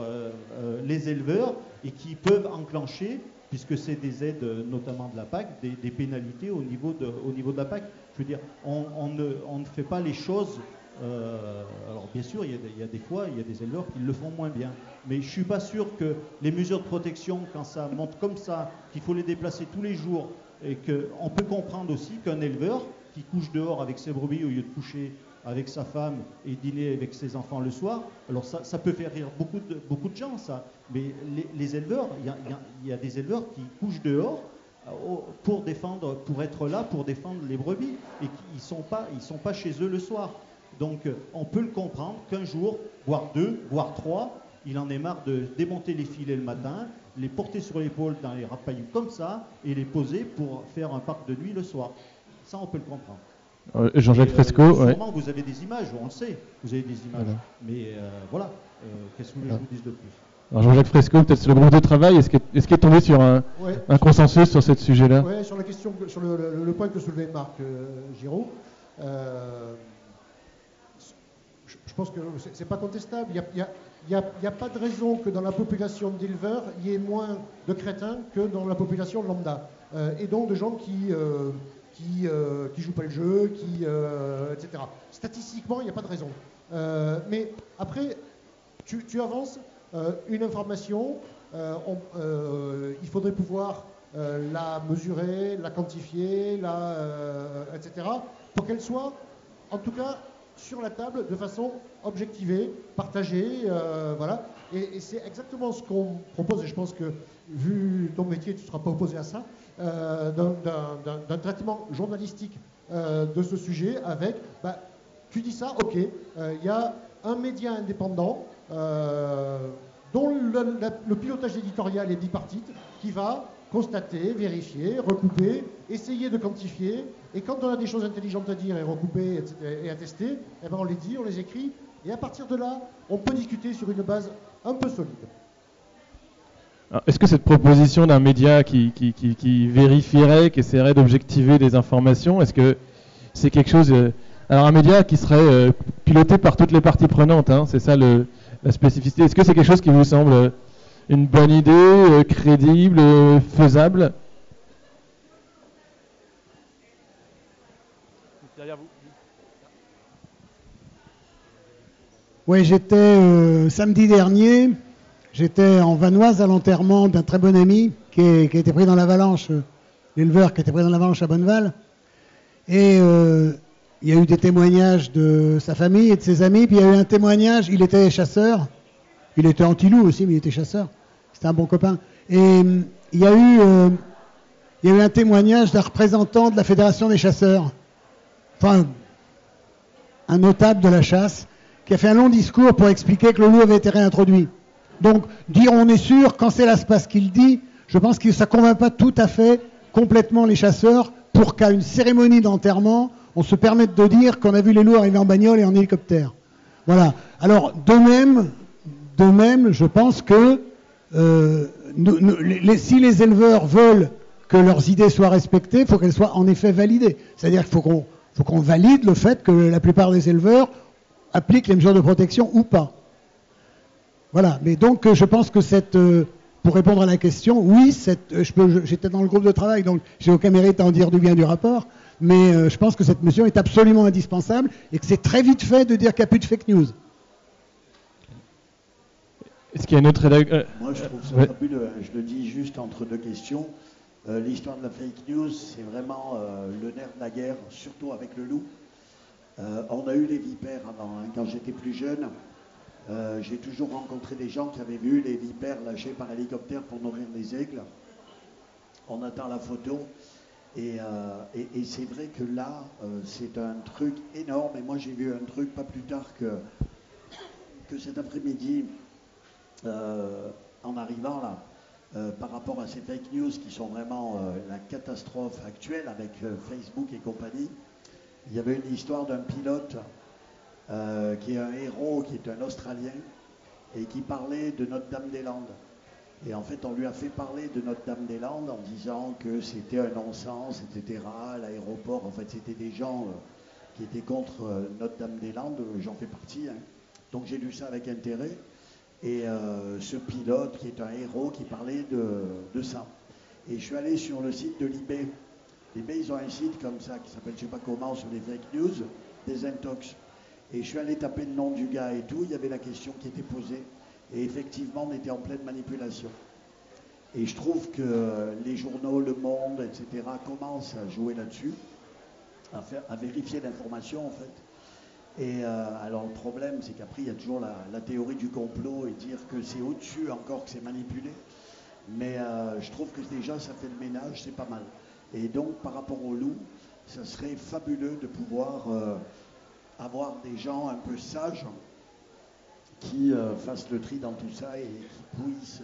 les éleveurs et qui peuvent enclencher, puisque c'est des aides notamment de la PAC, des, pénalités au niveau, de, la PAC. Je veux dire, on ne fait pas les choses euh, alors bien sûr, il y, a des, fois, il y a des éleveurs qui le font moins bien. Mais je ne suis pas sûr que les mesures de protection, quand ça monte comme ça, qu'il faut les déplacer tous les jours, et qu'on peut comprendre aussi qu'un éleveur qui couche dehors avec ses brebis au lieu de coucher avec sa femme et dîner avec ses enfants le soir, alors ça, peut faire rire beaucoup de, beaucoup de gens, ça. Mais les, éleveurs, il y, a des éleveurs qui couchent dehors euh, pour défendre, pour être là, pour défendre les brebis, et qui ne sont, sont pas chez eux le soir. Donc euh, on peut le comprendre qu'un jour, voire deux, voire trois, il en est marre de démonter les filets le matin, les porter sur l'épaule dans les rapailloux comme ça et les poser pour faire un parc de nuit le soir. Ça, on peut le comprendre. Euh, Jean-Jacques euh, Fresco, ouais. Sûrement, vous avez des images, on le sait, vous avez des images. Voilà. Mais euh, voilà, euh, qu'est-ce que vous voulez que je vous dise de plus? Alors Jean-Jacques Fresco, peut-être sur le groupe de travail, est-ce qu'il est, tombé sur un, Ouais. un consensus sur ce sujet-là? Ouais, sur la question, que- sur le, le- le point que soulevait Marc euh, Giraud, euh, je, pense que c'est, pas contestable. Il n'y a, pas de raison que dans la population d'éleveurs, il y ait moins de crétins que dans la population lambda. Euh, et donc de gens qui euh, qui, euh, qui jouent pas le jeu, qui, euh, etc. Statistiquement, il n'y a pas de raison. Mais après, tu, avances une information, on- il faudrait pouvoir la mesurer, la quantifier, la, etc., pour qu'elle soit, en tout cas, sur la table de façon objectivée, partagée, euh, voilà. Et, c'est exactement ce qu'on propose, et je pense que, vu ton métier, tu ne seras pas opposé à ça, euh, d'un- traitement journalistique euh, de ce sujet avec, bah, tu dis ça, ok, il y a un média indépendant dont le pilotage éditorial est bipartite, qui va constater, vérifier, recouper, essayer de quantifier, et quand on a des choses intelligentes à dire et recouper et à tester, eh ben on les dit, on les écrit, et à partir de là, on peut discuter sur une base un peu solide. Est-ce que cette proposition d'un média qui, vérifierait, qui essaierait d'objectiver des informations, est-ce que c'est quelque chose... euh, alors un média qui serait euh, piloté par toutes les parties prenantes, hein, c'est ça la spécificité. Est-ce que c'est quelque chose qui vous semble euh, une bonne idée, euh, crédible, euh, faisable Oui, j'étais euh, samedi dernier, j'étais en Vanoise à l'enterrement d'un très bon ami qui, est- qui a été pris dans l'avalanche, euh, l'éleveur qui a été pris dans l'avalanche à Bonneval. Et euh, il y a eu des témoignages de sa famille et de ses amis, puis il y a eu un témoignage, il était chasseur, il était anti-loup aussi, mais il était chasseur, c'était un bon copain. Et euh, il y a eu, euh, il y un témoignage d'un représentant de la Fédération des chasseurs, enfin un notable de la chasse, qui a fait un long discours pour expliquer que le loup avait été réintroduit. Donc, dire on est sûr, quand c'est l'espace qu'il dit, je pense que ça ne convainc pas tout à fait complètement les chasseurs pour qu'à une cérémonie d'enterrement, on se permette de dire qu'on a vu les loups arriver en bagnole et en hélicoptère. Voilà. Alors, de même, de même, je pense que euh, si les éleveurs veulent que leurs idées soient respectées, il faut qu'elles soient en effet validées. C'est-à-dire qu'il faut qu'on valide le fait que la plupart des éleveurs appliquent les mesures de protection ou pas. Voilà. Mais donc, euh, je pense que cette, euh, pour répondre à la question, oui, j'étais dans le groupe de travail, donc j'ai aucun mérite à en dire du bien du rapport, mais je pense que cette mesure est absolument indispensable et que c'est très vite fait de dire qu'il n'y a plus de fake news. Est-ce qu'il y a une autre rédac- euh, Moi, je trouve ça ouais. fabuleux. hein. Je le dis juste entre deux questions. Euh, L'histoire de la fake news, c'est vraiment euh, le nerf de la guerre, surtout avec le loup. Euh, on a eu les vipères avant. hein. Quand j'étais plus jeune, j'ai toujours rencontré des gens qui avaient vu les vipères lâchées par hélicoptère pour nourrir les aigles. On attend la photo. Et, et- et c'est vrai que là, c'est un truc énorme. Et moi, j'ai vu un truc pas plus tard que, que cet après-midi euh, en arrivant là, euh, par rapport à ces fake news qui sont vraiment euh, la catastrophe actuelle avec Facebook et compagnie. Il y avait une histoire d'un pilote qui est un héros, qui est un Australien, et qui parlait de Notre-Dame-des-Landes. Et en fait, on lui a fait parler de Notre-Dame-des-Landes en disant que c'était un non-sens, etc. L'aéroport, en fait, c'était des gens qui étaient contre Notre-Dame-des-Landes. J'en fais partie. hein. Donc j'ai lu ça avec intérêt. Et euh, ce pilote, qui est un héros, qui parlait de, ça. Et je suis allé sur le site de l'IB. l'IB, ils ont un site comme ça qui s'appelle, je sais pas comment, sur les fake news, des intox. Et je suis allé taper le nom du gars et tout. Il y avait la question qui était posée. Et effectivement, on était en pleine manipulation. Et je trouve que les journaux, Le Monde, etc., commencent à jouer là-dessus, à, à vérifier l'information en fait. Et euh, alors le problème, c'est qu'après, il y a toujours la, théorie du complot et dire que c'est au-dessus encore que c'est manipulé. Mais euh, je trouve que déjà, ça fait le ménage, c'est pas mal. Et donc, par rapport au loup, ça serait fabuleux de pouvoir euh, avoir des gens un peu sages qui fassent le tri dans tout ça et qui puissent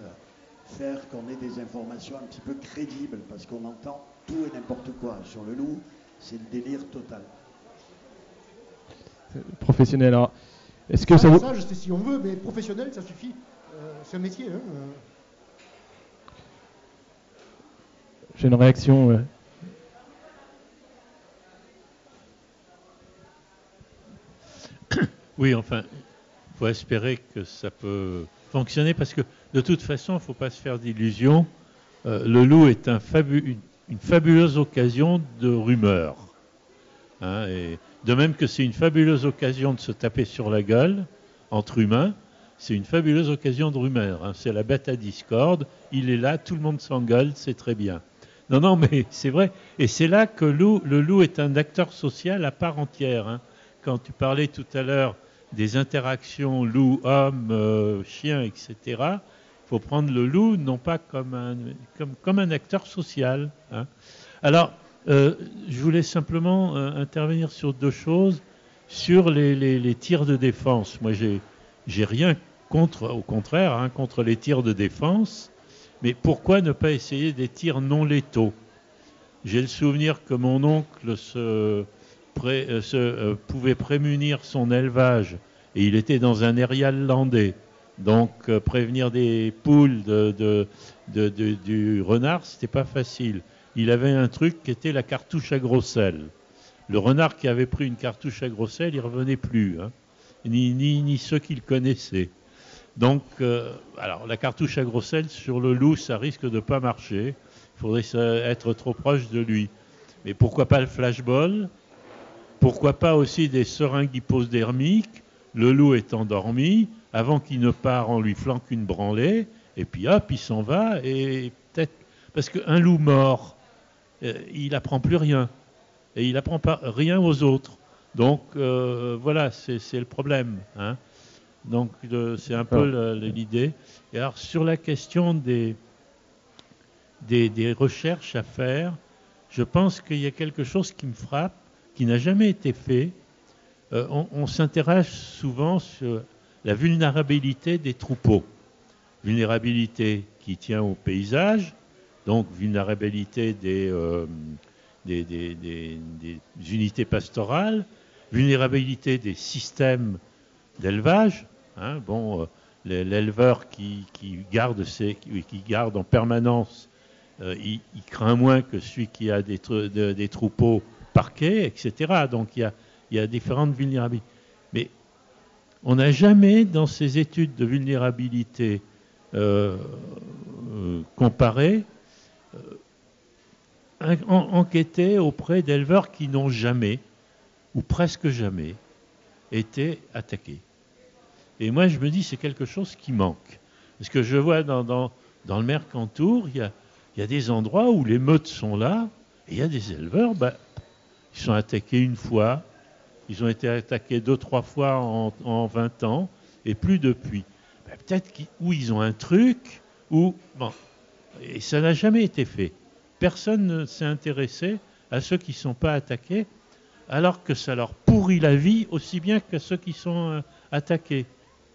faire qu'on ait des informations un petit peu crédibles, parce qu'on entend tout et n'importe quoi. Sur le loup, c'est le délire total. Professionnel. Alors, est-ce que ça, ça vous... ça, je sais si on veut, mais professionnel, ça suffit. Euh, c'est un métier. Hein, euh. J'ai une réaction. euh. Oui, enfin, il faut espérer que ça peut fonctionner parce que de toute façon, il ne faut pas se faire d'illusions. Euh, le loup est un fabu- une, une fabuleuse occasion de rumeur. Hein, et de même que c'est une fabuleuse occasion de se taper sur la gueule entre humains, c'est une fabuleuse occasion de rumeur. hein. C'est la bête à discorde, il est là, tout le monde s'engueule, c'est très bien. Non, non, mais c'est vrai. Et c'est là que le loup est un acteur social à part entière. hein. Quand tu parlais tout à l'heure des interactions loup-homme, euh, chien, etc., il faut prendre le loup non pas comme un, comme, comme un acteur social. hein. Alors, euh, je voulais simplement euh, intervenir sur deux choses. Sur les, tirs de défense. Moi, j'ai rien contre, au contraire, hein, contre les tirs de défense. Mais pourquoi ne pas essayer des tirs non létaux? J'ai le souvenir que mon oncle euh, pouvait prémunir son élevage, et il était dans un aérial landais. Donc prévenir des poules du renard, c'était pas facile. Il avait un truc qui était la cartouche à gros sel. Le renard qui avait pris une cartouche à gros sel, il revenait plus, hein. ni, ni, ni ceux qu'il connaissait. Donc, euh, alors la cartouche à gros sel sur le loup, ça risque de pas marcher. Il faudrait être trop proche de lui. Mais pourquoi pas le flashball? Pourquoi pas aussi des seringues hypodermiques Le loup est endormi. Avant qu'il ne part, on lui flanque une branlée. Et puis hop, il s'en va. Et peut-être. Parce qu'un loup mort, il apprend plus rien. Et il apprend pas rien aux autres. Donc euh, voilà, c'est le problème. hein. Donc c'est un peu le- l'idée. Et alors sur la question des, des, des recherches à faire, je pense qu'il y a quelque chose qui me frappe, qui n'a jamais été fait. Euh, on on s'intéresse souvent sur la vulnérabilité des troupeaux. Vulnérabilité qui tient au paysage, donc vulnérabilité des, euh, des, unités pastorales, vulnérabilité des systèmes d'élevage. hein. bon, euh, l'é- l'éleveur qui, garde en permanence, euh, il, craint moins que celui qui a des, tr- de- des troupeaux parqués, etc. Donc il y a, différentes vulnérabilités. Mais on n'a jamais, dans ces études de vulnérabilité euh, comparées, euh, en- enquêté auprès d'éleveurs qui n'ont jamais, ou presque jamais, été attaqués. Et moi, je me dis, c'est quelque chose qui manque. Parce que je vois dans, le Mercantour, il y a, des endroits où les meutes sont là, et il y a des éleveurs, bah, ils sont attaqués une fois, ils ont été attaqués deux, trois fois en, en 20 ans, et plus depuis. Bah, Peut-être qu'ils- ils ont un truc, ou... Bon, et ça n'a jamais été fait. Personne ne s'est intéressé à ceux qui ne sont pas attaqués, alors que ça leur pourrit la vie aussi bien que ceux qui sont euh, attaqués.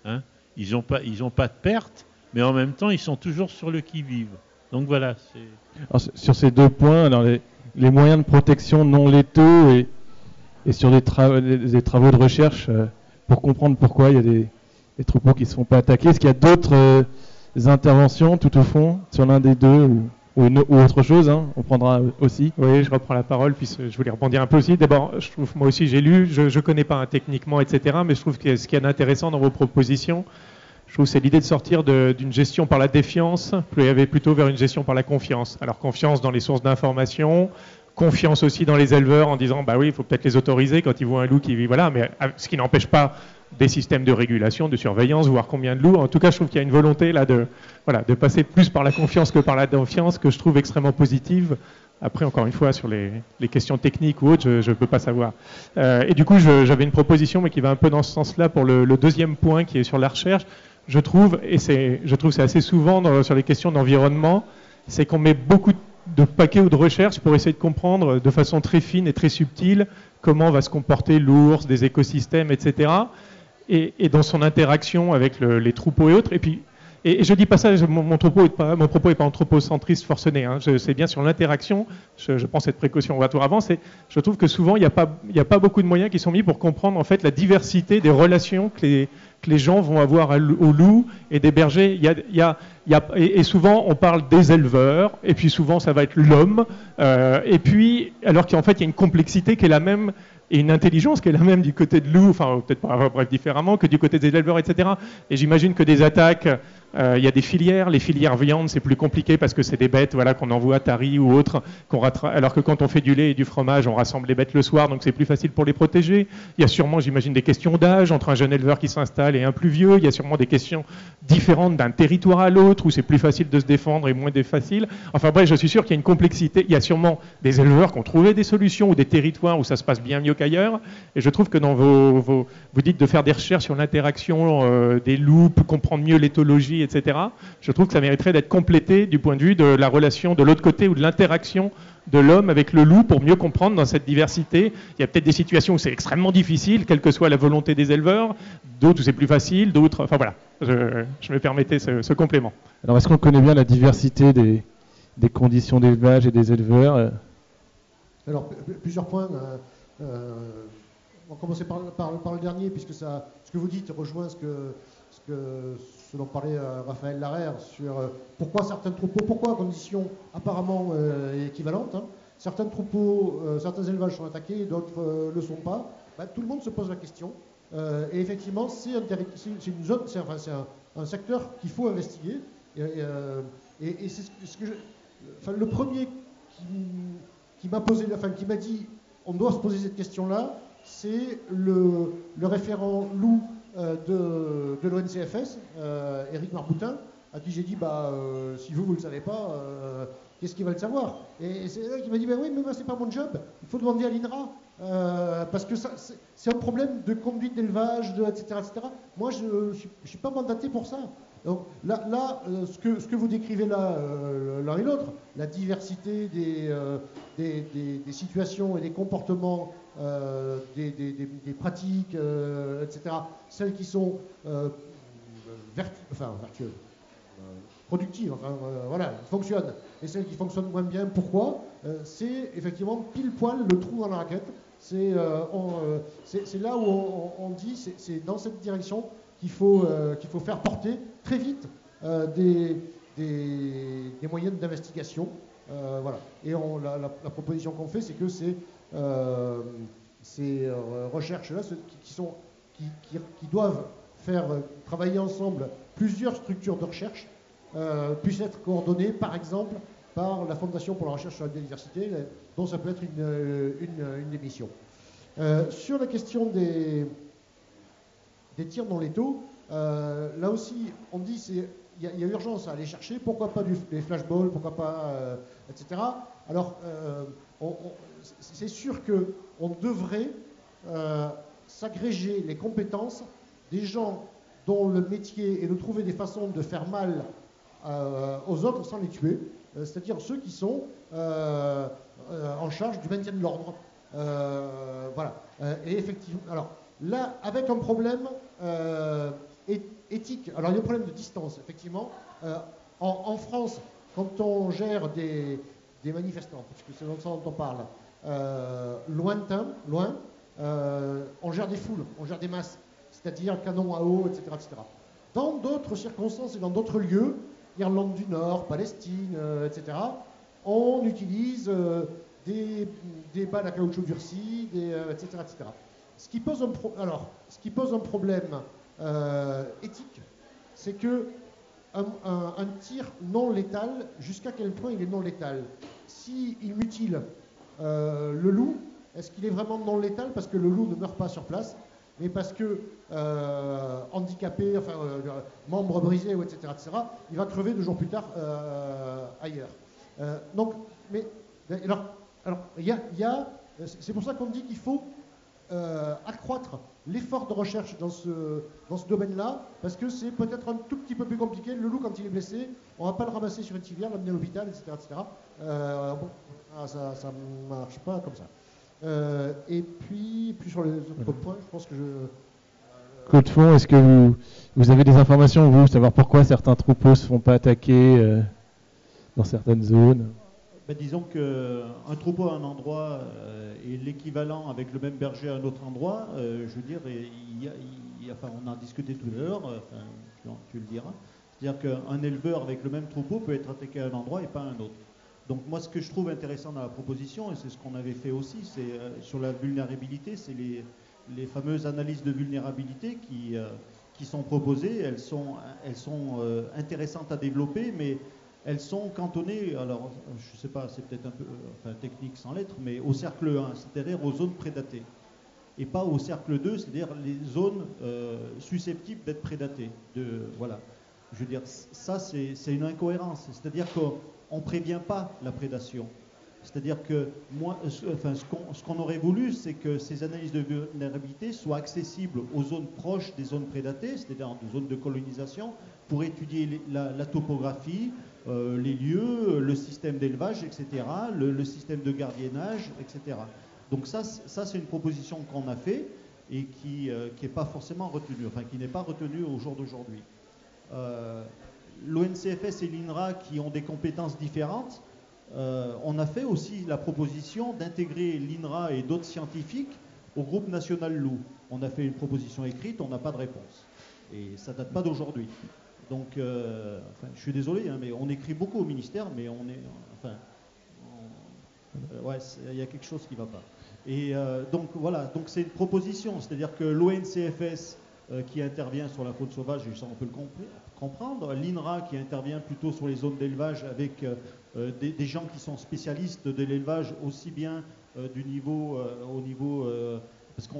hein. Ils n'ont pas, de perte, mais en même temps, ils sont toujours sur le qui-vive. Donc voilà, sur- ces deux points, les, moyens de protection non létaux et, et sur les, tra- les- les travaux de recherche euh, pour comprendre pourquoi il y a des, des troupeaux qui ne se font pas attaquer. Est-ce qu'il y a d'autres euh, interventions tout au fond sur l'un des deux ou, autre chose hein, On prendra aussi. Oui, je reprends la parole, puis je voulais rebondir un peu aussi. D'abord, moi aussi j'ai lu, je ne connais pas hein, techniquement, etc., mais je trouve que ce qui est intéressant dans vos propositions, je trouve c'est l'idée de sortir d'une gestion par la défiance, plutôt vers une gestion par la confiance. Alors confiance dans les sources d'information, confiance aussi dans les éleveurs en disant, bah oui, il faut peut-être les autoriser quand ils voient un loup qui vit, voilà, mais euh, ce qui n'empêche pas des systèmes de régulation, de surveillance, voir combien de loups. En tout cas, je trouve qu'il y a une volonté là de, voilà, de passer plus par la confiance que par la défiance, que je trouve extrêmement positive. Après, encore une fois, sur les, questions techniques ou autres, je ne peux pas savoir. Euh, et du coup, j'avais une proposition, mais qui va un peu dans ce sens-là pour le, deuxième point qui est sur la recherche. Je trouve, et je trouve c'est assez souvent sur les questions d'environnement, c'est qu'on met beaucoup de paquets ou de recherches pour essayer de comprendre de façon très fine et très subtile comment va se comporter l'ours, des écosystèmes, etc. Et, dans son interaction avec le- les troupeaux et autres. Et puis, et, je dis pas ça, mon, mon, est pas, propos est pas anthropocentriste forcené. Hein, c'est bien sur l'interaction. Je, je, prends cette précaution. On va tout avancer. Je trouve que souvent il n'y a pas, beaucoup de moyens qui sont mis pour comprendre en fait la diversité des relations que les, gens vont avoir au loup et des bergers. Et, souvent on parle des éleveurs, et puis souvent ça va être l'homme, euh, et puis alors qu'en fait il y a une complexité qui est la même et une intelligence qui est la même du côté de loup, enfin peut-être bref différemment que du côté des éleveurs, etc. Et j'imagine que des attaques il y a des filières. Les filières viande, c'est plus compliqué parce que c'est des bêtes voilà, qu'on envoie à Tari ou autre. Alors que quand on fait du lait et du fromage, on rassemble les bêtes le soir, donc c'est plus facile pour les protéger. Il y a sûrement, j'imagine, des questions d'âge entre un jeune éleveur qui s'installe et un plus vieux. Il y a sûrement des questions différentes d'un territoire à l'autre où c'est plus facile de se défendre et moins facile. Enfin bref, je suis sûr qu'il y a une complexité. Il y a sûrement des éleveurs qui ont trouvé des solutions ou des territoires où ça se passe bien mieux qu'ailleurs. Et je trouve que dans vos, vous dites de faire des recherches sur l'interaction euh, des loups, comprendre mieux l'éthologie etc. Je trouve que ça mériterait d'être complété du point de vue de la relation de l'autre côté ou de l'interaction de l'homme avec le loup pour mieux comprendre dans cette diversité. Il y a peut-être des situations où c'est extrêmement difficile, quelle que soit la volonté des éleveurs, d'autres où c'est plus facile, d'autres. Enfin voilà, je, me permettais ce, complément. Alors est-ce qu'on connaît bien la diversité des, conditions d'élevage et des éleveurs euh? Alors plusieurs points. Euh, euh, on va commencer par, par, le dernier, puisque ça, ce que vous dites rejoint ce que, ce que dont parlait euh, Raphaël Larère sur euh, pourquoi certains troupeaux, pourquoi conditions apparemment euh, équivalentes, hein, certains troupeaux, certains élevages sont attaqués d'autres ne le sont pas, bah, tout le monde se pose la question. et effectivement, c'est une zone, c'est un, un, secteur qu'il faut investiguer. Et, c'est ce, que enfin, le premier qui, m'a posé, enfin, qui m'a dit on doit se poser cette question-là, c'est le, le référent loup de, de l'ONCFS, euh, Eric Marboutin, à qui j'ai dit bah, euh, si vous, vous ne le savez pas, qu'est-ce qu'il va le savoir? Et, c'est là qu'il m'a dit bah oui, mais moi, c'est pas mon job, il faut demander à l'INRA, parce que c'est un problème de conduite d'élevage, etc., etc. Moi, je ne suis, pas mandaté pour ça. Donc là, ce, que, vous décrivez là, l'un et l'autre, la diversité des, situations et des comportements euh, des, pratiques, euh, etc. Celles qui sont euh, vertueuses, productives, enfin, voilà, fonctionnent, et celles qui fonctionnent moins bien. Pourquoi? C'est effectivement pile poil le trou dans la raquette. C'est là où on, dit, c'est dans cette direction qu'il faut, qu'il faut faire porter très vite des, moyens d'investigation. voilà. Et la, proposition qu'on fait, c'est que c'est ces euh, recherches-là qui, sont, qui, qui, doivent faire euh, travailler ensemble plusieurs structures de recherche puissent être coordonnées, par exemple, par la Fondation pour la recherche sur la biodiversité, dont ça peut être une, une, une sur la question des, des tirs dans les taux, là aussi, on dit il y, a urgence à aller chercher, pourquoi pas du, des flashballs, pourquoi pas, etc. Alors, on, c'est sûr qu'on devrait euh, s'agréger les compétences des gens dont le métier est de trouver des façons de faire mal euh, aux autres sans les tuer, euh, c'est-à-dire ceux qui sont en charge du maintien de l'ordre. voilà. et effectivement, alors là, avec un problème éthique, alors il y a un problème de distance, effectivement. En, France, quand on gère des, manifestants, parce que c'est dans ça dont on parle, euh, lointain, loin, euh, on gère des foules, on gère des masses, c'est-à-dire canon à eau, etc., etc. Dans d'autres circonstances et dans d'autres lieux, Irlande du Nord, Palestine, euh, etc., on utilise des, balles à caoutchouc durci, etc., etc. Ce qui pose un, problème éthique, c'est que un, tir non létal, jusqu'à quel point il est non létal? S'il mutile euh, le loup, est-ce qu'il est vraiment non létal parce que le loup ne meurt pas sur place, mais parce que euh, handicapé, enfin euh, membre brisé, etc., il va crever deux jours plus tard ailleurs. donc, mais alors, alors y a, c'est pour ça qu'on dit qu'il faut accroître l'effort de recherche dans ce, dans ce domaine-là, parce que c'est peut-être un tout petit peu plus compliqué. Le loup, quand il est blessé, on ne va pas le ramasser sur une civière, l'amener à l'hôpital, etc. ah, ça ne marche pas comme ça. Euh, et puis, puis sur les autres points, je pense que je. Claude Fond, est-ce que vous, vous, avez des informations, vous, savoir pourquoi certains troupeaux se font pas attaquer euh, dans certaines zones? Ben, Disons qu'un troupeau à un endroit euh, est l'équivalent avec le même berger à un autre endroit. Euh, je veux dire, il y a, enfin, on en a discuté tout à l'heure, enfin, tu le diras. C'est-à-dire qu'un éleveur avec le même troupeau peut être attaqué à un endroit et pas à un autre. Donc moi, ce que je trouve intéressant dans la proposition, et c'est ce qu'on avait fait aussi, c'est sur la vulnérabilité, c'est les, fameuses analyses de vulnérabilité qui, euh, sont proposées, elles sont, euh, intéressantes à développer, mais elles sont cantonnées, alors je ne sais pas, c'est peut-être un peu technique sans lettres, mais au cercle 1, c'est-à-dire aux zones prédatées, et pas au cercle 2, c'est-à-dire les zones euh, susceptibles d'être prédatées. Voilà. Je veux dire, ça c'est une incohérence, c'est-à-dire qu'on ne prévient pas la prédation. C'est-à-dire que enfin, ce qu'on aurait voulu, c'est que ces analyses de vulnérabilité soient accessibles aux zones proches des zones prédatées, c'est-à-dire aux zones de colonisation, pour étudier la, topographie, euh, les lieux, le système d'élevage, etc., le, système de gardiennage, etc. Donc ça, c'est une proposition qu'on a fait et qui n'est euh, pas forcément retenue, enfin qui n'est pas retenue au jour d'aujourd'hui. Euh, L'ONCFS et l'INRA qui ont des compétences différentes, euh, on a fait aussi la proposition d'intégrer l'INRA et d'autres scientifiques au groupe national loup. On a fait une proposition écrite, on n'a pas de réponse. Et ça date pas d'aujourd'hui. Donc, euh, je suis désolé, hein, mais on écrit beaucoup au ministère, mais on est. Enfin, euh, ouais, il y a quelque chose qui ne va pas. Et donc, voilà, donc c'est une proposition, c'est-à-dire que l'ONCFS qui intervient sur la faune sauvage, ça on peut le comprendre, l'INRA qui intervient plutôt sur les zones d'élevage avec euh, des, gens qui sont spécialistes de l'élevage aussi bien euh, du niveau euh, au niveau parce qu'on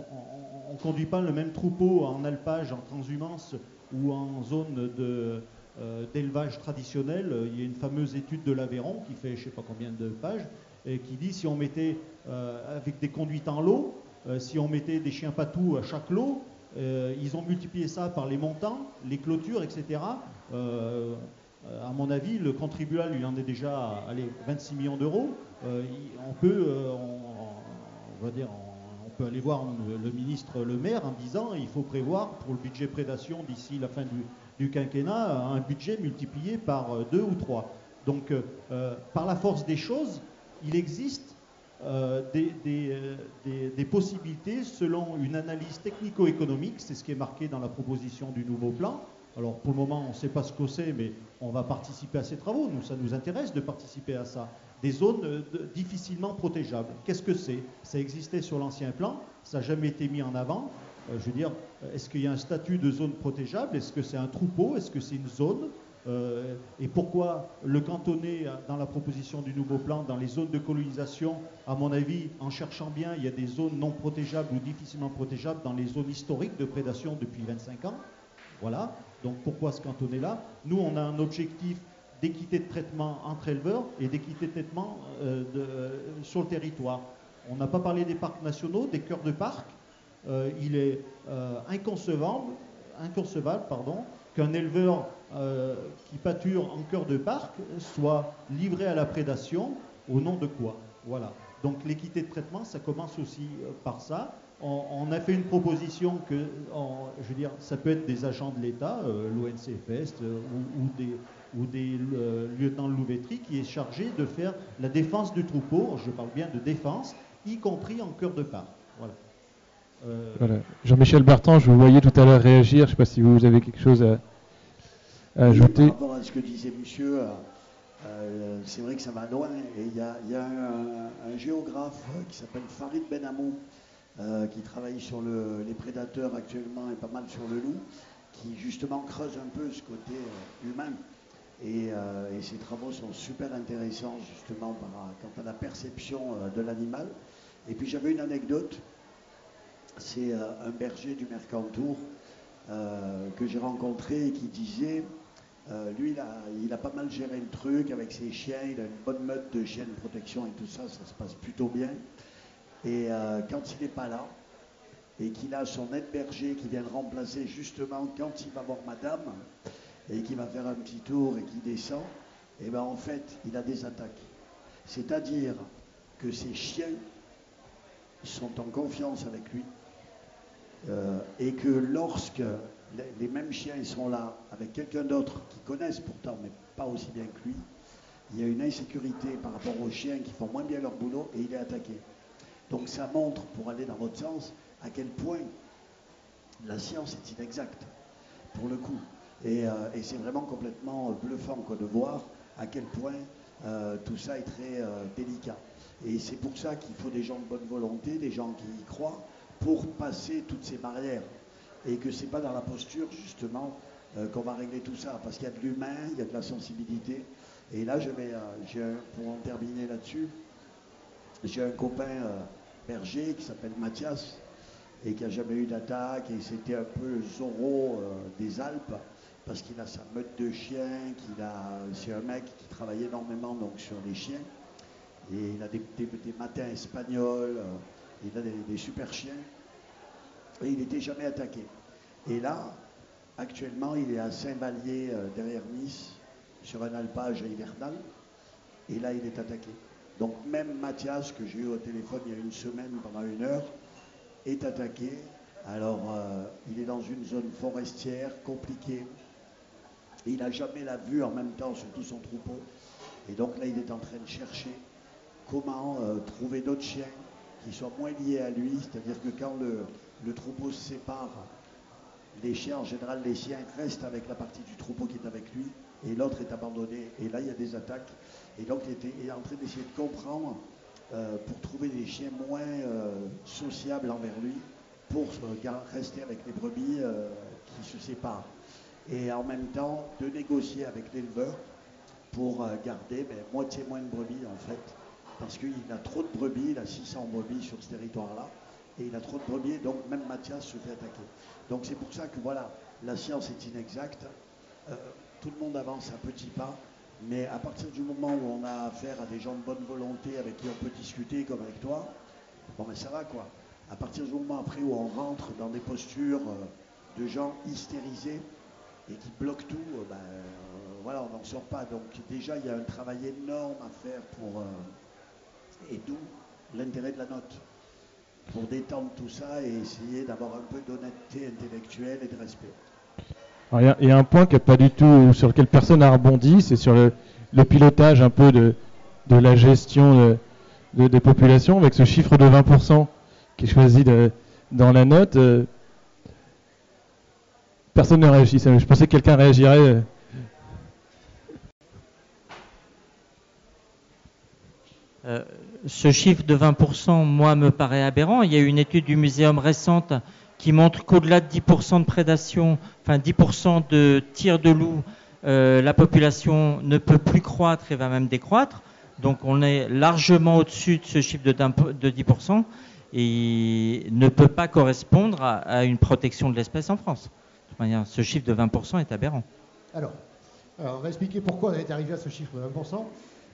ne conduit pas le même troupeau en alpage, en transhumance ou en zone d'élevage traditionnel. Il y a une fameuse étude de l'Aveyron qui fait je ne sais pas combien de pages et qui dit si on mettait avec des conduites en lot, si on mettait des chiens patous à chaque lot, ils ont multiplié ça par les montants, les clôtures, etc. Euh, à mon avis, le contribuable, il en est déjà à 26 millions d'euros. Euh, euh, on, peut aller voir le, ministre Le Maire en disant il faut prévoir pour le budget prédation d'ici la fin du, quinquennat un budget multiplié par deux ou trois. Donc, par la force des choses, il existe des, des, possibilités selon une analyse technico-économique, c'est ce qui est marqué dans la proposition du nouveau plan, alors pour le moment, on ne sait pas ce que c'est, mais on va participer à ces travaux. Nous, ça nous intéresse de participer à ça. Des zones euh, difficilement protégeables. Qu'est-ce que c'est? Ça existait sur l'ancien plan, ça n'a jamais été mis en avant. Euh, je veux dire, est-ce qu'il y a un statut de zone protégeable? Est-ce que c'est un troupeau? Est-ce que c'est une zone? Euh, Et pourquoi le cantonner dans la proposition du nouveau plan dans les zones de colonisation À mon avis, en cherchant bien, il y a des zones non protégeables ou difficilement protégeables dans les zones historiques de prédation depuis 25 ans. Voilà. Donc pourquoi ce cantonner là? Nous, on a un objectif d'équité de traitement entre éleveurs et d'équité de traitement euh, euh, sur le territoire. On n'a pas parlé des parcs nationaux, des cœurs de parc. Il est inconcevable, inconcevable qu'un éleveur qui pâture en cœur de parc soit livré à la prédation au nom de quoi Voilà. Donc l'équité de traitement, ça commence aussi par ça on, a fait une proposition que, je veux dire, ça peut être des agents de l'État, euh, euh, ou, des, euh, lieutenants de qui est chargé de faire la défense du troupeau, je parle bien de défense, y compris en cœur de part. Voilà. Jean-Michel Bartan, je vous voyais tout à l'heure réagir, je ne sais pas si vous avez quelque chose à, par rapport à ce que disait monsieur, c'est vrai que ça va loin. Et il y a, un, géographe qui s'appelle Farid Benamou, euh, qui travaille sur les prédateurs actuellement et pas mal sur le loup, qui justement creuse un peu ce côté euh, humain. Euh, et, ces travaux sont super intéressants justement quant à la perception de l'animal. Et puis j'avais une anecdote, c'est un berger du Mercantour que j'ai rencontré et qui disait, lui il a, il a, pas mal géré le truc avec ses chiens, il a une bonne meute de chiens de protection et tout ça, ça se passe plutôt bien. Et euh, quand il n'est pas là, et qu'il a son aide berger qui vient le remplacer justement quand il va voir madame, et qui va faire un petit tour et qui descend, et eh bien en fait, il a des attaques. C'est-à-dire que ses chiens sont en confiance avec lui euh, et que lorsque les, mêmes chiens ils sont là avec quelqu'un d'autre qui connaissent pourtant, mais pas aussi bien que lui, il y a une insécurité par rapport aux chiens qui font moins bien leur boulot et il est attaqué. Donc ça montre, pour aller dans votre sens, à quel point la science est inexacte, pour le coup. Et, euh, c'est vraiment complètement bluffant de voir à quel point euh, tout ça est très euh, délicat. Et c'est pour ça qu'il faut des gens de bonne volonté, des gens qui y croient, pour passer toutes ces barrières. Et que c'est pas dans la posture, justement, euh, qu'on va régler tout ça. Parce qu'il y a de l'humain, il y a de la sensibilité. Et là, je euh, pour en terminer là-dessus, j'ai un copain euh, berger qui s'appelle Mathias et qui a jamais eu d'attaque et c'était un peu Zorro des Alpes parce qu'il a sa meute de chiens, c'est un mec qui travaille énormément donc sur les chiens et il a des, matins espagnols, il a des super chiens et il n'était jamais attaqué. Et là, actuellement, il est à Saint-Vallier euh, derrière Nice sur un alpage hivernal et là il est attaqué. Donc même Mathias, que j'ai eu au téléphone il y a une semaine pendant une heure, est attaqué. Alors euh, il est dans une zone forestière compliquée. Il n'a jamais la vue en même temps sur tout son troupeau. Et donc là il est en train de chercher comment euh, trouver d'autres chiens qui soient moins liés à lui. C'est-à-dire que quand le, troupeau se sépare, les chiens, en général, les chiens restent avec la partie du troupeau qui est avec lui et l'autre est abandonné. Et là, il y a des attaques. Et donc, il était en train d'essayer de comprendre euh, pour trouver des chiens moins euh, sociables envers lui pour euh, rester avec les brebis qui se séparent. Et en même temps, de négocier avec l'éleveur pour garder ben, moitié moins de brebis, en fait. Parce qu'il a trop de brebis, il a 600 brebis sur ce territoire-là. Et il a trop de brebis, donc même Mathias se fait attaquer. Donc c'est pour ça que voilà, la science est inexacte. Euh, tout le monde avance à petits pas, mais à partir du moment où on a affaire à des gens de bonne volonté avec qui on peut discuter, comme avec toi, bon ben ça va quoi. À partir du moment après où on rentre dans des postures euh, de gens hystérisés et qui bloquent tout, euh, ben voilà, on n'en sort pas. Donc déjà il y a un travail énorme à faire pour et d'où l'intérêt de la note pour détendre tout ça et essayer d'avoir un peu d'honnêteté intellectuelle et de respect. Alors, Il y, a- il y a un point qui est pas du tout sur lequel personne n'a rebondi, c'est sur le, le pilotage un peu de, de la gestion de- de- des populations avec ce chiffre de 20% qui est choisi de- dans la note. euh, personne ne réagit. Je pensais que quelqu'un réagirait. euh. Euh, ce chiffre de 20%, moi, me paraît aberrant. Il y a eu une étude du muséum récente qui montre qu'au-delà de 10% de prédation, enfin 10% de tir de loup, euh, la population ne peut plus croître et va même décroître. Donc on est largement au-dessus de ce chiffre de, d'impo- de 10% et ne peut pas correspondre à, une protection de l'espèce en France. De toute manière, ce chiffre de 20% est aberrant. Alors, on va expliquer pourquoi on est arrivé à ce chiffre de 20%.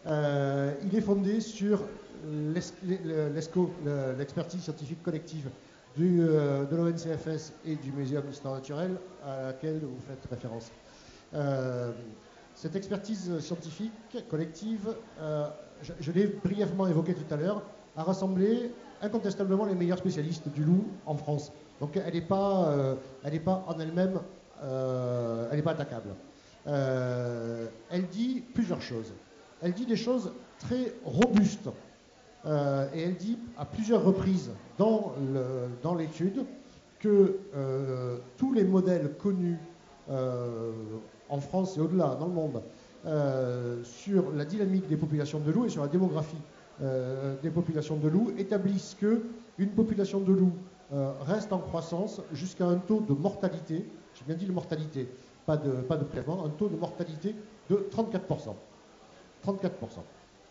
Euh, il est fondé sur l'ESCO, le- l'expertise scientifique collective du, euh, de l'ONCFS et du Muséum d'histoire naturelle à laquelle vous faites référence. Euh, cette expertise scientifique collective, euh, je, l'ai brièvement évoqué tout à l'heure, a rassemblé incontestablement les meilleurs spécialistes du loup en France. Donc elle n'est pas, elle pas en elle-même, elle n'est pas attaquable. Elle dit plusieurs choses. Elle dit des choses très robustes. Euh, et elle dit à plusieurs reprises dans l'étude que euh, tous les modèles connus euh, en France et au-delà, dans le monde, sur la dynamique des populations de loups et sur la démographie des populations de loups établissent que une population de loups reste en croissance jusqu'à un taux de mortalité, j'ai bien dit de mortalité, pas de, pas un taux de mortalité de 34%. 34%.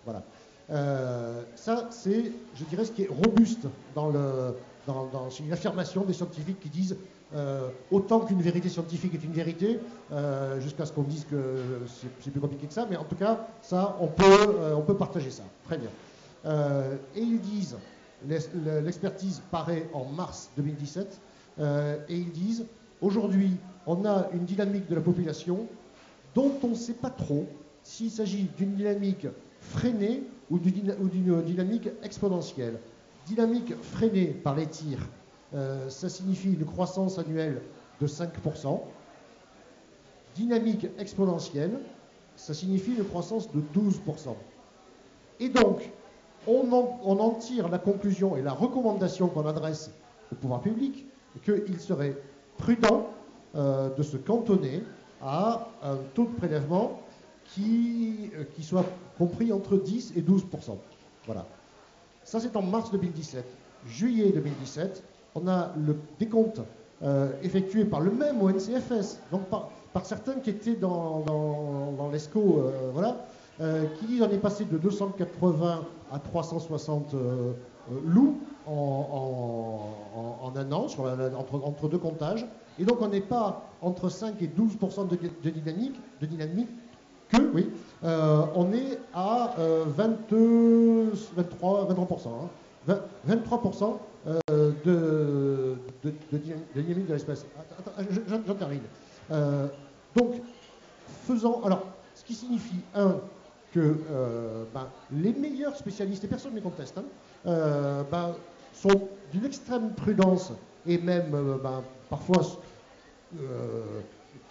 Voilà. Euh, ça, c'est, je dirais, ce qui est robuste dans, le, dans, une affirmation des scientifiques qui disent euh, autant qu'une vérité scientifique est une vérité, euh, jusqu'à ce qu'on dise que c'est, plus compliqué que ça, mais en tout cas, ça, on peut, on peut partager ça. Très bien. Et ils disent, l'ex- l'expertise paraît en mars 2017, euh, et ils disent, aujourd'hui, on a une dynamique de la population dont on ne sait pas trop s'il s'agit d'une dynamique freinée ou d'une dynamique exponentielle. Dynamique freinée par les tirs euh, ça signifie une croissance annuelle de 5%. Dynamique exponentielle, ça signifie une croissance de 12%. Et donc, on en, tire la conclusion et la recommandation qu'on adresse au pouvoir public qu'il serait prudent euh, de se cantonner à un taux de prélèvement qui, euh, qui soit compris entre 10 et 12% Voilà. Ça, c'est en mars 2017. Juillet 2017, on a le décompte euh, effectué par le même ONCFS, donc par, certains qui étaient dans, l'ESCO, euh, voilà, qui on est passé de 280 à 360 loups en, en, un an, entre, entre, deux comptages. Et donc on n'est pas entre 5 et 12 de, de, dynamique, de dynamique que, oui, euh, on est à 22, 23, 23%. 23% de, dynamique de l'espèce. J'en termine. Euh, donc, faisant. Alors, ce qui signifie, un, que euh, ben, les meilleurs spécialistes, et personne ne les conteste, hein, ben, sont d'une extrême prudence et même ben, parfois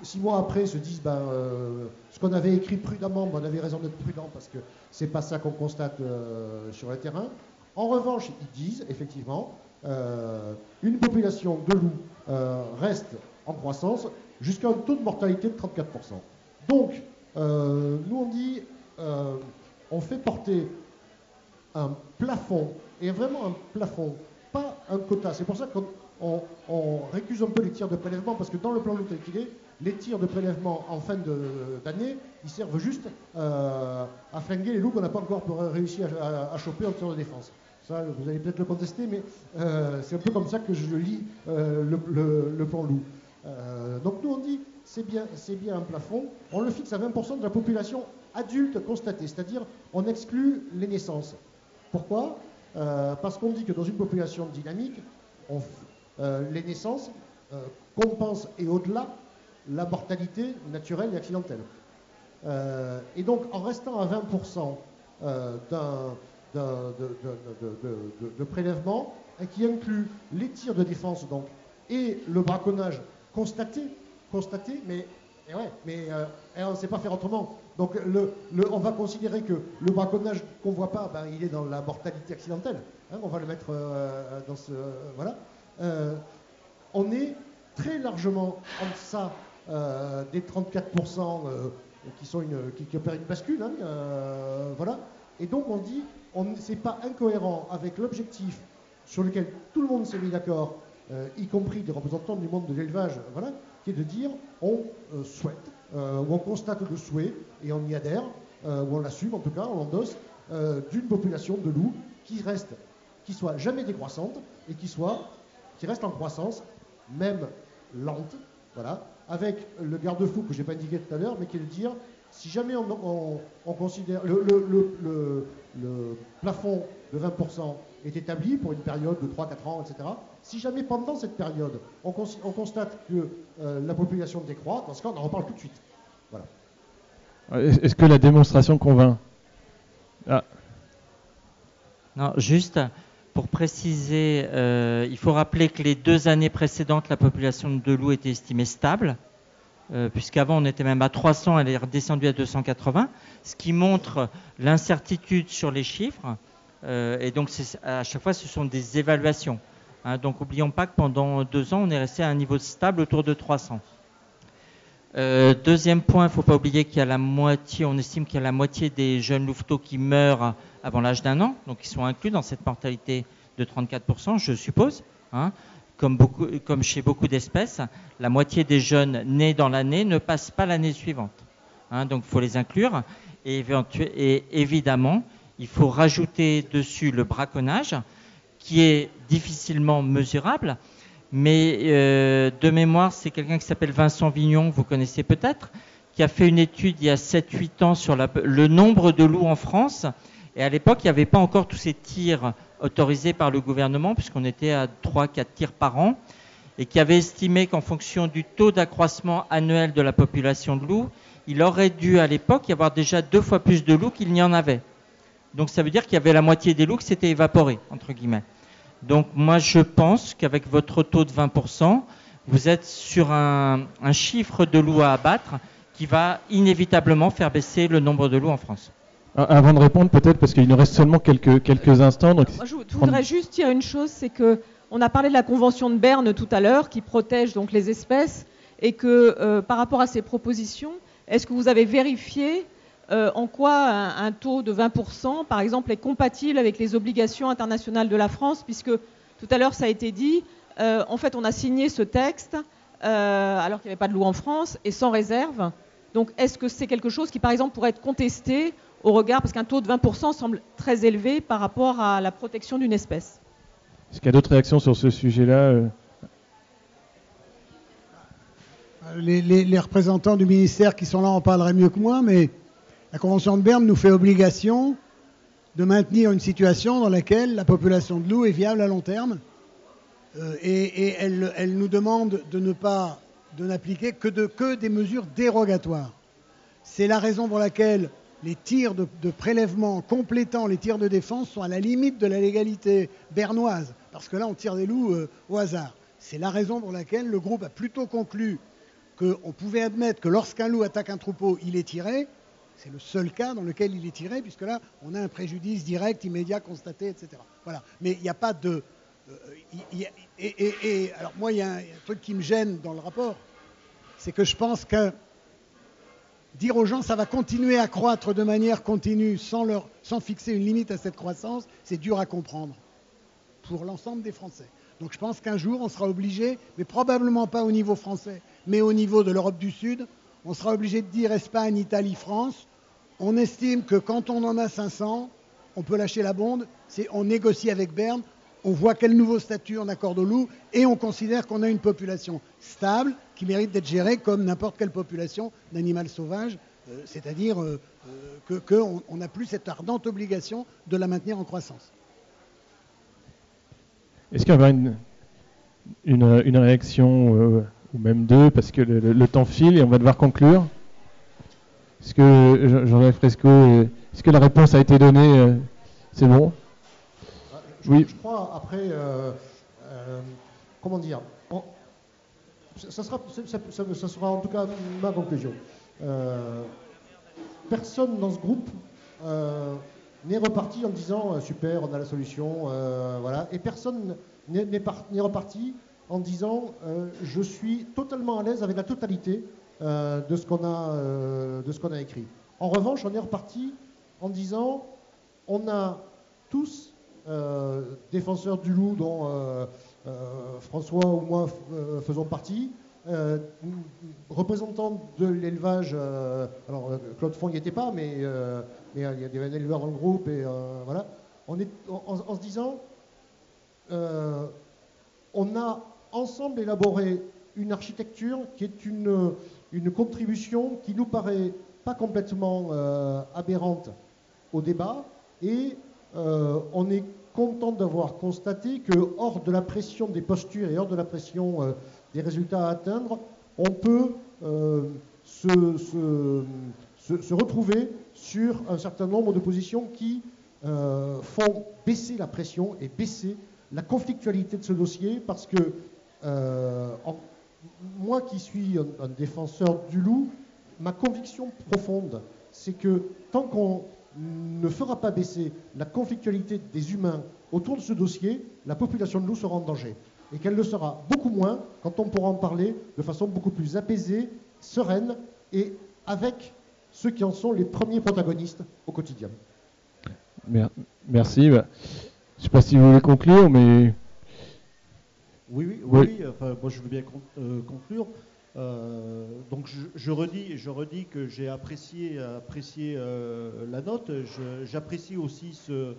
six mois après, se disent ben, euh, ce qu'on avait écrit prudemment, ben, on avait raison d'être prudent parce que c'est pas ça qu'on constate euh, sur le terrain. En revanche, ils disent effectivement euh, une population de loups reste en croissance jusqu'à un taux de mortalité de 34%. Donc, nous on dit on fait porter un plafond, et vraiment un plafond, pas un quota. C'est pour ça qu'on on, récuse un peu les tirs de prélèvement, parce que dans le plan qu'il est, les tirs de prélèvement en fin d'année, ils servent juste euh, à flinguer les loups qu'on n'a pas encore réussi à, choper en tir de défense. Ça, vous allez peut-être le contester, mais euh, c'est un peu comme ça que je lis euh, le, plan loup. donc nous, on dit, c'est bien, bien un plafond, on le fixe à 20% de la population adulte constatée, c'est-à-dire on exclut les naissances. Pourquoi? Parce qu'on dit que dans une population dynamique, les naissances compensent et au-delà la mortalité naturelle et accidentelle. Euh, et donc, en restant à 20% euh, de, de, prélèvement, qui inclut les tirs de défense donc, et le braconnage constaté, constaté mais, euh, on ne sait pas faire autrement. Donc, le, on va considérer que le braconnage qu'on ne voit pas, ben, il est dans la mortalité accidentelle. Hein, on va le mettre dans ce. voilà. On est très largement en deçà euh, des 34% euh, qui, sont une, opèrent une bascule. Hein, euh, voilà. Et donc on dit, on, c'est pas incohérent avec l'objectif sur lequel tout le monde s'est mis d'accord, y compris des représentants du monde de l'élevage, voilà, qui est de dire on souhaite, ou on constate le souhait, et on y adhère, ou on l'assume en tout cas, on l'endosse, d'une population de loups qui reste, qui soit jamais décroissante et qui soit, qui reste en croissance, même lente, voilà, avec le garde-fou que je n'ai pas indiqué tout à l'heure, mais qui est de dire, si jamais on, considère le, plafond de 20% est établi pour une période de 3-4 ans, etc., si jamais pendant cette période on, constate que euh, la population décroît, dans ce cas on en reparle tout de suite. Voilà. Est-ce que la démonstration convainc? Ah. Non, juste pour préciser, euh, il faut rappeler que les deux années précédentes, la population de loups était estimée stable, euh, puisqu'avant on était même à 300, elle est redescendue à 280, ce qui montre l'incertitude sur les chiffres. Euh, et donc à chaque fois, ce sont des évaluations. Hein. donc n'oublions pas que pendant deux ans, on est resté à un niveau stable autour de 300. Deuxième point, il ne faut pas oublier qu'il y a la moitié, on estime qu'il y a la moitié des jeunes louveteaux qui meurent avant l'âge d'un an, donc ils sont inclus dans cette mortalité de 34%, je suppose. Hein. Comme, chez beaucoup d'espèces, la moitié des jeunes nés dans l'année ne passent pas l'année suivante. Hein. donc il faut les inclure. Et, évidemment, il faut rajouter dessus le braconnage, qui est difficilement mesurable. Mais euh, de mémoire, c'est quelqu'un qui s'appelle Vincent Vignon, vous connaissez peut-être, qui a fait une étude il y a 7-8 ans sur le nombre de loups en France et à l'époque, il n'y avait pas encore tous ces tirs autorisés par le gouvernement, puisqu'on était à 3-4 tirs par an, et qui avait estimé qu'en fonction du taux d'accroissement annuel de la population de loups, il aurait dû à l'époque y avoir déjà deux fois plus de loups qu'il n'y en avait. Donc ça veut dire qu'il y avait la moitié des loups qui s'étaient évaporés, entre guillemets. Donc moi je pense qu'avec votre taux de 20%, vous êtes sur un, chiffre de loups à abattre qui va inévitablement faire baisser le nombre de loups en France. Ah, avant de répondre, peut-être, parce qu'il nous reste seulement quelques, quelques instants. Moi, je, voudrais juste dire une chose, c'est que on a parlé de la Convention de Berne tout à l'heure, qui protège donc les espèces, et que euh, par rapport à ces propositions, est-ce que vous avez vérifié euh, en quoi un, taux de 20%, par exemple, est compatible avec les obligations internationales de la France, puisque tout à l'heure ça a été dit, euh, en fait on a signé ce texte alors qu'il n'y avait pas de loup en France et sans réserve. Donc est-ce que c'est quelque chose qui, par exemple, pourrait être contesté au regard, parce qu'un taux de 20% semble très élevé par rapport à la protection d'une espèce? Est-ce qu'il y a d'autres réactions sur ce sujet-là les, représentants du ministère qui sont là en parleraient mieux que moi, mais la Convention de Berne nous fait obligation de maintenir une situation dans laquelle la population de loups est viable à long terme. Euh, et, elle, nous demande de ne pas de n'appliquer que, des mesures dérogatoires. C'est la raison pour laquelle les tirs de, prélèvement complétant les tirs de défense sont à la limite de la légalité bernoise, parce que là on tire des loups euh, au hasard. C'est la raison pour laquelle le groupe a plutôt conclu qu'on pouvait admettre que lorsqu'un loup attaque un troupeau, il est tiré. C'est le seul cas dans lequel il est tiré, puisque là, on a un préjudice direct, immédiat, constaté, etc. Voilà. Mais il n'y a pas de. Euh, et, alors, moi, il y, a un truc qui me gêne dans le rapport, c'est que je pense que dire aux gens ça va continuer à croître de manière continue sans, fixer une limite à cette croissance, c'est dur à comprendre pour l'ensemble des Français. Donc je pense qu'un jour, on sera obligé, mais probablement pas au niveau français, mais au niveau de l'Europe du Sud, on sera obligé de dire Espagne, Italie, France. On estime que quand on en a 500, on peut lâcher la bonde. C'est on négocie avec Berne, on voit quel nouveau statut on accorde aux loups et on considère qu'on a une population stable qui mérite d'être gérée comme n'importe quelle population d'animal sauvage, euh, c'est-à-dire euh, euh, qu'on n'a plus cette ardente obligation de la maintenir en croissance. Est-ce qu'il y aura une, réaction ou même deux, parce que le, temps file et on va devoir conclure. Est-ce que, Jean-Jacques Fresco, est-ce que la réponse a été donnée euh, C'est bon? Je, Oui. Je crois, après, euh, euh, comment dire ça, sera, ça, sera en tout cas ma conclusion. personne dans ce groupe n'est reparti en disant super, on a la solution, voilà, et personne n'est reparti en disant euh, je suis totalement à l'aise avec la totalité euh, de ce qu'on a, euh, de ce qu'on a écrit. En revanche, on est reparti en disant on a tous défenseurs du loup dont François ou moi faisons partie, représentants de l'élevage, alors Claude Fond n'y était pas, mais, il y avait un éleveur dans le groupe, et voilà, on est en se disant on a ensemble élaborer une architecture qui est une, une contribution qui nous paraît pas complètement euh, aberrante au débat et euh, on est content d'avoir constaté que hors de la pression des postures et hors de la pression euh, des résultats à atteindre, on peut se, se, se, retrouver sur un certain nombre de positions qui font baisser la pression et baisser la conflictualité de ce dossier parce que euh, moi qui suis un, défenseur du loup, ma conviction profonde, c'est que tant qu'on ne fera pas baisser la conflictualité des humains autour de ce dossier, la population de loup sera en danger. Et qu'elle le sera beaucoup moins quand on pourra en parler de façon beaucoup plus apaisée, sereine et avec ceux qui en sont les premiers protagonistes au quotidien. Merci. Bah, je ne sais pas si vous voulez conclure, mais oui, oui, oui, Enfin, moi je veux bien euh, conclure. Euh, donc je, redis, je redis que j'ai apprécié, apprécié euh, la note. J'apprécie aussi ce,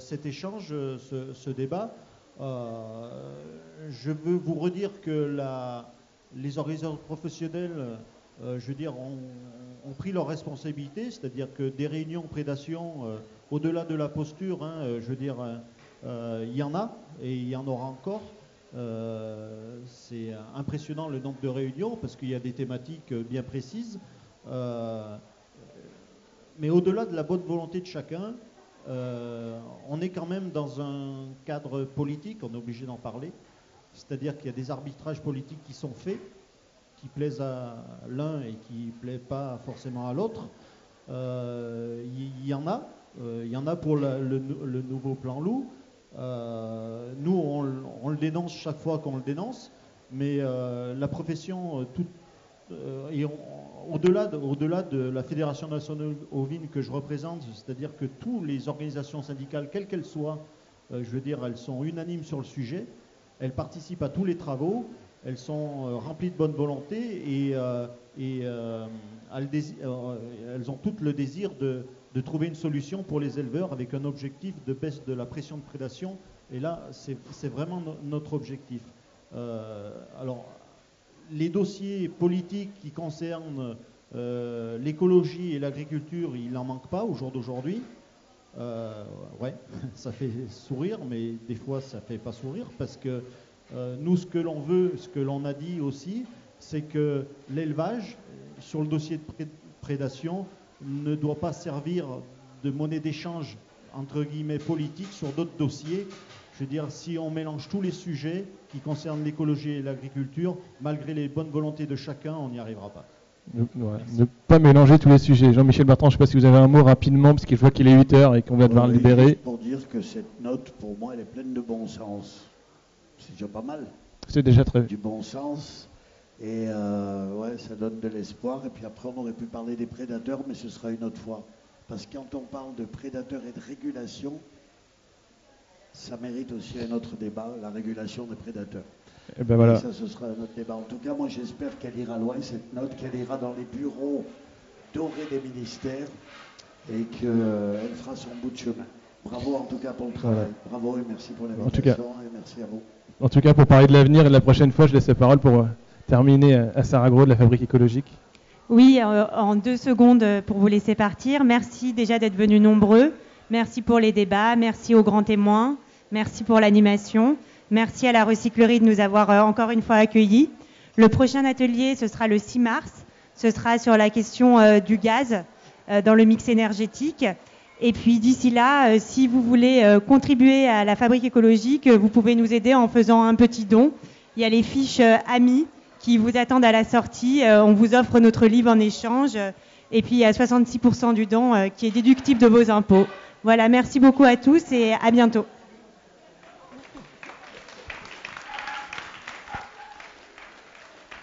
cet échange, ce, débat. je veux vous redire que la, les organisateurs professionnels, je veux dire, ont, pris leurs responsabilités, c'est-à-dire que des réunions prédation, au-delà de la posture, hein, je veux dire, il y en a et il y en aura encore. Euh, c'est impressionnant le nombre de réunions parce qu'il y a des thématiques bien précises. Euh, mais au-delà de la bonne volonté de chacun, on est quand même dans un cadre politique, on est obligé d'en parler. C'est-à-dire qu'il y a des arbitrages politiques qui sont faits, qui plaisent à l'un et qui ne plaisent pas forcément à l'autre. Il y, en a. Il y en a pour le, nouveau plan loup. Nous, on, le dénonce chaque fois qu'on le dénonce, mais la profession, euh, au-delà de, la Fédération nationale ovine que je représente, c'est-à-dire que toutes les organisations syndicales, quelles qu'elles soient, euh, je veux dire, elles sont unanimes sur le sujet, elles participent à tous les travaux, elles sont euh, remplies de bonne volonté et, elles, ont toutes le désir de, trouver une solution pour les éleveurs avec un objectif de baisse de la pression de prédation. Et là, c'est vraiment notre objectif. alors, les dossiers politiques qui concernent euh, l'écologie et l'agriculture, il n'en manque pas au jour d'aujourd'hui. Euh, ouais, ça fait sourire, mais des fois ça fait pas sourire parce que euh, nous, ce que l'on veut, ce que l'on a dit aussi, c'est que l'élevage, sur le dossier de prédation, ne doit pas servir de monnaie d'échange entre guillemets politique sur d'autres dossiers je veux dire, si on mélange tous les sujets qui concernent l'écologie et l'agriculture, malgré les bonnes volontés de chacun, on n'y arrivera pas. Ne, pas mélanger tous les sujets. Jean-Michel Bertrand, je ne sais pas si vous avez un mot rapidement, parce que je vois qu'il est 8 heures et qu'on va devoir le libérer. Pour dire que cette note, pour moi, elle est pleine de bon sens. C'est déjà pas mal. C'est déjà très. Du bon sens. Et euh, ouais, ça donne de l'espoir. Et puis après, on aurait pu parler des prédateurs, mais ce sera une autre fois. Parce que quand on parle de prédateurs et de régulation, ça mérite aussi un autre débat, la régulation des prédateurs. Et eh ben voilà. ça, ce sera un autre débat. En tout cas, moi, j'espère qu'elle ira loin, cette note, qu'elle ira dans les bureaux dorés des ministères et qu'elle fera son bout de chemin. Bravo en tout cas pour le travail. Bravo et merci pour l'invitation et merci à vous. En tout cas, pour parler de l'avenir et de la prochaine fois, je laisse la parole pour euh, terminer à Sarah Gros de la Fabrique écologique. Oui, euh, en deux secondes pour vous laisser partir. Merci déjà d'être venus nombreux. Merci pour les débats, merci aux grands témoins, merci pour l'animation, merci à la recyclerie de nous avoir euh, encore une fois accueillis. Le prochain atelier, ce sera le 6 mars, ce sera sur la question euh, du gaz euh, dans le mix énergétique. Et puis d'ici là, si vous voulez contribuer à la fabrique écologique, vous pouvez nous aider en faisant un petit don. Il y a les fiches amis qui vous attendent à la sortie. on vous offre notre livre en échange. Et puis il y a 66% du don qui est déductible de vos impôts. Voilà, merci beaucoup à tous et à bientôt.